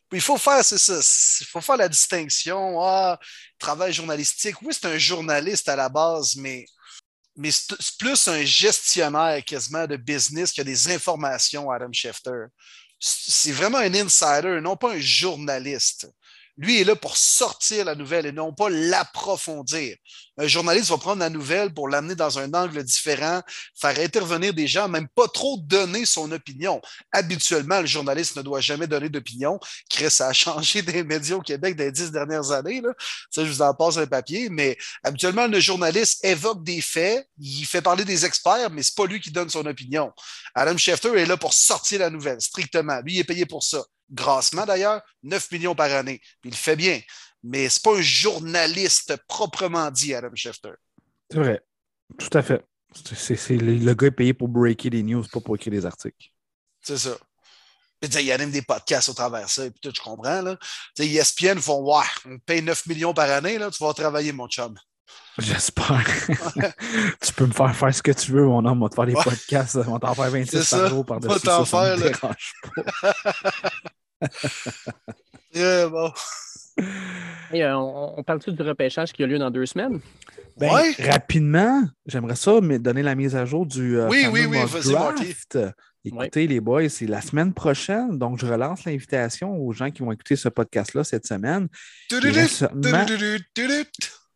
Puis il faut faire, c'est ça, il faut faire la distinction. Ah, travail journalistique. Oui, c'est un journaliste à la base, mais, mais c'est c'est plus un gestionnaire quasiment de business qui a des informations, Adam Schefter. C'est vraiment un insider, non pas un journaliste. Lui est là pour sortir la nouvelle et non pas l'approfondir. Un journaliste va prendre la nouvelle pour l'amener dans un angle différent, faire intervenir des gens, même pas trop donner son opinion. Habituellement, le journaliste ne doit jamais donner d'opinion. Chris, ça a *laughs* changé des médias au Québec des dix dernières années. Là. Ça, je vous en passe un papier, mais habituellement, le journaliste évoque des faits, il fait parler des experts, mais c'est pas lui qui donne son opinion. Adam Schefter est là pour sortir la nouvelle, strictement. Lui, il est payé pour ça. Grassement, d'ailleurs, 9 millions par année. Puis il le fait bien. Mais c'est pas un journaliste proprement dit, Adam Schefter. C'est vrai. Tout à fait. C'est, le gars est payé pour breaker des news, pas pour écrire des articles. C'est ça. Puis, il y a même des podcasts au travers de ça, et puis tout, je comprends. Là. ESPN font Ouais, on paye 9 millions par année, là, tu vas travailler, mon chum. J'espère. *laughs* tu peux me faire faire ce que tu veux, mon homme. On va te faire des podcasts. On va t'en faire 26 par jour par-dessus ça. t'en faire, *laughs* *laughs* yeah, bon. Euh, on, parle-tu du repêchage qui a lieu dans deux semaines? Ben, Rapidement, j'aimerais ça mais donner la mise à jour du euh, oui, oui, oui, draft. Écoutez, les boys, c'est la semaine prochaine, donc je relance l'invitation aux gens qui vont écouter ce podcast-là cette semaine.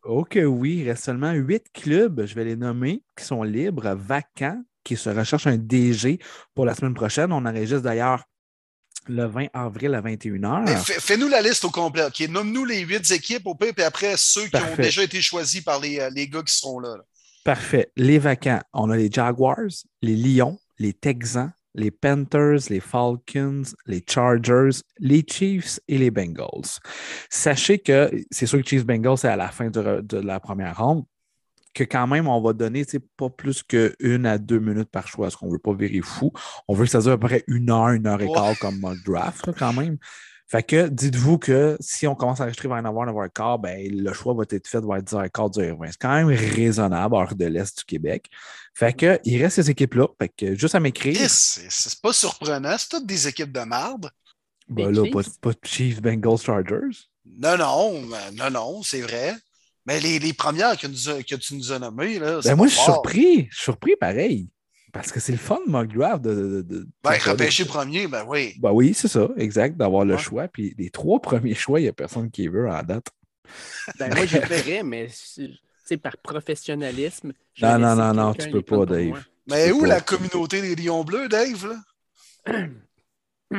Ok, oui, il reste seulement huit clubs, je vais les nommer, qui sont libres, vacants, qui se recherchent un DG pour la semaine prochaine. On enregistre d'ailleurs le 20 avril à 21h. Fais-nous la liste au complet. Nomme-nous les huit équipes au pire, puis après ceux qui ont déjà été choisis par les, euh, les gars qui seront là. Parfait. Les vacants, on a les Jaguars, les Lions, les Texans, les Panthers, les Falcons, les Chargers, les Chiefs et les Bengals. Sachez que c'est sûr que Chiefs Bengals, c'est à la fin de, la première ronde, que quand même, on va donner pas plus qu'une à deux minutes par choix, parce qu'on ne veut pas virer fou. On veut que ça dure à peu près une heure, une heure et quart comme mock draft, quand même. Fait que dites-vous que si on commence à enregistrer vers 9h, 9h15, ben, le choix va être fait vers 10h15, 10h20. C'est quand même raisonnable hors de l'Est du Québec. Fait que il reste ces équipes-là. Fait que juste à m'écrire. C'est pas surprenant, c'est toutes des équipes de marde. Ben là, pas, pas, Chiefs, Bengals, Chargers. Non, non, non, non, c'est vrai. Mais les, les premières que, nous que, tu nous as nommées, là. Ben moi, je suis surpris. Je suis surpris pareil. Parce que c'est le fun draft de. de, de ben, repêcher premier, ben oui. Ben oui, c'est ça, exact, d'avoir le choix. Puis les trois *laughs* premiers choix, il n'y a personne qui veut en date. Ben moi, je le mais c'est par professionnalisme. Non, non, non, non, tu peux pas, Dave. Mais où la communauté des Lions Bleus, Dave? Là? *clears throat*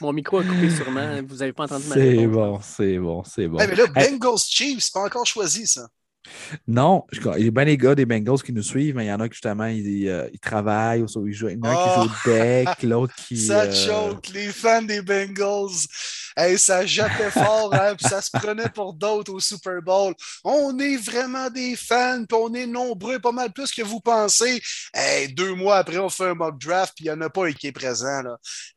Mon micro a coupé sûrement. Vous n'avez pas entendu ma C'est bon, c'est bon, c'est bon. mais là, Bengals Chiefs, c'est pas encore choisi, ça. Non, il y a bien les gars des Bengals qui nous suivent, mais il y en a qui justement ils, euh, travaillent, ou ils jouent, il y en a qui jouent au oh! deck, *laughs* l'autre qui. Ça euh... choque, les fans des Bengals. ça jetait fort, hein, puis ça se prenait pour d'autres au Super Bowl. On est vraiment des fans, puis on est nombreux, pas mal plus que vous pensez. deux mois après, on fait un mock draft, puis il n'y en a pas un qui est présent.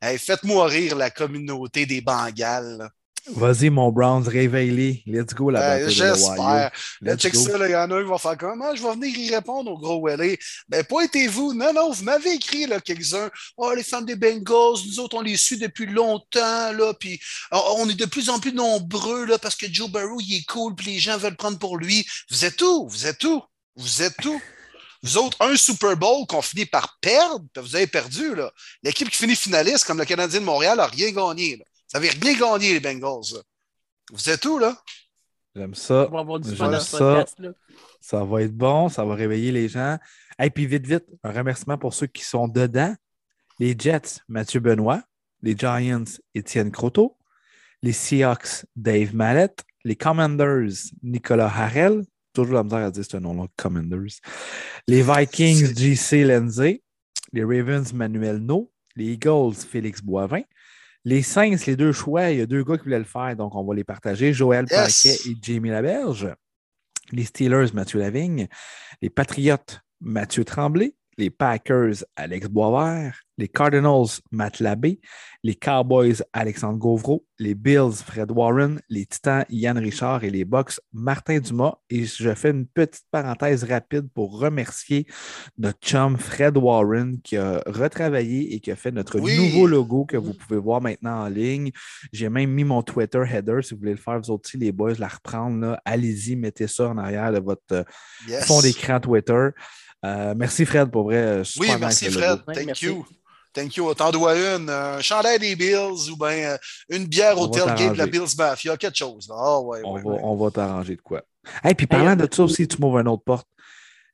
Faites-moi rire la communauté des Bengals. Vas-y, mon Browns, réveille-les. Let's go là-bas. Ben, j'espère. check ça, il y en a un qui va faire comment? Je vais venir y répondre au gros LA. Ben, pointez-vous. Non, non, vous m'avez écrit, là, quelques-uns. Oh, les fans des Bengals, nous autres, on les suit depuis longtemps, là, puis oh, on est de plus en plus nombreux, là, parce que Joe Barrow, il est cool, puis les gens veulent prendre pour lui. Vous êtes où? Vous êtes où? Vous êtes où? Vous autres, un Super Bowl qu'on finit par perdre, vous avez perdu, là. L'équipe qui finit finaliste, comme le Canadien de Montréal, n'a rien gagné, là. Ça avait bien gagné, les Bengals. Vous êtes où, là? J'aime ça. J'aime ça. Ça va être bon, ça va réveiller les gens. Et puis vite, vite, un remerciement pour ceux qui sont dedans. Les Jets, Mathieu Benoît. Les Giants, Étienne Croteau. Les Seahawks, Dave Mallette. Les Commanders, Nicolas Harrell. Toujours la misère à dire ce nom-là, Commanders. Les Vikings, JC Lindsay. Les Ravens, Manuel No. Les Eagles, Félix Boivin. Les Saints, les deux choix, il y a deux gars qui voulaient le faire, donc on va les partager. Joël Paquet et Jamie Laberge. Les Steelers, Mathieu Lavigne. Les Patriotes, Mathieu Tremblay. Les Packers, Alex Boisvert les Cardinals, Matt Labbé, les Cowboys, Alexandre Gauvreau, les Bills, Fred Warren, les Titans, Yann Richard et les Bucks, Martin Dumas. Et je fais une petite parenthèse rapide pour remercier notre chum Fred Warren qui a retravaillé et qui a fait notre nouveau logo que vous pouvez voir maintenant en ligne. J'ai même mis mon Twitter header si vous voulez le faire, vous aussi, les boys, la reprendre. Allez-y, mettez ça en arrière de votre fond d'écran Twitter. Euh, merci Fred pour vrai. oui, merci Fred. Thank you. Thank you. T'en dois une. Un chandail des Bills ou bien euh, une bière On au tailgate de la. Bills Mafia, quelque chose. là. Ah ouais, On ouais, va, ouais. on va t'arranger de quoi. Et puis parlant de ça aussi, tu m'ouvres une autre porte.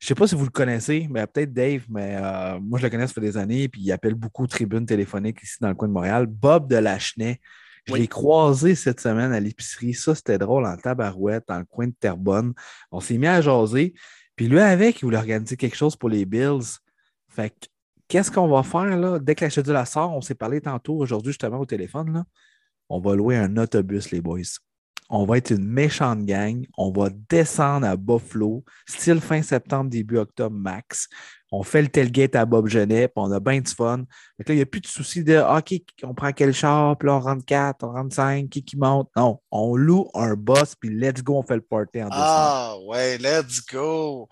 Je ne sais pas si vous le connaissez, mais peut-être Dave, mais euh, moi je le connais, ça fait des années, puis il appelle beaucoup tribune téléphonique ici dans le coin de Montréal. Bob de Lachenay. Je Oui. l'ai croisé cette semaine à l'épicerie. Ça, c'était drôle en tabarouette, dans le coin de Terrebonne. On s'est mis à jaser. Puis lui, avec, il voulait organiser quelque chose pour les Bills. Fait que, qu'est-ce qu'on va faire là? Dès que la chédule la sort, on s'est parlé tantôt aujourd'hui justement au téléphone. Là. On va louer un autobus, les boys. On va être une méchante gang. On va descendre à Buffalo, style fin septembre, début octobre max. On fait le tailgate à Bob Genet, puis on a bien du fun. Fait que là, il n'y a plus de souci de ah, OK, on prend quel char, puis là, on rentre 4, on rentre 5, qui qui monte? Non, on loue un boss, puis let's go, on fait le party en décembre. Ah ouais, let's go.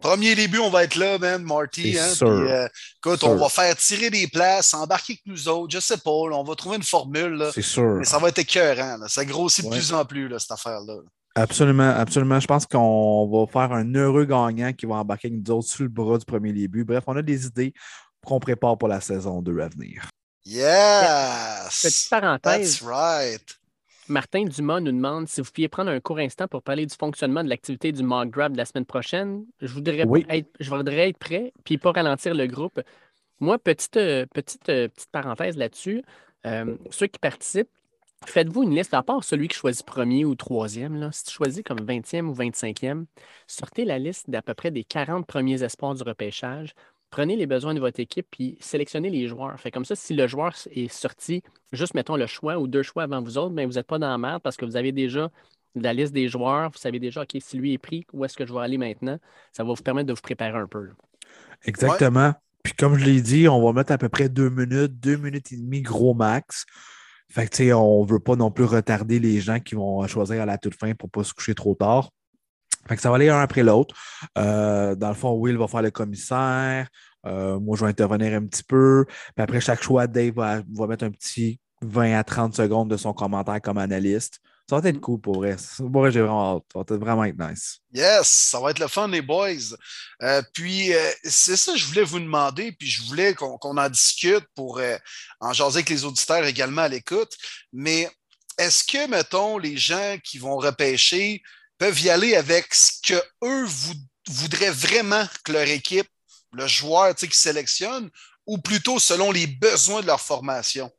Premier début, on va être là, man, Marty. C'est Hein, sûr. euh, écoute, Sûr. on va faire tirer des places, embarquer avec nous autres, je sais pas, là, on va trouver une formule. Là, C'est sûr. mais ça va être écœurant. là. Ça grossit de Ouais. plus en plus, là, cette affaire-là. Absolument, absolument. Je pense qu'on va faire un heureux gagnant qui va embarquer avec nous autres sur le bras du premier début. Bref, on a des idées qu'on prépare pour la saison 2 à venir. Yes! Petite parenthèse, That's right. Martin Dumas nous demande si vous pouviez prendre un court instant pour parler du fonctionnement de l'activité du mock de la semaine prochaine. Je voudrais, Oui. être, je voudrais être prêt, puis pas ralentir le groupe. Moi, petite, euh, petite, euh, petite parenthèse là-dessus. Euh, ceux qui participent, faites-vous une liste, à part celui qui choisit premier ou troisième. Là, si tu choisis comme 20e ou 25e, sortez la liste d'à peu près des 40 premiers espoirs du repêchage. Prenez les besoins de votre équipe puis sélectionnez les joueurs. Fait comme ça, si le joueur est sorti, juste mettons le choix ou deux choix avant vous autres, mais vous n'êtes pas dans la merde parce que vous avez déjà la liste des joueurs, vous savez déjà, OK, si lui est pris, où est-ce que je vais aller maintenant? Ça va vous permettre de vous préparer un peu. là. Exactement. Puis comme je l'ai dit, on va mettre à peu près deux minutes, deux minutes et demie gros max. Fait que, tu sais, on ne veut pas non plus retarder les gens qui vont choisir à la toute fin pour ne pas se coucher trop tard. Ça va aller un après l'autre. Euh, dans le fond, Will va faire le commissaire. Euh, moi, je vais intervenir un petit peu. Puis après chaque choix, Dave va, va mettre un petit 20 à 30 secondes de son commentaire comme analyste. Ça va être cool pour vrai. Pour j'ai vraiment hâte. Ça va être vraiment être nice. Yes, ça va être le fun, les boys. Euh, puis, c'est ça que je voulais vous demander, puis je voulais qu'on en discute pour en jaser avec les auditeurs également à l'écoute. Mais est-ce que, mettons, les gens qui vont repêcher peuvent y aller avec ce que eux vou- voudraient vraiment que leur équipe, le joueur tu sais, qui sélectionne, ou plutôt selon les besoins de leur formation?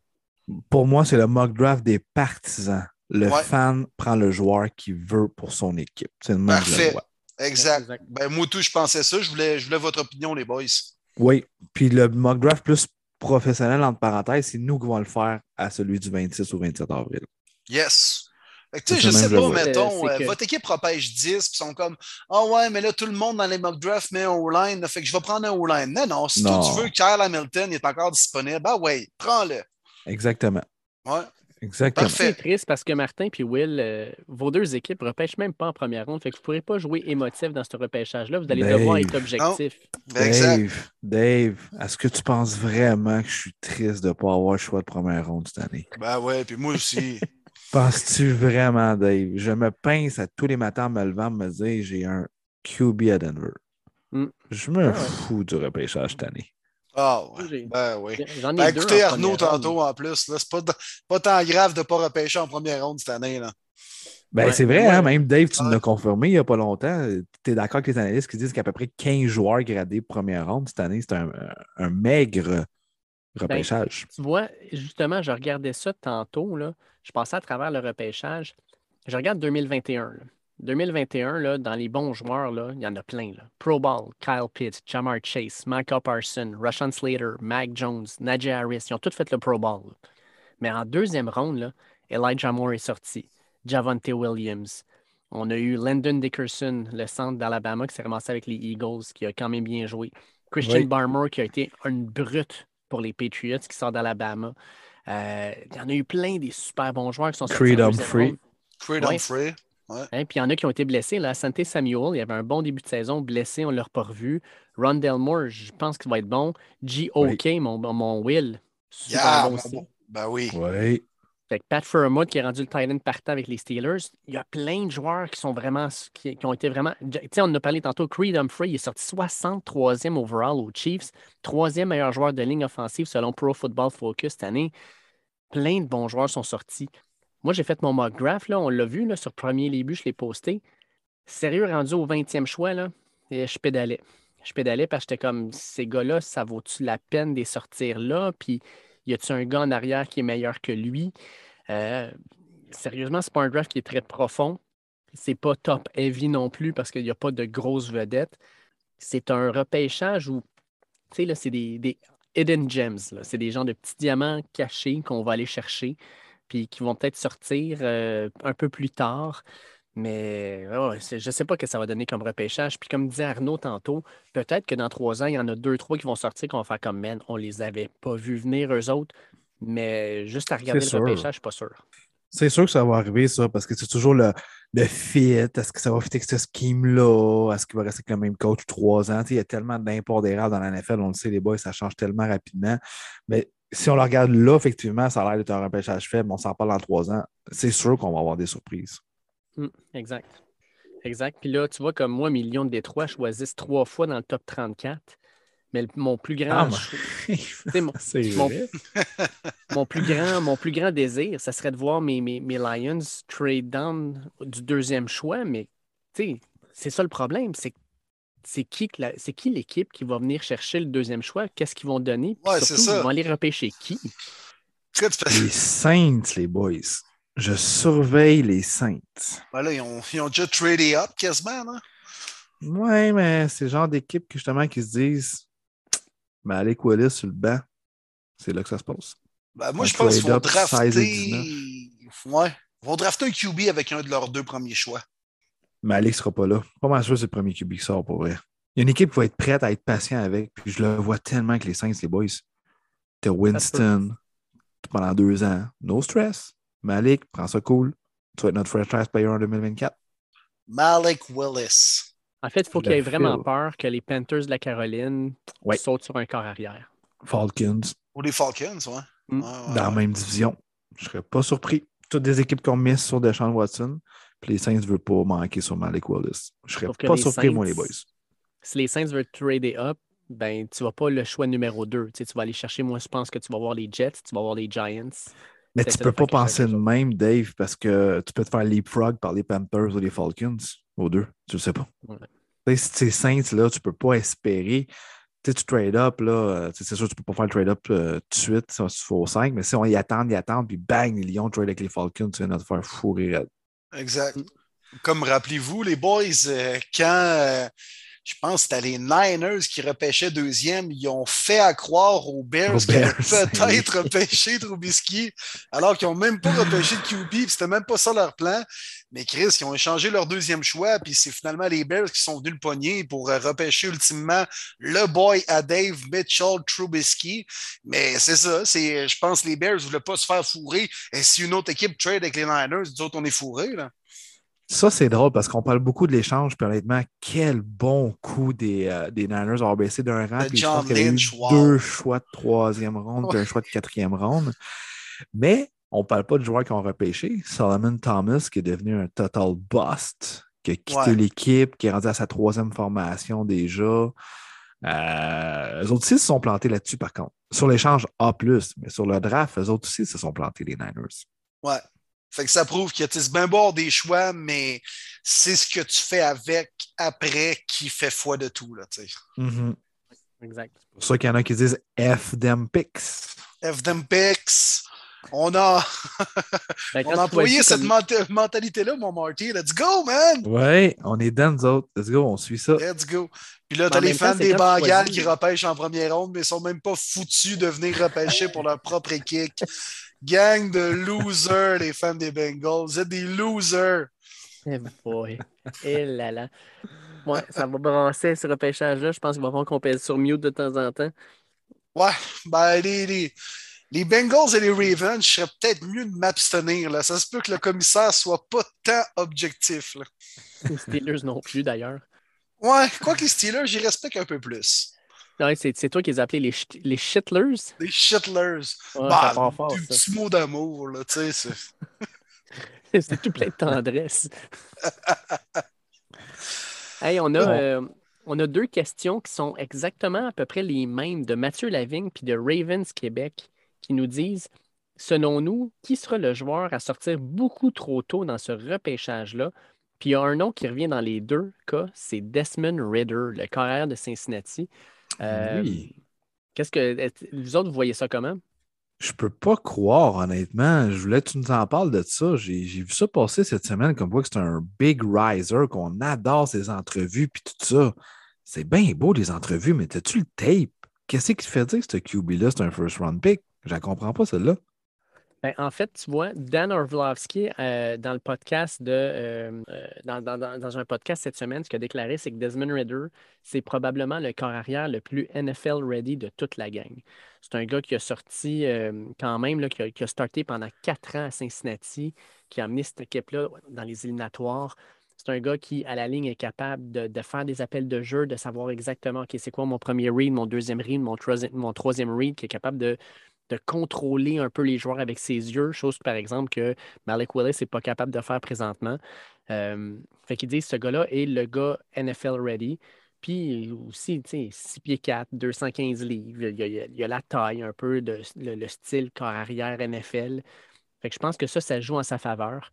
Pour moi, c'est le mock draft des partisans. Le Ouais. fan prend le joueur qu'il veut pour son équipe. C'est le Parfait. vois. Exact. Exact. Ben, moi, tout, je pensais ça. Je voulais, je voulais votre opinion, les boys. Oui. Puis le mock draft plus professionnel, entre parenthèses, c'est nous qui vont le faire à celui du 26 ou 27 avril. Yes. Fait que, tu sais, je sais pas, mettons, euh, que- votre équipe repêche 10, puis ils sont comme Ah ouais, mais là, tout le monde dans les mock drafts met un O-line, fait que je vais prendre un O-line. Non, non, si Non. toi tu veux que Kyle Hamilton est encore disponible, ah ouais, prends-le. Exactement. Ouais. Exactement. Parfait. C'est triste parce que Martin et Will, euh, vos deux équipes ne repêchent même pas en première ronde. Fait que vous ne pourrez pas jouer émotif dans ce repêchage-là. Vous allez Dave. devoir être objectif. Dave, Dave, est-ce que tu penses vraiment que je suis triste de ne pas avoir le choix de première ronde cette année? Ben ouais, puis moi aussi. Penses-tu vraiment, Dave? Je me pince à tous les matins en me levant me dire j'ai un QB à Denver. Mm. Je me Ah ouais. fous du repêchage cette année. Ah ouais. Ben oui. J'en ai Ben, deux écoutez Arnaud tantôt en plus, là, c'est pas, pas tant grave de ne pas repêcher en première ronde cette année. Là. Ben, Ouais. c'est vrai, hein, même Dave, tu nous Ouais. l'as confirmé il n'y a pas longtemps. Tu es d'accord avec les analystes qui disent qu'à peu près 15 joueurs gradés première ronde cette année, c'est un, un maigre repêchage. Tu vois, justement, je regardais ça tantôt. Là. Je passais à travers le repêchage. Je regarde 2021. là. 2021, là, dans les bons joueurs, là, il y en a plein. Là. Pro Bowl, Kyle Pitts, Jamar Chase, Micah Parson, Rashawn Slater, Mac Jones, Najee Harris, ils ont tous fait le Pro Bowl. là. Mais en deuxième ronde, Elijah Moore est sorti. Javonte Williams. On a eu Landon Dickerson, le centre d'Alabama, qui s'est ramassé avec les Eagles, qui a quand même bien joué. Christian Oui. Barmore, qui a été une brute pour les Patriots, qui sort d'Alabama. Euh, il y en a eu plein des super bons joueurs qui sont sortis. Creed Humphrey. Creed Ouais. Humphrey. Hein, puis il y en a qui ont été blessés. Là. Santé Samuel, il y avait un bon début de saison, blessé, on ne l'a pas revu. Rondell Moore, je pense qu'il va être bon. G.O.K., mon, mon Will, super Yeah, bon aussi. Ben oui. Oui. Fait que Pat Furmouth, qui est rendu le Titan partant avec les Steelers, il y a plein de joueurs qui sont vraiment qui, qui ont été vraiment. Tu sais, on en a parlé tantôt, Creed Humphrey, il est sorti 63e overall aux Chiefs, troisième meilleur joueur de ligne offensive selon Pro Football Focus cette année. Plein de bons joueurs sont sortis. Moi, j'ai fait mon mock graph, là, on l'a vu là, sur premier début, je l'ai posté. Sérieux, rendu au 20e choix, là, et je pédalais. Je pédalais parce que j'étais comme, ces gars-là, ça vaut-tu la peine de les sortir là? Puis, y a-tu un gars en arrière qui est meilleur que lui? Euh, sérieusement, c'est pas un draft qui est très profond. C'est pas top heavy non plus parce qu'il n'y a pas de grosses vedettes. C'est un repêchage où, tu sais, là, c'est des hidden gems. C'est des genres de petits diamants cachés qu'on va aller chercher puis qui vont peut-être sortir euh, un peu plus tard. Mais je ne sais pas ce que ça va donner comme repêchage. Puis comme disait Arnaud tantôt, peut-être que dans trois ans, il y en a deux, trois qui vont sortir qu'on va faire comme man, on les avait pas vus venir eux autres. Mais juste à regarder le sûr. repêchage, je ne suis pas sûr. C'est sûr que ça va arriver, ça, parce que c'est toujours le, le fit. Est-ce que ça va fitter avec ce scheme-là? Est-ce qu'il va rester avec le même coach trois ans? Il y a tellement d'impondérables dans la NFL, on le sait, les boys, ça change tellement rapidement. Mais si on le regarde là, effectivement, ça a l'air d'être un repêchage faible, on s'en parle dans trois ans. C'est sûr qu'on va avoir des surprises. Hmm, exact. Exact. Puis là, tu vois, comme moi, Million de Détroit choisissent trois fois dans le top 34. Mais le- mon plus grand, Ah, *laughs* *laughs* mon- plus grand, mon plus grand désir, ça serait de voir mes, mes, mes Lions trade down du deuxième choix, mais tu sais, c'est ça le problème, c'est c'est qui, que c'est qui l'équipe qui va venir chercher le deuxième choix? Qu'est-ce qu'ils vont donner? Puis Ouais, c'est surtout, ça. ils vont aller repêcher qui? Que Les Saints, les boys. Je surveille les Saints. Ben là, ils ont, ils ont déjà tradé up quasiment, non? Ouais, mais c'est le genre d'équipe qui, justement qui se disent Mais Alec Willis sur le banc, c'est là que ça se passe. Ben, moi, Un je pense qu'ils vont trade-up 16 et drafter. Ouais. Ils vont drafter un QB avec un de leurs deux premiers choix. Mais Alex sera pas là. Pas mal sûr que c'est le premier QB qui sort pour vrai. Il y a une équipe qui va être prête à être patient avec. Puis je le vois tellement avec les Saints, les boys. T'as Winston pendant deux ans. No stress. Malik, prends ça cool. Tu vas être notre franchise player en 2024. Malik Willis. En fait, il faut qu'il ait vraiment peur que les Panthers de la Caroline Ouais. sautent sur un corps arrière. Falcons, Ou les Falcons, ouais. Mm. Ouais, ouais, dans la même division. Je serais pas surpris. Toutes des équipes qui ont mis sur Deshaun Watson. Puis les Saints ne veulent pas manquer sur Malik Willis. Je serais Sauf que pas surpris, Saints- moi, les boys. Si les Saints veulent trader up, ben, tu vas pas le choix numéro 2. Tu, sais, tu vas aller chercher, moi, je pense que tu vas voir les Jets, tu vas voir les Giants. Mais tu peux pas penser de même, Dave, parce que tu peux te faire leapfrog par les Panthers ou les Falcons, aux deux. Tu le sais pas. Ouais. Tu Si c'est Saints, là, tu peux pas espérer. Tu sais, tu trade up, là, euh, tu sais, c'est sûr que tu peux pas faire le trade up euh, tout de suite, ça, il faut 5, mais si on y attend, y attend, puis bang, les Lions trade avec les Falcons, tu viens de te faire fourrer. Exact. Comme rappelez-vous, les boys, euh, quand euh, je pense que c'était les Niners qui repêchaient deuxième, ils ont fait à croire aux Bears Aux qu'ils Bears, peut-être *laughs* repêcher Trubisky, alors qu'ils n'ont même pas repêché de QB, puis c'était même pas ça leur plan. Mais Chris, ils ont échangé leur deuxième choix, puis c'est finalement les Bears qui sont venus le pogner pour euh, repêcher ultimement le boy à Dave Mitchell Trubisky. Mais c'est ça, c'est, je pense que les Bears ne voulaient pas se faire fourrer. Et si une autre équipe trade avec les Niners, nous autres, on est fourrés, là. Ça, c'est drôle parce qu'on parle beaucoup de l'échange, puis honnêtement, quel bon coup des, euh, des Niners avoir baissé d'un rang. Puis je pense qu'il y avait eu wow. deux choix de troisième ronde, puis un choix de quatrième ronde. Mais on ne parle pas de joueurs qui ont repêché. Solomon Thomas, qui est devenu un total bust, qui a quitté Ouais. l'équipe, qui est rendu à sa troisième formation déjà. Euh, eux autres aussi se sont plantés là-dessus, par contre. Sur l'échange A, mais sur le draft, eux autres aussi se sont plantés, les Niners. Ouais. Fait que ça prouve que c'est bien beau des choix, mais c'est ce que tu fais avec après qui fait foi de tout. Là. Mhm. Exact. C'est pour ça qu'il y en a qui disent F them picks. F them picks. On a, Ben, *laughs* on a employé cette comme- mentalité-là, mon Marty. Let's go, man! Ouais, on est dans nous autres. Let's go, on suit ça. Let's go. Puis là, t'as les temps, fans des Bengals qui repêchent en première ronde, mais ils sont même pas foutus de venir repêcher pour leur propre équipe. Gang de losers, les fans des Bengals. Vous êtes des losers. Eh boy. Eh là là. Ouais, ça va brasser ce repêchage-là. Je pense qu'il va falloir qu'on pèse sur mute de temps en temps. Ouais, ben les, les, les Bengals et les Ravens, je serais peut-être mieux de m'abstenir. là. Ça se peut que le commissaire soit pas tant objectif. Là. Les Steelers non plus, d'ailleurs. Ouais, quoi que les Steelers, j'y respecte un peu plus. Ouais, c'est c'est toi qui les as appelés les, sh- les shitlers. Les shitlers. Ouais, bah, ça part fort, du ça. petit mot d'amour, là, tu sais. c'est- *laughs* C'est tout plein de tendresse. *laughs* hey, on a, Bon. euh, on a deux questions qui sont exactement à peu près les mêmes de Mathieu Lavigne puis de Ravens Québec qui nous disent Selon nous, qui sera le joueur à sortir beaucoup trop tôt dans ce repêchage-là? Puis il y a un nom qui revient dans les deux cas, c'est Desmond Ritter, le carrière de Cincinnati. Euh, Oui. Qu'est-ce que. Vous autres, vous voyez ça comment? Je peux pas croire, honnêtement. Je voulais que tu nous en parles de ça. J'ai vu ça passer cette semaine comme quoi que c'est un big riser, qu'on adore ses entrevues puis tout ça. C'est bien beau les entrevues, mais t'as-tu le tape? Qu'est-ce qui te fait dire que ce QB-là, c'est un first round pick? Je la comprends pas, celle-là. Ben, en fait, tu vois, Dan Orlovsky, euh, dans le podcast de euh, euh, dans, dans- dans- un podcast cette semaine, ce qu'il a déclaré, c'est que Desmond Ritter, c'est probablement le corps arrière le plus NFL ready de toute la gang. C'est un gars qui a sorti quand même, là, qui, a, qui a starté pendant quatre ans à Cincinnati, qui a amené cette équipe-là dans les éliminatoires. C'est un gars qui, à la ligne, est capable de, de faire des appels de jeu, de savoir exactement, OK, c'est quoi mon premier read, mon deuxième read, mon, troisi- mon troisième read, qui est capable de, de contrôler un peu les joueurs avec ses yeux, chose par exemple que Malik Willis n'est pas capable de faire présentement. Euh, fait qu'ils disent ce gars-là est le gars NFL ready. Puis aussi, tu sais, 6 pieds 4, 215 livres. Il y a, il y a- la taille un peu, de, le, le style corps arrière NFL. Fait que je pense que ça, ça joue en sa faveur.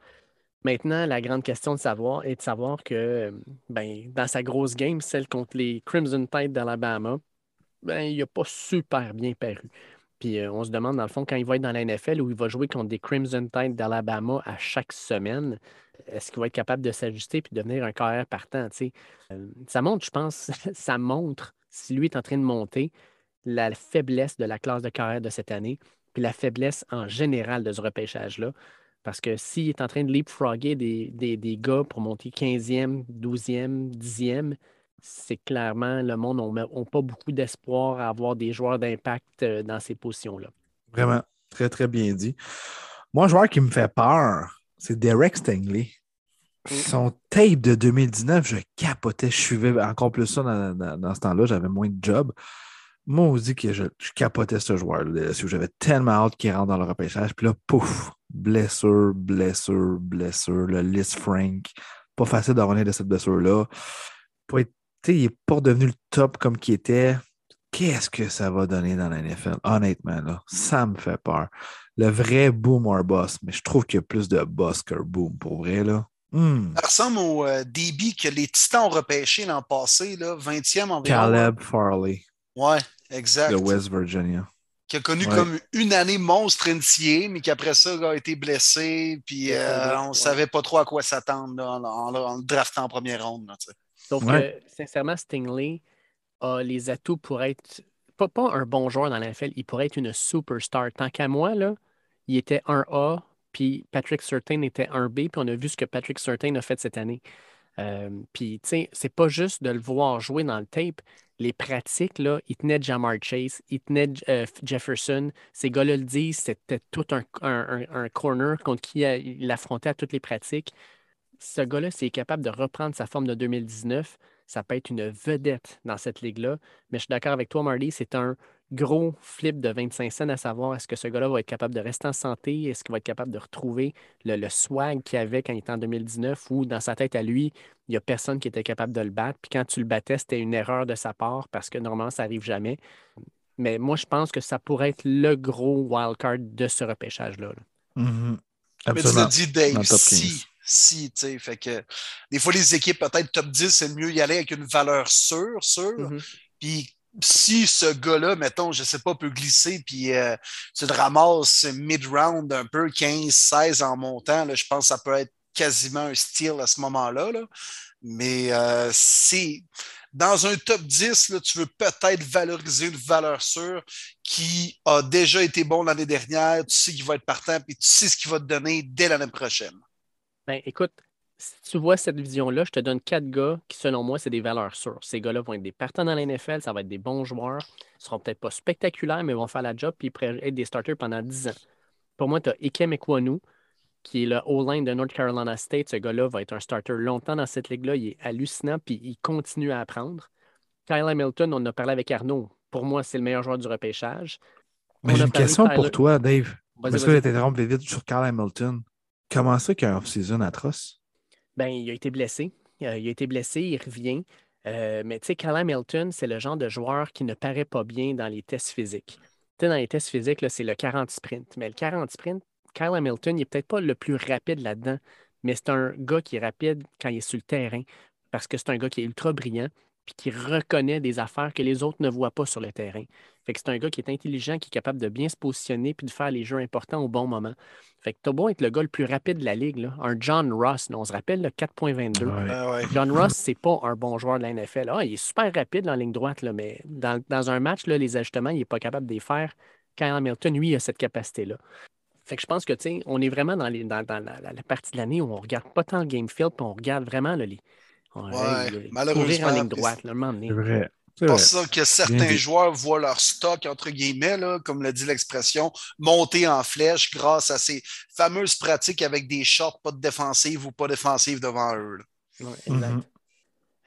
Maintenant, la grande question de savoir est de savoir que ben, dans sa grosse game, celle contre les Crimson Tide d'Alabama, ben, il n'a pas super bien paru. Puis euh, on se demande, dans le fond, quand il va être dans la NFL où il va jouer contre des Crimson Tide d'Alabama à chaque semaine, est-ce qu'il va être capable de s'ajuster puis devenir un carrière partant? Euh, ça montre, je pense, *laughs* ça montre, si lui est en train de monter, la faiblesse de la classe de carrière de cette année, puis la faiblesse en général de ce repêchage-là. Parce que s'il est en train de leapfrogger des, des, des gars pour monter 15e, 12e, 10e, c'est clairement le monde n'a pas beaucoup d'espoir à avoir des joueurs d'impact euh, dans ces positions-là. Vraiment, très, très bien dit. Moi, un joueur qui me fait peur, c'est Derek Stingley. Son tape de 2019, je capotais. Je suivais encore plus ça dans, dans- dans ce temps-là. J'avais moins de job. Moi, on dit que je, je capotais ce joueur-là. J'avais tellement hâte qu'il rentre dans le repêchage. Puis là, pouf, blessure, blessure, blessure. Le Liz Frank. Pas facile de revenir de cette blessure-là. Pas être- Il n'est pas redevenu le top comme qu'il était. Qu'est-ce que ça va donner dans la NFL? Honnêtement, là, ça me fait peur. Le vrai boom or boss, mais je trouve qu'il y a plus de boss qu'un boom pour vrai. Là. Hmm. Ça ressemble au euh, débit que les Titans ont repêché l'an passé, là, 20e environ. Caleb Farley Ouais, exact. de West Virginia. Qui a connu Ouais. comme une année monstre NCA, mais qui après ça a été blessé, puis euh, on ne Ouais. savait pas trop à quoi s'attendre en, en- en le draftant en première ronde. là, Ouais. que, sincèrement, Stingley a les atouts pour être, pas, pas un bon joueur dans la NFL, il pourrait être une superstar. Tant qu'à moi, là, il était un A, puis Patrick Surtain était un B, puis on a vu ce que Patrick Surtain a fait cette année. Euh, puis, tu sais, c'est pas juste de le voir jouer dans le tape. Les pratiques, là, il tenait Jamar Chase, il tenait euh, Jefferson. Ces gars-là le disent, c'était tout un, un- corner contre qui il affrontait à toutes les pratiques. Ce gars-là, s'il est capable de reprendre sa forme de 2019, ça peut être une vedette dans cette ligue-là. Mais je suis d'accord avec toi, Marty, c'est un gros flip de 25 cents à savoir est-ce que ce gars-là va être capable de rester en santé, est-ce qu'il va être capable de retrouver le, le swag qu'il avait quand il était en 2019 ou dans sa tête à lui, il n'y a personne qui était capable de le battre. Puis quand tu le battais, c'était une erreur de sa part parce que normalement, ça n'arrive jamais. Mais moi, je pense que ça pourrait être le gros wildcard de ce repêchage-là. là. Mais tu Absolument. l'as dit, Dave, si, 15. Si, tu sais, fait que des fois, les équipes, peut-être top 10, c'est mieux y aller avec une valeur sûre, sûre. Mhm. Puis si ce gars-là, mettons, je sais pas, peut glisser, puis euh, tu te ramasses mid-round un peu, 15, 16 en montant, là, je pense que ça peut être quasiment un steal à ce moment-là. là. Mais euh, c'est dans un top 10, là, tu veux peut-être valoriser une valeur sûre qui a déjà été bon l'année dernière, tu sais qu'il va être partant, puis tu sais ce qu'il va te donner dès l'année prochaine. Ben, écoute, si tu vois cette vision-là, je te donne quatre gars qui, selon moi, c'est des valeurs sûres. Ces gars-là vont être des partants dans la NFL, ça va être des bons joueurs. Ils seront peut-être pas spectaculaires, mais ils vont faire la job puis ils pourraient être des starters pendant 10 ans. Pour moi, tu as Ikem Ekwonu, qui est le O-line de North Carolina State. Ce gars-là va être un starter longtemps dans cette ligue-là. Il est hallucinant, puis il continue à apprendre. Kyle Hamilton, on a parlé avec Arnaud. Pour moi, c'est le meilleur joueur du repêchage. Mais j'ai une question pour toi, Dave. Parce que je t'interromps vite vite sur Carl Hamilton. Comment ça qu'il a off-season atroce? Ben, il a été blessé. Euh, il a été blessé, il revient. Euh, mais tu sais, Callum Hamilton, c'est le genre de joueur qui ne paraît pas bien dans les tests physiques. Tu sais, dans les tests physiques, c'est le 40 sprint. Mais le 40 sprint, Kyle Hamilton, il n'est peut-être pas le plus rapide là-dedans, mais c'est un gars qui est rapide quand il est sur le terrain parce que c'est un gars qui est ultra brillant puis qui reconnaît des affaires que les autres ne voient pas sur le terrain. Fait que c'est un gars qui est intelligent, qui est capable de bien se positionner puis de faire les jeux importants au bon moment. Fait que t'as beau être le gars le plus rapide de la ligue, là, un John Ross, là, on se rappelle le 4.22. Ouais. Ah ouais. John Ross, c'est pas un bon joueur de la NFL. Ah, il est super rapide en ligne droite, là, mais dans, dans un match, là, les ajustements, il n'est pas capable de les faire. Kyle Hamilton, lui, il a cette capacité-là. Fait que je pense que, tu sais, on est vraiment dans, les, dans, dans la, la- la partie de l'année où on regarde pas tant le game field, puis on regarde vraiment là, les. Ouais, les- les malheureusement, courir en ligne puis droite, là, un moment donné. C'est vrai. C'est pour ça que Bien certains dit. joueurs voient leur stock, entre guillemets, là, comme l'a dit l'expression, monter en flèche grâce à ces fameuses pratiques avec des shorts, pas de défensive ou pas défensive devant eux. Ouais, exact. Mhm.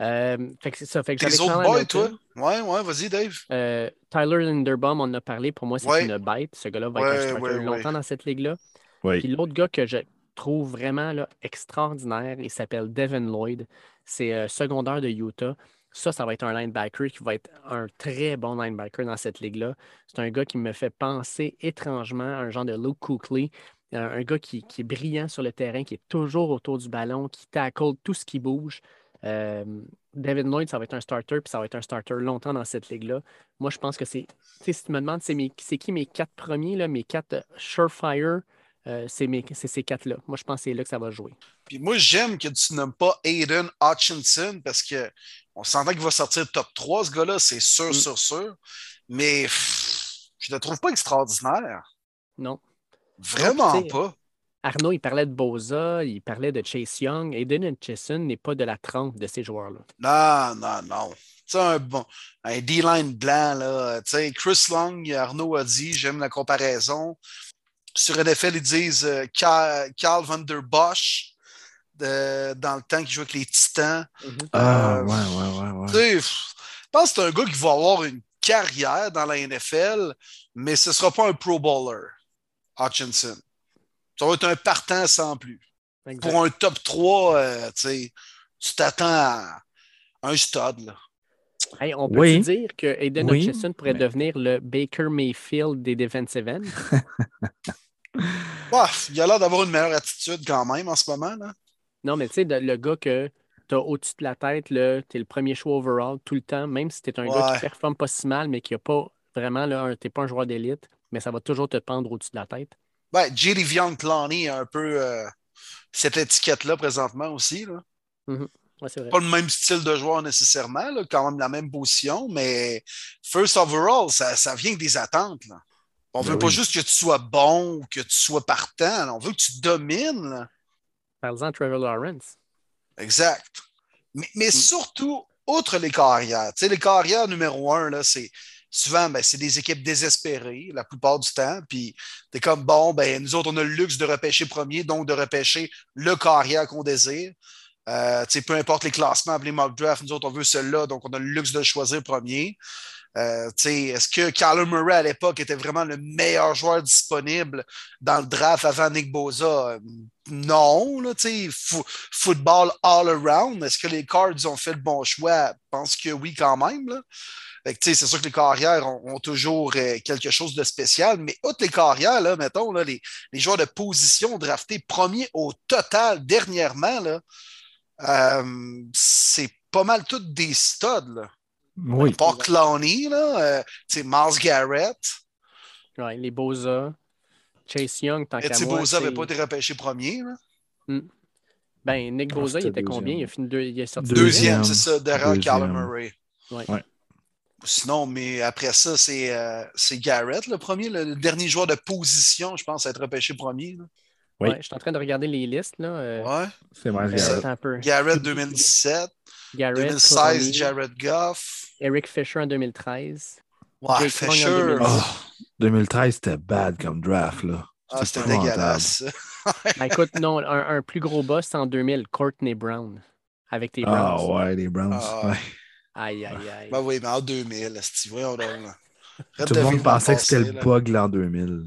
Euh, fait que c'est ça. Fait que j'avais autres boys, toi? Ouais, ouais, vas-y, Dave. Euh, Tyler Linderbaum, on en a parlé. Pour moi, c'est Ouais. une bête. Ce gars-là va Ouais, être un ouais, longtemps dans cette ligue-là. Oui. Puis l'autre gars que je trouve vraiment là, extraordinaire, il s'appelle Devin Lloyd. C'est euh, secondaire de Utah. Ça, ça va être un linebacker qui va être un très bon linebacker dans cette ligue-là. C'est un gars qui me fait penser étrangement à un genre de Luke Kuechly, un, un gars qui, est brillant sur le terrain, qui est toujours autour du ballon, qui tackle tout ce qui bouge. Euh, Devin Lloyd, ça va être un starter, puis ça va être un starter longtemps dans cette ligue-là. Moi, je pense que c'est. Tu sais, si tu me demandes c'est qui mes quatre premiers, là, mes quatre euh, surefire, euh, c'est ces quatre-là. Moi, je pense que c'est là que ça va jouer. Puis moi, j'aime que tu nommes pas Aiden Hutchinson parce que on s'entend qu'il va sortir top 3, ce gars-là, c'est sûr, Mm. sûr, sûr. Mais pff, je le trouve pas extraordinaire. Non. Vraiment Non, pas. Arnaud, il parlait de Boza, il parlait de Chase Young. Aiden Hutchison n'est pas de la trempe de ces joueurs-là. Non, non, non. Tu un bon, un D-line blanc, là. Chris Long, Arnaud a dit, j'aime la comparaison. Sur NFL, ils disent euh, Carl, Carl Van Der Bosch, de- dans le temps qu'il jouait avec les Titans. Ah, Euh, ouais, ouais, ouais, je pense que c'est un gars qui va avoir une carrière dans la NFL, mais ce ne sera pas un Pro Bowler, Hutchinson. Ça va être un partant sans plus. Exact. Pour un top 3, euh, tu sais, tu t'attends à un stud. Là. Hey, on peut Oui. dire que Aiden Oui, Hutchison pourrait mais- devenir le Baker Mayfield des defensive ends? *laughs* Ouais, il a l'air d'avoir une meilleure attitude quand même en ce moment. Là. Non, mais tu sais, le gars que tu as au-dessus de la tête, tu es le premier choix overall tout le temps, même si tu es un gars qui performe pas si mal, mais qui n'a pas vraiment, tu n'es pas un joueur d'élite, mais ça va toujours te pendre au-dessus de la tête. Ben. Vion Clowney a un peu euh, cette étiquette-là présentement aussi. Là. Ouais, vrai. Pas le même style de joueur nécessairement, là, quand même la même position, mais first overall, ça, ça vient des attentes. Là. On Ben veut pas juste que tu sois bon ou que tu sois partant. là. On veut que tu domines. Parle-en à Trevor Lawrence. Exact. Mais, Mm. surtout, outre les carrières, tu sais, les carrières numéro un, là, c'est souvent, ben, c'est des équipes désespérées la plupart du temps. Puis t'es comme, bon, ben, nous autres, on a le luxe de repêcher premier, donc de repêcher le carrière qu'on désire. Euh, tu sais, peu importe les classements, les mock drafts, nous autres, on veut celui-là, donc on a le luxe de le choisir premier. Euh, Est-ce que Kyler Murray à l'époque était vraiment le meilleur joueur disponible dans le draft avant Nick Boza? Euh, Non, là, football all around. Est-ce que les Cards ont fait le bon choix? Je pense que oui, quand même. C'est sûr que les carrières ont, toujours euh, quelque chose de spécial, mais outre les carrières, là, mettons, là, les, les joueurs de position draftés premiers au total dernièrement, c'est pas mal tous des studs. Oui. Pas Clowney, là, euh, Miles Garrett. Ouais, les Boza, Chase Young, tant qu'à moi. Boza n'avait pas été repêché premier. là. Ben, Nick Ah, Boza, il était combien? Il a fini deux, il est sorti Deuxième, Deuxième. c'est ça, derrière. Kyler Murray. Ouais. Ouais. Sinon, mais après ça, c'est euh, c'est Garrett, le premier, le, le dernier joueur de position, je pense, à être repêché premier. là. Oui. Ouais, je suis en train de regarder les listes. Là. euh, Ouais. C'est euh, Garrett. attends un peu. Garrett 2017, Garrett, 2016, Clowney, Jared Goff. Eric Fisher en 2013. Ouais, Jake Long en Fisher. 2010. Ah, Oh, 2013, c'était bad comme draft, là. ah, c'était dégueulasse. *laughs* Ben, écoute, non, un, un plus gros boss en 2000, Courtney Brown, avec les Ah Browns. ouais, les Browns. Ah. ouais. Aïe, aïe, aïe. Ben oui, mais en 2000, esti, voyons donc. là. Arrête Tout le monde pensait que c'était le là. bug l'an 2000.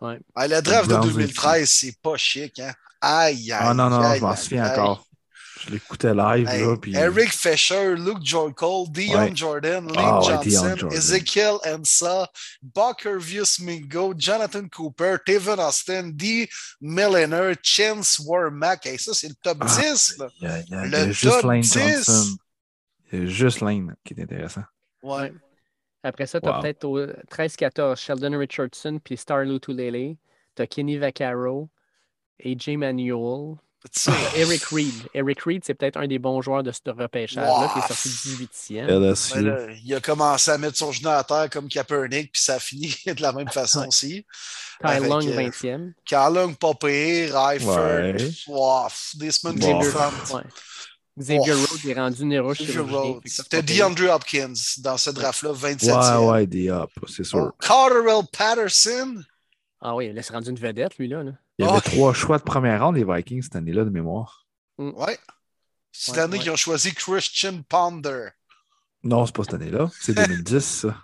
là. Ah, le draft de Browns 2013, c'est pas chic, hein? Aïe, aïe. Ah non, non, aïe, je m'en souviens aïe. encore. Je l'écoutais live, Hey, là, puis... Eric Fisher, Luke Joycole, Dion Ouais. Jordan, Lane Ah ouais, Johnson, Jordan. Ezekiel Ansah, Buckervius Mingo, Jonathan Cooper, Tevin Austin, D. Milliner, Chance Warmack. Hey, ça, c'est le top Ah, 10. là. Il y a, il y a- Le y a juste top Lane 10. Johnson. Il y a juste Lane qui est intéressant. Ouais. Après ça, tu as Wow. peut-être au 13-14 Sheldon Richardson puis Star Lutulele. Tu as Kenny Vaccaro, AJ Manuel, Eric Reed. Eric Reed, c'est peut-être un des bons joueurs de ce repêchage-là qui est sorti 18e. LSU. ben là, il a commencé à mettre son genou à terre comme Kaepernick, puis ça a fini *laughs* de la même façon aussi. Ty avec, Long, euh, 20e. Carlung, pas pire, Eifert, Ouais. wow, Desmond Bon. Gilbert. Ouais. Xavier Oh. Rhodes est rendu c'est C'était. DeAndre Hopkins dans ce draft-là, 27e. Ouais, ouais, des up, c'est sûr. Oh, Cotterell Patterson? Ah oui, il s'est rendu une vedette, lui, là. là. Il y avait Oh. trois choix de première ronde, les Vikings, cette année-là, de mémoire. Ouais. C'est Ouais, l'année ouais. qu'ils ont choisi Christian Ponder. Non, c'est pas cette année-là. C'est *laughs* 2010, ça.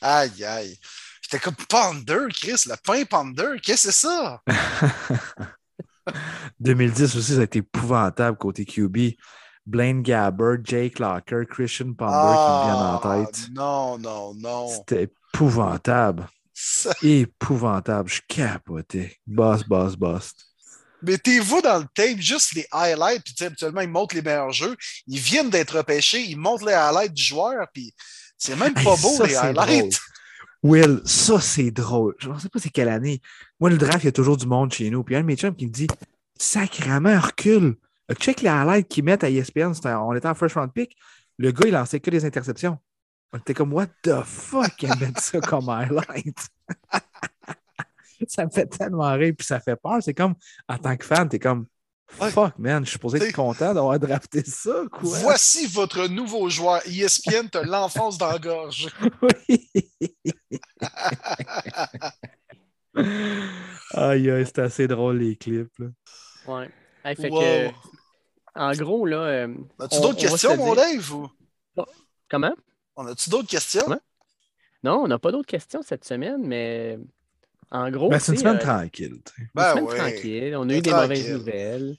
Aïe, aïe. J'étais comme Ponder, Chris, le pain Ponder. Qu'est-ce que c'est ça? *laughs* 2010 aussi, ça a été épouvantable côté QB. Blaine Gabbert, Jake Locker, Christian Ponder qui me viennent en Ah, tête. Non, non, non. C'était épouvantable. Épouvantable. Je capotais. Boss, boss, boss. Mettez-vous dans le tape juste les highlights, puis tu sais, habituellement, ils montrent les meilleurs jeux. Ils viennent d'être repêchés, ils montrent les highlights du joueur, puis c'est même pas Hey, beau, ça, les highlights. Will, ça, c'est drôle. Je ne sais pas c'est quelle année. Moi, le draft, il y a toujours du monde chez nous. Puis un de mes chums qui me dit Sacrément, recule. Check les highlights qu'ils mettent à E ESPN. On était en first round pick. Le gars, il lançait que des interceptions. On était comme What the fuck, ils mettent ça comme *laughs* highlight. *laughs* ça me fait tellement rire, puis ça fait peur. C'est comme, en tant que fan, t'es comme. Fuck, man, je suis supposé être content d'avoir drafté ça, quoi. Voici votre nouveau joueur. ESPN te l'enfonce dans la gorge. *laughs* aïe, aïe, c'est assez drôle, les clips. Là. Ouais. Hey, fait Wow. que, en gros, là. euh, As-tu d'autres questions, mon dire. Dave? ou- Comment? On a-tu d'autres questions? Comment? Non, on n'a pas d'autres questions cette semaine, mais en gros. Ben, c'est une semaine euh, tranquille. sais. une Ben semaine ouais. tranquille. On a Ben eu des tranquille. mauvaises nouvelles.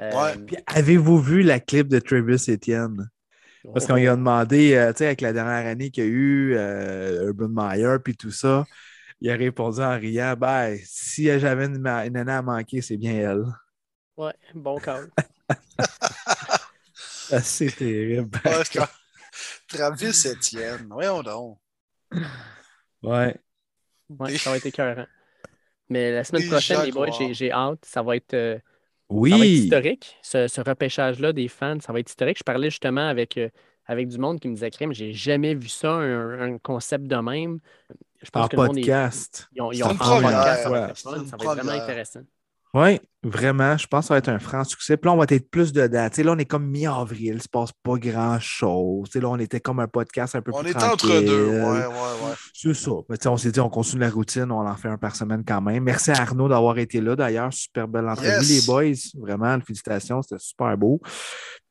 Euh, Ouais. Puis avez-vous vu la clip de Travis Etienne? Parce qu'on lui a demandé, euh, tu sais, avec la dernière année qu'il y a eu, euh, Urban Meyer, puis tout ça, il a répondu en riant Ben, si j'avais une, une année à manquer, c'est bien elle. Ouais, bon call. *laughs* Ah, C'est terrible. Ouais, Travis Etienne. Voyons donc. Ouais. Ouais, ça va être écœurant. Mais la semaine prochaine, les boys, j'ai j'ai hâte. Ça va être. euh, Ça va être Oui. historique, ce, ce repêchage-là des fans, ça va être historique. Je parlais justement avec, euh, avec du monde qui me disait Crème, j'ai jamais vu ça, un, un concept de même. Je En que le monde est- podcast. ils ont, ils C'est ont une en podcast, ça va être ouais. ça va vraiment intéressant. Oui, vraiment. Je pense que ça va être un franc succès. Puis là, on va être plus dedans. Tu sais, là, on est comme mi-avril. Il ne se passe pas grand-chose. Tu sais, là, on était comme un podcast un peu On plus est tranquille. entre deux. Ouais, ouais, ouais. C'est ça. Mais tu sais, on s'est dit, on continue la routine, on en fait un par semaine quand même. Merci à Arnaud d'avoir été là d'ailleurs. Super belle entrevue, Yes. les boys. Vraiment, félicitations, c'était super beau.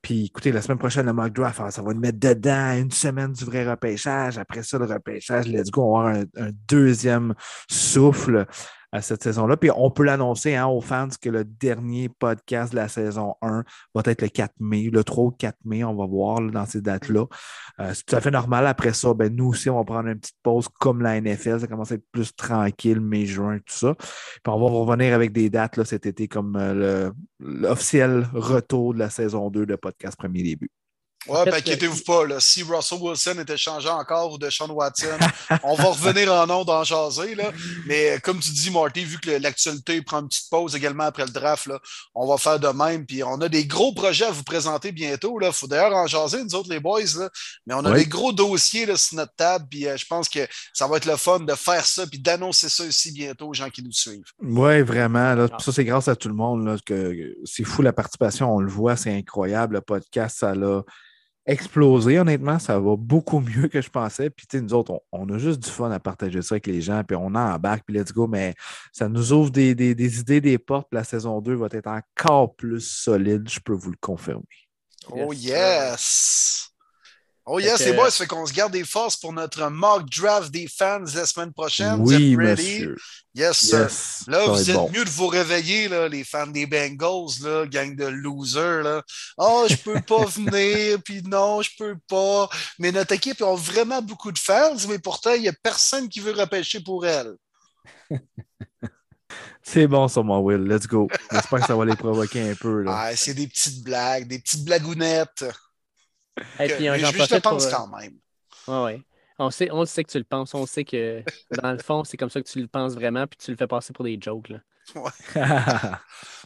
Puis écoutez, la semaine prochaine, le mock draft, ah, ça va nous mettre dedans une semaine du vrai repêchage. Après ça, le repêchage, let's go, on va avoir un, un deuxième souffle cette saison-là. Puis on peut l'annoncer hein, aux fans que le dernier podcast de la saison 1 va être le 4 mai, le 3 ou 4 mai, on va voir dans ces dates-là. Euh, c'est tout à fait normal. Après ça, ben, nous aussi, on va prendre une petite pause comme la NFL. Ça commence à être plus tranquille, mai-juin, tout ça. Puis on va revenir avec des dates là, cet été comme euh, l'officiel retour de la saison 2 de podcast premier début. Ouais, En fait, ben, inquiétez-vous pas, là, si Russell Wilson était changé encore ou de Sean Watson, *laughs* on va revenir en ondes en jaser. Là. Mais euh, comme tu dis, Marty, vu que l'actualité prend une petite pause également après le draft, là, on va faire de même. Puis on a des gros projets à vous présenter bientôt. Il faut d'ailleurs en jaser, nous autres, les boys. Là. Mais on a Oui. des gros dossiers là, sur notre table. Puis euh, je pense que ça va être le fun de faire ça puis d'annoncer ça ici bientôt aux gens qui nous suivent. Oui, vraiment. Là, Ah. Ça, c'est grâce à tout le monde. Là, que c'est fou la participation, on le voit, c'est incroyable. Le podcast, ça l'a explosé, honnêtement. Ça va beaucoup mieux que je pensais. Puis, tu sais, nous autres, on, on a juste du fun à partager ça avec les gens. Puis, on embarque, puis let's go. Mais ça nous ouvre des, des- des idées, des portes. Puis la saison 2 va être encore plus solide, je peux vous le confirmer. Oh Yes, yes! Oh yes, c'est bon, ça fait qu'on se garde des forces pour notre mock draft des fans la semaine prochaine. Vous Oui, êtes ready? monsieur. Yes, sir. Yes. Là, vous êtes bon. mieux de vous réveiller, là, les fans des Bengals, là, gang de losers. Là. Oh, je peux pas *laughs* venir, puis non, je peux pas. Mais notre équipe a vraiment beaucoup de fans, mais pourtant, il n'y a personne qui veut repêcher pour elle. *laughs* C'est bon, ça, mon Will. Let's go. J'espère que ça va les provoquer un peu. Là. Ah, c'est des petites blagues, des petites blagounettes. Et que- puis, mais je, je le pour, pense euh, quand même. Ouais, ouais. On sait, on le sait que tu le penses. On sait que dans le fond, c'est comme ça que tu le penses vraiment, puis tu le fais passer pour des jokes. Là.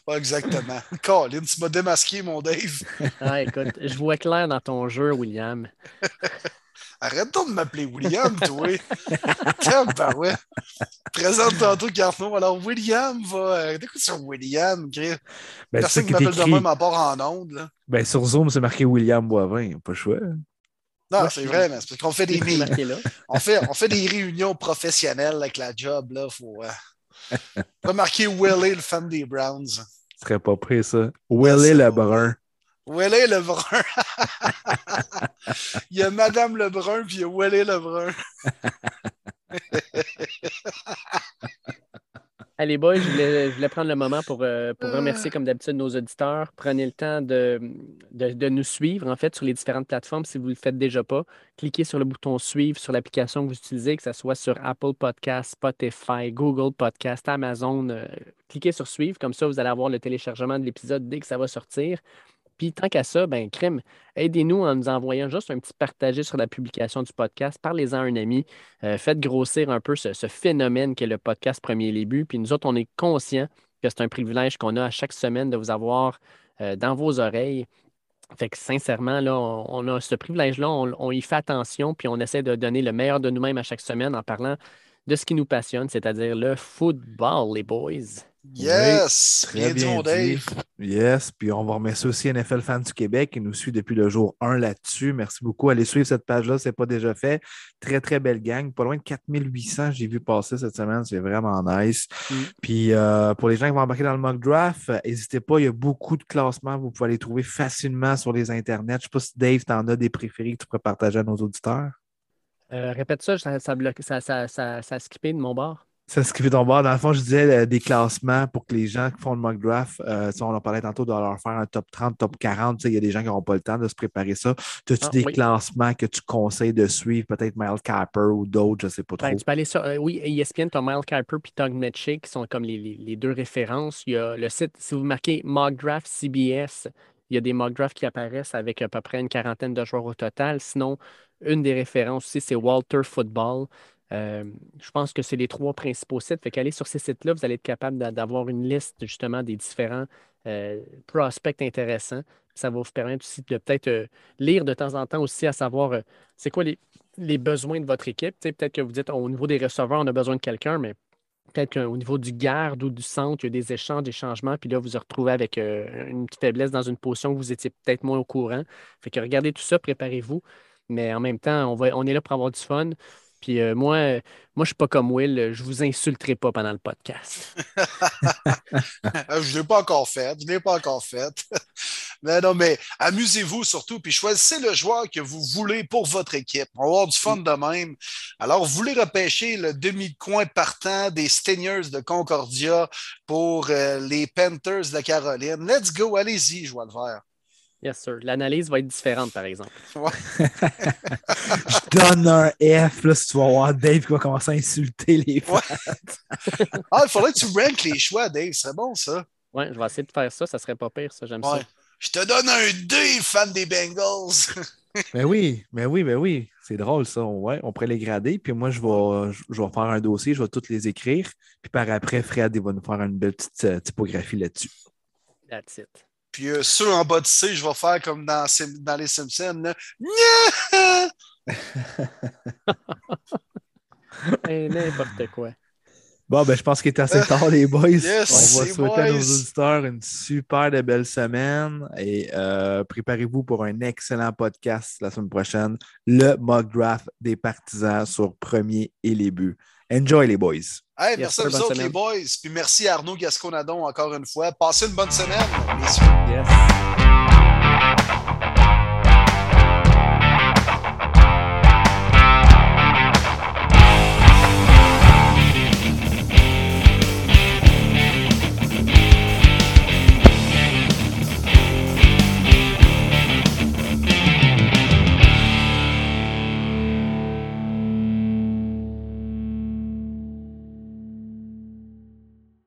Pas *laughs* exactement. Colin, tu m'as démasqué, mon Dave. Ah, écoute, je vois clair dans ton jeu, William. *laughs* Arrête donc de m'appeler William, toi. Tiens, ben ouais. Présente tantôt Carnot. Alors, William va. Euh, Écoute sur William, ben, Personne qui m'appelle de même à part en ondes. Là. Ben, sur Zoom, c'est marqué William Boivin. Pas le choix. Non, Ouais, c'est vrai, mais c'est parce qu'on fait des. *laughs* On fait, on fait des réunions professionnelles avec la job. Là. Faut, euh... *laughs* Remarquer Willie, le fan des Browns. Ce serait pas prêt, ça. Willie c'est Lebrun. Willie Lebrun. il y a Madame Lebrun, puis il y a Willie Lebrun. Allez, boys, je voulais, je voulais prendre le moment pour, euh, pour remercier, comme d'habitude, nos auditeurs. Prenez le temps de, de, de nous suivre, en fait, sur les différentes plateformes si vous ne le faites déjà pas. Cliquez sur le bouton Suivre sur l'application que vous utilisez, que ce soit sur Apple Podcast, Spotify, Google Podcast, Amazon. euh, cliquez sur Suivre, comme ça, vous allez avoir le téléchargement de l'épisode dès que ça va sortir. Puis, tant qu'à ça, ben, crème, aidez-nous en nous envoyant juste un petit partagé sur la publication du podcast. Parlez-en à un ami. Euh, faites grossir un peu ce, phénomène qu'est le podcast Premier Début. Puis nous autres, on est conscients que c'est un privilège qu'on a à chaque semaine de vous avoir euh, dans vos oreilles. Fait que sincèrement, là, on, on a ce privilège-là, on, on y fait attention, puis on essaie de donner le meilleur de nous-mêmes à chaque semaine en parlant de ce qui nous passionne, c'est-à-dire le football, les boys. Yes! Très bien dit, bien mon dit. Dave. Yes, puis on va remercier aussi NFL Fans du Québec qui nous suit depuis le jour 1 là-dessus. Merci beaucoup. Allez suivre cette page-là, ce n'est pas déjà fait. Très, très belle gang. Pas loin de 4800, j'ai vu passer cette semaine. C'est vraiment nice. Mm. Puis euh, pour les gens qui vont embarquer dans le mock draft, euh, n'hésitez pas, il y a beaucoup de classements. Vous pouvez les trouver facilement sur les internets. Je ne sais pas si Dave, tu en as des préférés que tu pourrais partager à nos auditeurs? Euh, répète ça, ça, ça, ça, ça, ça a skippé de mon bord. C'est ce qui fait ton bord. Dans le fond, je disais euh, des classements pour que les gens qui font le mock draft, euh, on en parlait tantôt de leur faire un top 30, top 40. tu sais, Il y a des gens qui n'auront pas le temps de se préparer ça. As-tu Ah, des oui. classements que tu conseilles de suivre, peut-être Mile Capper ou d'autres, je ne sais pas trop. Ben, tu peux aller sur. euh, oui, ESPN, tu as Mile Kiper puis Tug Metchik qui sont comme les, les- les deux références. Il y a le site, si vous marquez Mock Draft CBS, il y a des mock drafts qui apparaissent avec à peu près une quarantaine de joueurs au total. Sinon, une des références aussi, c'est Walter Football. Euh, je pense que c'est les trois principaux sites. Fait qu'aller sur ces sites-là, vous allez être capable d'a- d'avoir une liste justement des différents euh, prospects intéressants. Ça va vous permettre aussi de peut-être euh, lire de temps en temps aussi à savoir c'est quoi les, besoins de votre équipe. Peut-être que vous dites au niveau des receveurs, on a besoin de quelqu'un, mais peut-être qu'au niveau du garde ou du centre, il y a des échanges, des changements, puis là, vous vous retrouvez avec une petite faiblesse dans une position que vous étiez peut-être moins au courant. Fait que regardez tout ça, préparez-vous. Mais en même temps, on est là pour avoir du fun. Puis euh, moi, euh, moi, je suis pas comme Will, euh, je vous insulterai pas pendant le podcast. *laughs* Je ne l'ai pas encore fait. Je l'ai pas encore fait. *laughs* mais non, mais amusez-vous surtout, puis choisissez le joueur que vous voulez pour votre équipe. On va avoir du fun de même. Alors, vous voulez repêcher le demi-coin partant des Stingers de Concordia pour les Panthers de Caroline. Let's go, allez-y, je vois le vert. Yes, sir. L'analyse va être différente, par exemple. *laughs* Je donne un F, là, si tu vas voir Dave qui va commencer à insulter les fans. Ah, il faudrait que tu ranks les choix, Dave. Ce serait bon, ça. Ouais, je vais essayer de faire ça, ça serait pas pire, ça, j'aime Ouais. ça. Je te donne un D, fan des Bengals. Mais *laughs* oui, mais oui, mais oui. C'est drôle, ça. Ouais, on pourrait les grader. Puis moi, je vais, je, je vais faire un dossier, je vais toutes les écrire. Puis par après, Fred, il va nous faire une belle petite euh, typographie là-dessus. That's it. Puis euh, ceux en bas de C, je vais faire comme dans, les Simpsons. Là. *laughs* N'importe quoi. Bon, ben, je pense qu'il est assez tard, les boys. *laughs* Yes, On va souhaiter à nos auditeurs une super de belle semaine et euh, préparez-vous pour un excellent podcast la semaine prochaine, le mock draft des partisans sur premier et les buts. Enjoy, les boys. Hey, Yes, merci à vous autres, semaine. les boys. Puis merci à Arnaud Gasconadon encore une fois. Passez une bonne semaine, messieurs. Yes.